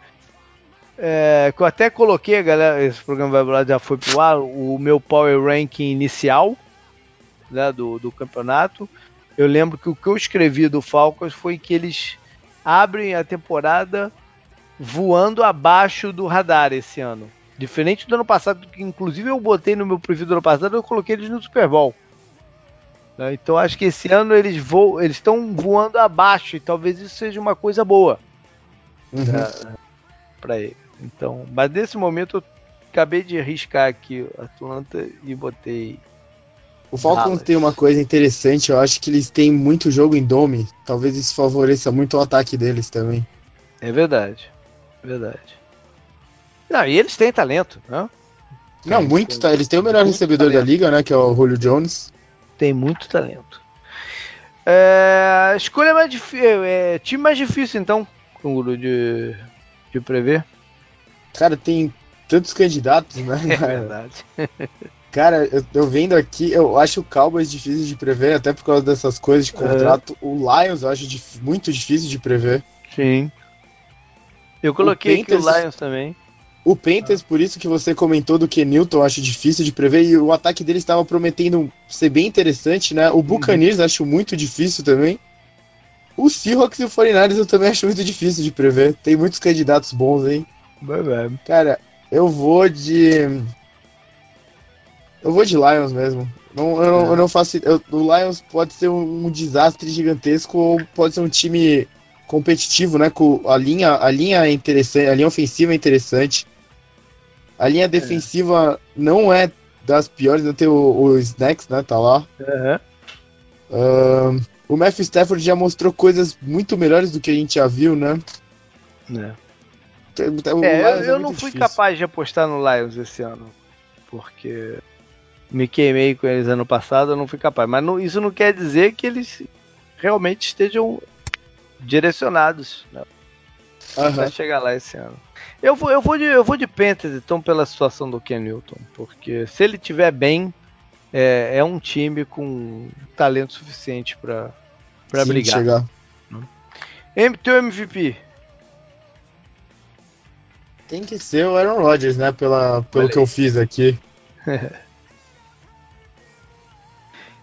é, que eu até coloquei, galera. Esse programa vai já foi pro ar. O meu power ranking inicial né, do, do campeonato. Eu lembro que o que eu escrevi do Falcons foi que eles abrem a temporada voando abaixo do radar esse ano. Diferente do ano passado, que inclusive eu botei no meu preview do ano passado, eu coloquei eles no Super Bowl. Né? Então acho que esse ano eles voam, eles estão voando abaixo e talvez isso seja uma coisa boa uhum. Né, para ele. Então, mas nesse momento eu acabei de arriscar aqui Atlanta e botei. O Falcons tem uma coisa interessante, eu acho que eles têm muito jogo em dome. Talvez isso favoreça muito o ataque deles também. É verdade. Verdade. Não, e eles têm talento, né? Não, muito, tá, eles têm o melhor recebedor talento. da liga, né? Que é o Julio Jones tem muito talento. É, escolha mais difícil. É, time mais difícil, então, Canguru, de, de prever. Cara, tem tantos candidatos, né? *laughs* É verdade. *laughs* Cara, eu, eu vendo aqui, eu acho o Cowboys difícil de prever, até por causa dessas coisas de contrato. É. O Lions eu acho dif muito difícil de prever. Sim. Eu coloquei o Panthers, aqui o Lions também. O Panthers, por isso que você comentou do que Newton, acho difícil de prever, e o ataque dele estava prometendo ser bem interessante, né? O Buccaneers uhum. acho muito difícil também. O Seahawks e o 49ers eu também acho muito difícil de prever. Tem muitos candidatos bons. Vai, vai. Cara, eu vou de. Eu vou de Lions mesmo. Não, eu, não, eu não faço. Eu, o Lions pode ser um, um, desastre gigantesco ou pode ser um time competitivo, né? Com a linha, a linha é interessante, a linha ofensiva é interessante. A linha é. defensiva é. não é das piores, não tem o, o Snacks, né? Tá lá. Uhum. O Matthew Stafford já mostrou coisas muito melhores do que a gente já viu, né? É. é eu, eu não fui difícil. capaz de apostar no Lions esse ano. Porque me queimei com eles ano passado, eu não fui capaz. Mas não, isso não quer dizer que eles realmente estejam direcionados né, uhum. para chegar lá esse ano. Eu vou, eu vou de, eu vou de Panthers então pela situação do Ken Newton, porque se ele tiver bem, é, é um time com talento suficiente para para brigar. Chegar. M teu MVP. Tem que ser o Aaron Rodgers, né? Pela, pelo que eu fiz aqui. *laughs*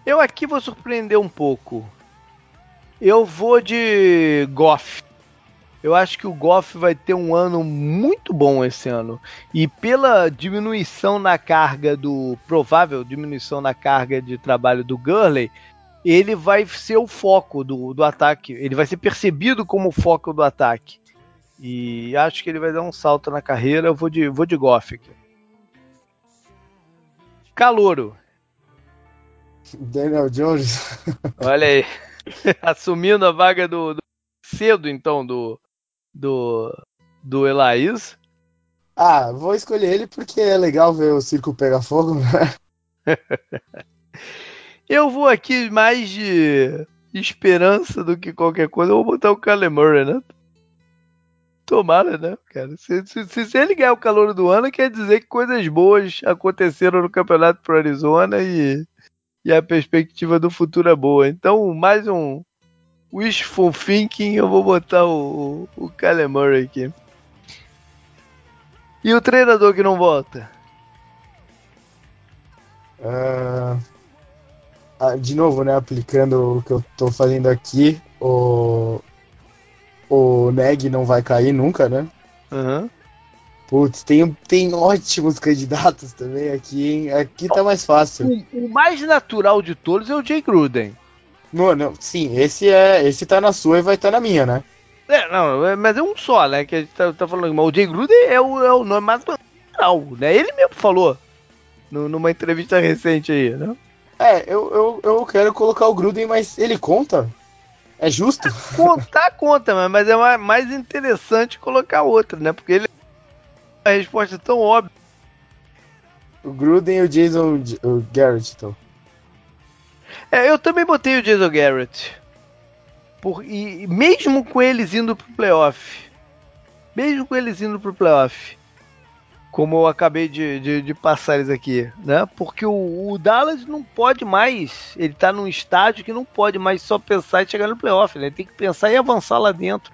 eu aqui vou surpreender um pouco. Eu vou de Goff. Eu acho que o Goff vai ter um ano muito bom esse ano. E pela diminuição na carga do. provável diminuição na carga de trabalho do Gurley, ele vai ser o foco do, do ataque. Ele vai ser percebido como o foco do ataque. E acho que ele vai dar um salto na carreira. Eu vou de, vou de Goff aqui. Calouro. Daniel Jones. Olha aí. *laughs* assumindo a vaga do, do, cedo, então, do, do, do Elaís. Ah, vou escolher ele porque é legal ver o circo pegar fogo, né? *laughs* Eu vou aqui mais de esperança do que qualquer coisa, eu vou botar o Kyler Murray, né? Tomara, né, cara? Se, se, se, ele ganhar o calor do ano, quer dizer que coisas boas aconteceram no campeonato pro Arizona e, e a perspectiva do futuro é boa. Então, mais um wishful thinking, eu vou botar o, o, o Kyler Murray aqui. E o treinador que não volta? Uh, de novo, né? Aplicando o que eu tô fazendo aqui, o, o Neg não vai cair nunca, né? Uhum. Putz, tem, tem ótimos candidatos também aqui, hein? Aqui tá mais fácil. O, o mais natural de todos é o Jay Gruden. Não, não, sim, esse é. Esse tá na sua e vai estar tá na minha, né? É, não, é, mas é um só, né? Que a gente tá, tá falando. Mas o Jay Gruden é o, é o nome mais natural, né? Ele mesmo falou no, numa entrevista recente aí, né? É, eu, eu, eu quero colocar o Gruden, mas ele conta? É justo? Contar conta, mas é mais interessante colocar outro, né? Porque ele a resposta é tão óbvia. O Gruden e o Jason o Garrett, então. É, eu também botei o Jason Garrett. Por, e mesmo com eles indo pro playoff, mesmo com eles indo pro playoff, como eu acabei de, de, de passar eles aqui, né? Porque o, o, Dallas não pode mais, ele tá num estágio que não pode mais só pensar em chegar no playoff, né? Ele tem que pensar em avançar lá dentro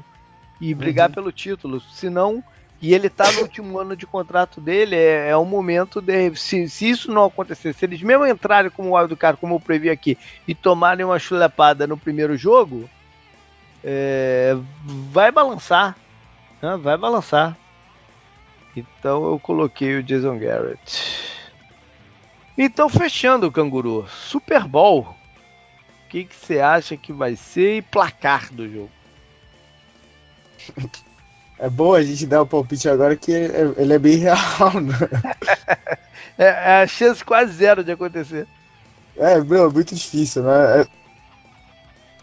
e brigar uhum. pelo título, senão e ele tá no último ano de contrato dele, é, é um momento de. Se, se isso não acontecer, se eles mesmo entrarem como o do cara, como eu previ aqui, e tomarem uma chulepada no primeiro jogo, é, vai balançar. Né? Vai balançar. Então eu coloquei o Jason Garrett. Então, fechando o canguru, Super Bowl. O que você acha que vai ser e placar do jogo? *laughs* É bom a gente dar o palpite agora que ele é bem *laughs* real, né? *laughs* é, é a chance quase zero de acontecer. É, meu, é muito difícil, né?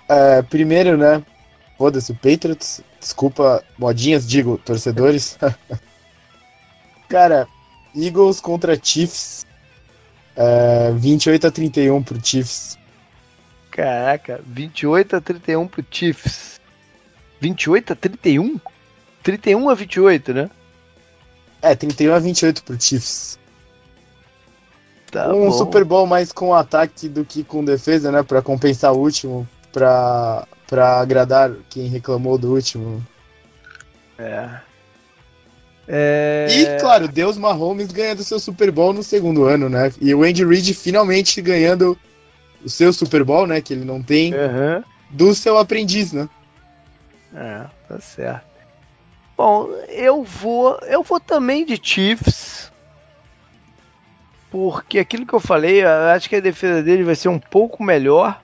É, é, primeiro, né? Foda-se, o Patriots. Desculpa, modinhas, digo, torcedores. *laughs* Cara, Eagles contra Chiefs. É, 28 a 31 pro Chiefs. Caraca, 28 a 31 pro Chiefs. 28 a 31? 31 a 28, né? É, 31 a 28 pro Chiefs. Tá um bom. Super Bowl mais com ataque do que com defesa, né? Pra compensar o último, pra, pra agradar quem reclamou do último. É. é... E, claro, Deus Mahomes ganhando seu Super Bowl no segundo ano, né? E o Andy Reid finalmente ganhando o seu Super Bowl, né? Que ele não tem, uhum. do seu aprendiz, né? É, tá certo. Bom, eu vou, eu vou também de Chiefs. Porque aquilo que eu falei, eu acho que a defesa dele vai ser um pouco melhor.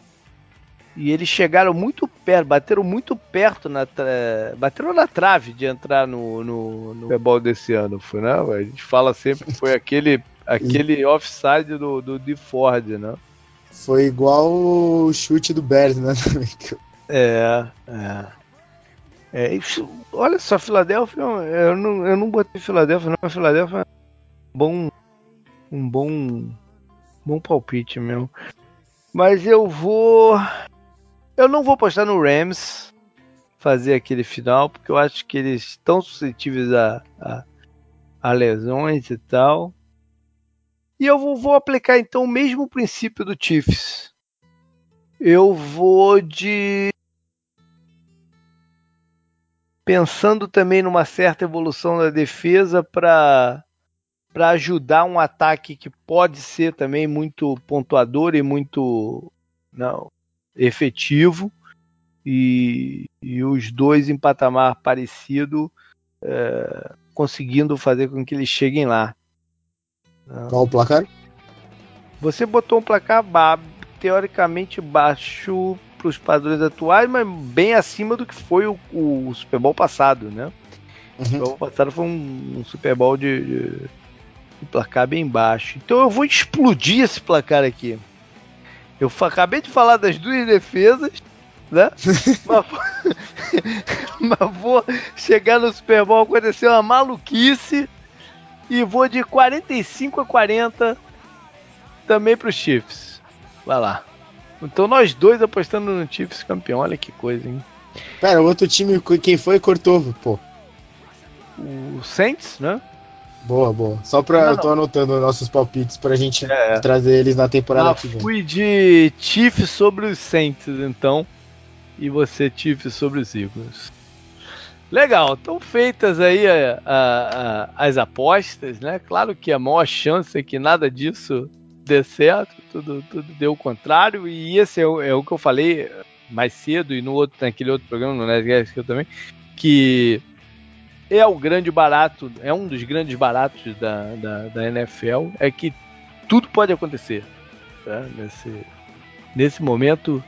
E eles chegaram muito perto, bateram muito perto na tra... bateram na trave de entrar no, no, no Super Bowl desse ano, foi, né? A gente fala sempre que foi aquele aquele offside do, do de Ford, né? Foi igual o chute do Bears, né? *laughs* é, é. É, isso, olha só, Filadélfia, eu não, eu não botei Filadélfia, não, Filadélfia é um bom, um bom, bom palpite mesmo. Mas eu vou, eu não vou postar no Rams fazer aquele final, porque eu acho que eles estão suscetíveis a, a, a lesões e tal. E eu vou, vou aplicar então o mesmo princípio do Chiefs. Eu vou de pensando também numa certa evolução da defesa para para ajudar um ataque que pode ser também muito pontuador e muito não efetivo e, e os dois em patamar parecido é, conseguindo fazer com que eles cheguem lá. Qual o placar? Você botou um placar teoricamente baixo para os padrões atuais, mas bem acima do que foi o, o Super Bowl passado, né? Uhum. O Super Bowl passado foi um, um Super Bowl de, de, de, placar bem baixo. Então eu vou explodir esse placar aqui. Eu acabei de falar das duas defesas, né? *laughs* mas, *laughs* mas vou chegar no Super Bowl, acontecer uma maluquice e vou de 45 a 40 também para os Chiefs. Vai lá. Então nós dois apostando no Chiefs campeão. Olha que coisa, hein? Pera, o outro time, quem foi, cortou, pô. O Saints, né? Boa, boa. Só pra. Não, eu tô anotando nossos palpites pra gente é. trazer eles na temporada ah, que vem. Fui de Chiefs sobre os Saints, então. E você, Chiefs sobre os Eagles. Legal, estão feitas aí a, a, a, as apostas, né? Claro que a maior chance é que nada disso dê certo, tudo, tudo deu o contrário, e esse é o, é o que eu falei mais cedo e no outro, naquele outro programa, no Nerdcast que eu também, que é o grande barato, é um dos grandes baratos da, da, da NFL, é que tudo pode acontecer. Tá? Nesse, nesse momento,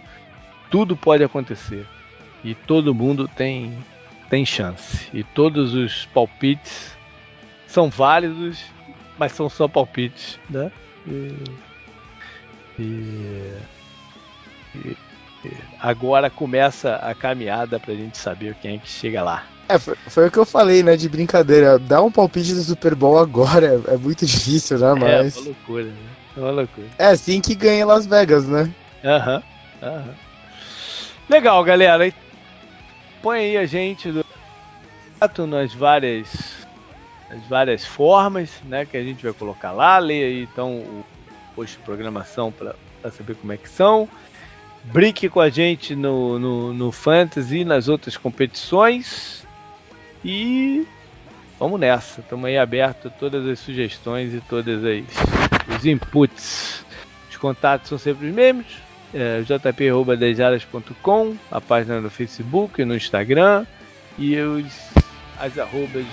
tudo pode acontecer. E todo mundo tem, tem chance. E todos os palpites são válidos, mas são só palpites. Né? E, e, e agora começa a caminhada pra gente saber quem é que chega lá. É, foi, foi, o que eu falei, né, de brincadeira. Dar um palpite do Super Bowl agora é, é muito difícil, né, mas... É, uma loucura, né? É uma loucura. É assim que ganha Las Vegas, né? Aham, uhum, aham. Uhum. Legal, galera. Põe aí a gente do nas várias as várias formas, né, que a gente vai colocar lá. Leia aí então o post de programação para saber como é que são. Brinque com a gente no, no, no Fantasy e nas outras competições. E vamos nessa. Estamos aí aberto a todas as sugestões e todos os inputs. Os contatos são sempre os mesmos. É, jp.dejaras.com, a página no Facebook, no Instagram e os, as arrobas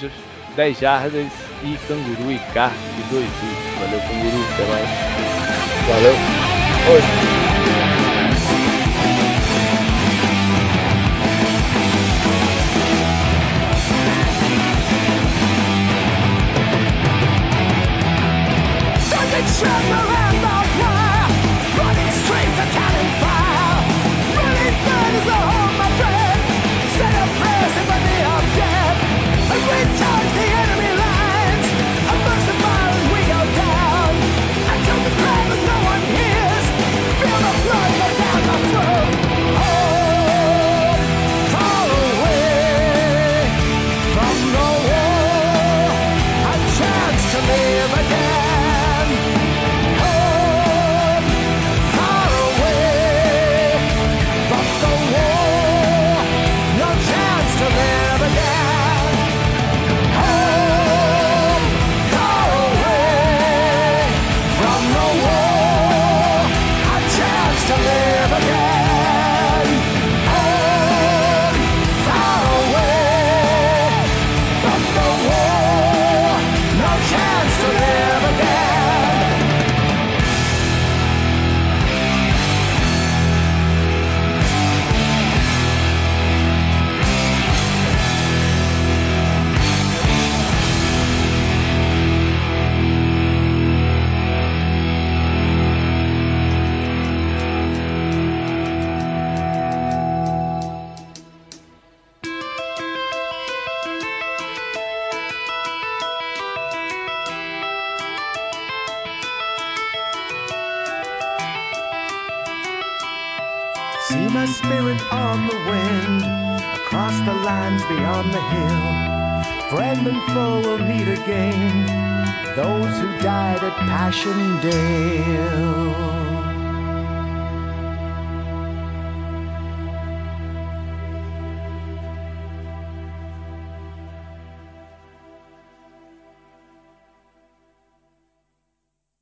10 jardas e canguru e car e dois i. Valeu, canguru. Até mais. Valeu. Oi. Passchendaele.